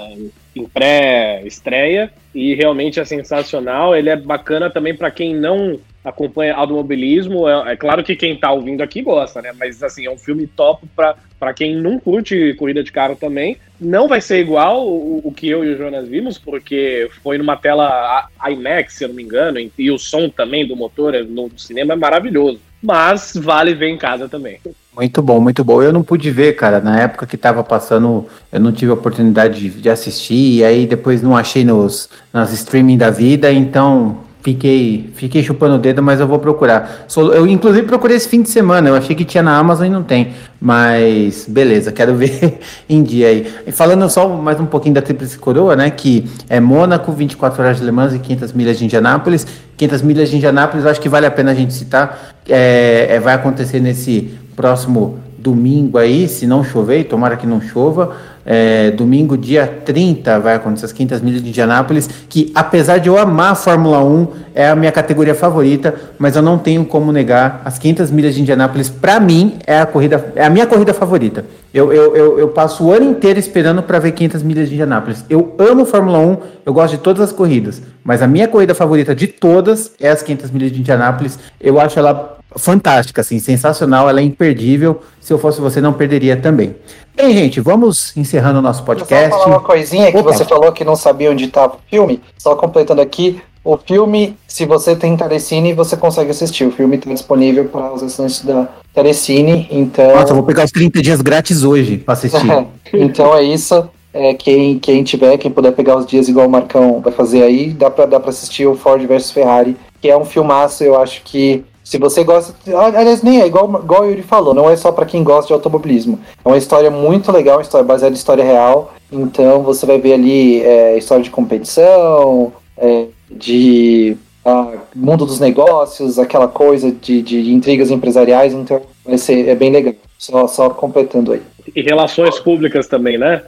S3: em pré-estreia e realmente é sensacional. Ele é bacana também para quem não acompanha automobilismo. É, é, claro que quem tá ouvindo aqui gosta, né? Mas assim, é um filme top para quem não curte corrida de carro também. Não vai ser igual o, o, que eu e o Jonas vimos, porque foi numa tela IMAX, se eu não me engano, e o som também do motor no cinema é maravilhoso. Mas vale ver em casa também.
S1: Muito bom, muito bom. Eu não pude ver, cara. Na época que tava passando, eu não tive a oportunidade de, de assistir, e aí depois não achei nos, nas streaming da vida, então Fiquei, fiquei chupando o dedo, mas eu vou procurar. Eu, inclusive, procurei esse fim de semana. Eu achei que tinha na Amazon e não tem. Mas, beleza, quero ver em dia aí. E falando só mais um pouquinho da Tríplice Coroa, né? Que é Mônaco, 24 horas de Le Mans e 500 milhas de Indianápolis. 500 milhas de Indianápolis, acho que vale a pena a gente citar. É, é, vai acontecer nesse próximo domingo aí, se não chover, e tomara que não chova. É, domingo, dia 30, vai acontecer as 500 milhas de Indianápolis, que apesar de eu amar a Fórmula 1, é a minha categoria favorita, mas eu não tenho como negar, as 500 milhas de Indianápolis, para mim, é a corrida, é a minha corrida favorita. Eu, eu, eu, eu passo o ano inteiro esperando para ver 500 milhas de Indianápolis. Eu amo Fórmula 1, eu gosto de todas as corridas, mas a minha corrida favorita de todas é as 500 milhas de Indianápolis. Eu acho ela fantástica, assim, sensacional, ela é imperdível. Se eu fosse você, não perderia também. Bem, gente, vamos encerrando o nosso podcast.
S2: Vou falar uma coisinha que Opa. você falou que não sabia onde estava o filme. Só completando aqui, o filme, se você tem Telecine, você consegue assistir. O filme está disponível para os assinantes da Telecine, então...
S1: Nossa, eu vou pegar os 30 dias grátis hoje para assistir.
S2: então é isso. É, quem, quem tiver, quem puder pegar os dias igual o Marcão vai fazer aí, dá para dá assistir o Ford vs Ferrari, que é um filmaço, eu acho que se você gosta. Aliás, nem é igual, igual o Yuri falou, não é só para quem gosta de automobilismo. É uma história muito legal, uma história baseada em história real. Então você vai ver ali é, história de competição, é, de ah, mundo dos negócios, aquela coisa de, de intrigas empresariais. Então vai ser é bem legal. Só, só completando aí.
S3: E relações públicas também, né?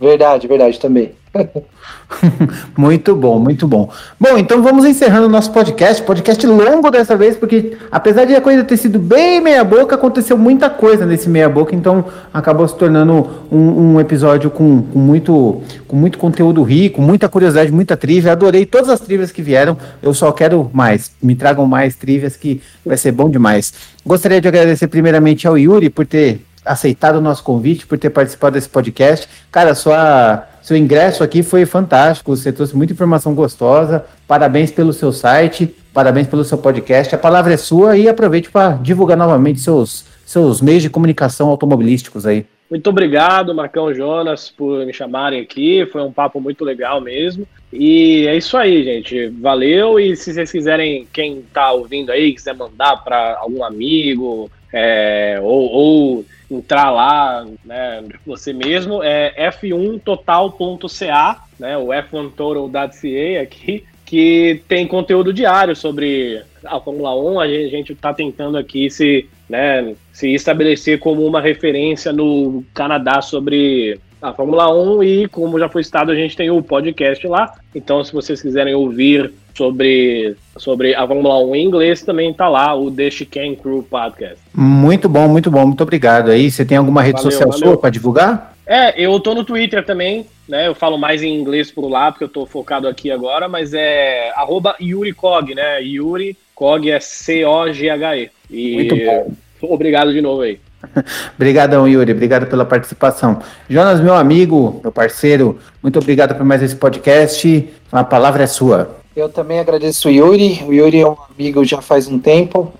S2: Verdade, verdade também.
S1: muito bom, muito bom. Bom, então vamos encerrando o nosso podcast. Podcast longo dessa vez, porque apesar de a coisa ter sido bem meia-boca, aconteceu muita coisa nesse meia-boca, então acabou se tornando um, um episódio com, com, muito, com muito conteúdo rico, muita curiosidade, muita trivia. Adorei todas as trivias que vieram. Eu só quero mais. Me tragam mais trivias que vai ser bom demais. Gostaria de agradecer primeiramente ao Yuri por ter aceitado o nosso convite, por ter participado desse podcast. Cara, sua, seu ingresso aqui foi fantástico, você trouxe muita informação gostosa. Parabéns pelo seu site, parabéns pelo seu podcast. A palavra é sua e aproveite para divulgar novamente seus, seus meios de comunicação automobilísticos aí.
S3: Muito obrigado, Marcão Jonas, por me chamarem aqui. Foi um papo muito legal mesmo. E é isso aí, gente. Valeu. E se vocês quiserem, quem tá ouvindo aí, quiser mandar para algum amigo, é, ou, ou, entrar lá, né, você mesmo, é f1total.ca, né, o f1total.ca aqui, que tem conteúdo diário sobre a Fórmula 1. A gente está tentando aqui se, né, se estabelecer como uma referência no Canadá sobre a Fórmula 1 e, como já foi citado, a gente tem o podcast lá. Então, se vocês quiserem ouvir sobre, sobre a Fórmula 1 em inglês, também está lá o The Chicane Crew Podcast.
S1: Muito bom, muito bom, muito obrigado. Aí, você tem alguma rede valeu, social valeu. sua para divulgar?
S3: É, eu tô no Twitter também, né? Eu falo mais em inglês por lá, porque eu tô focado aqui agora, mas é arroba YuriCog, né? Yuri Cog é C-O-G-H-E. E Muito bom. Obrigado de novo aí.
S1: Obrigadão, Yuri. Obrigado pela participação. Jonas, meu amigo, meu parceiro, muito obrigado por mais esse podcast. A palavra é sua.
S2: Eu também agradeço o Yuri. O Yuri é um amigo já faz um tempo,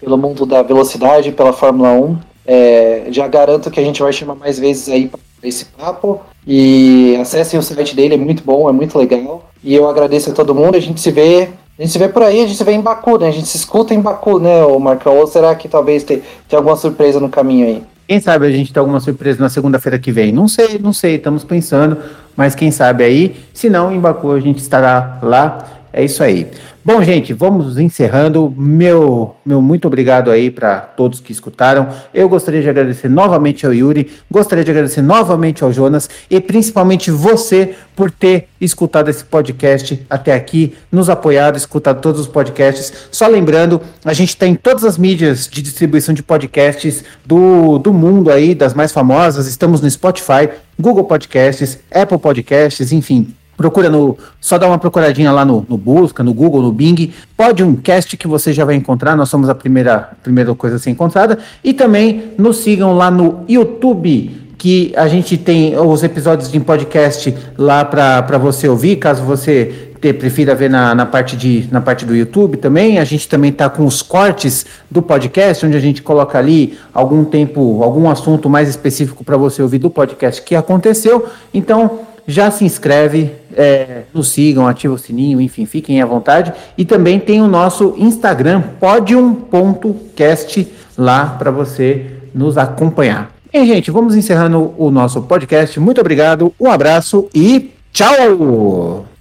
S2: pelo mundo da velocidade, pela Fórmula 1. É, já garanto que a gente vai chamar mais vezes aí para esse papo. E acessem o site dele, é muito bom, é muito legal. E eu agradeço a todo mundo. A gente se vê a gente se vê por aí, a gente se vê em Baku, né? A gente se escuta em Baku, né, o Marcão? Ou será que talvez tenha, alguma surpresa no caminho aí?
S1: Quem sabe a gente tem alguma surpresa na segunda-feira que vem? Não sei, não sei, estamos pensando, mas quem sabe aí. Se não, em Baku a gente estará lá. É isso aí. Bom, gente, vamos encerrando. Meu, meu muito obrigado aí para todos que escutaram. Eu gostaria de agradecer novamente ao Yuri, gostaria de agradecer novamente ao Jonas e principalmente você por ter escutado esse podcast até aqui, nos apoiado, escutado todos os podcasts. Só lembrando, a gente está em todas as mídias de distribuição de podcasts do, do mundo aí, das mais famosas. Estamos no Spotify, Google Podcasts, Apple Podcasts, enfim, Procura no. Só dá uma procuradinha lá no, no Busca, no Google, no Bing. Pode um cast que você já vai encontrar. Nós somos a primeira, primeira coisa a ser encontrada. E também nos sigam lá no YouTube, que a gente tem os episódios de podcast lá para você ouvir, caso você te, prefira ver na, na, parte de, na parte do YouTube também. A gente também está com os cortes do podcast, onde a gente coloca ali algum tempo, algum assunto mais específico para você ouvir do podcast que aconteceu. Então já se inscreve, é, nos sigam, ativa o sininho, enfim, fiquem à vontade. E também tem o nosso Instagram, podium.cast, lá para você nos acompanhar. E, gente, vamos encerrando o nosso podcast. Muito obrigado, um abraço e tchau!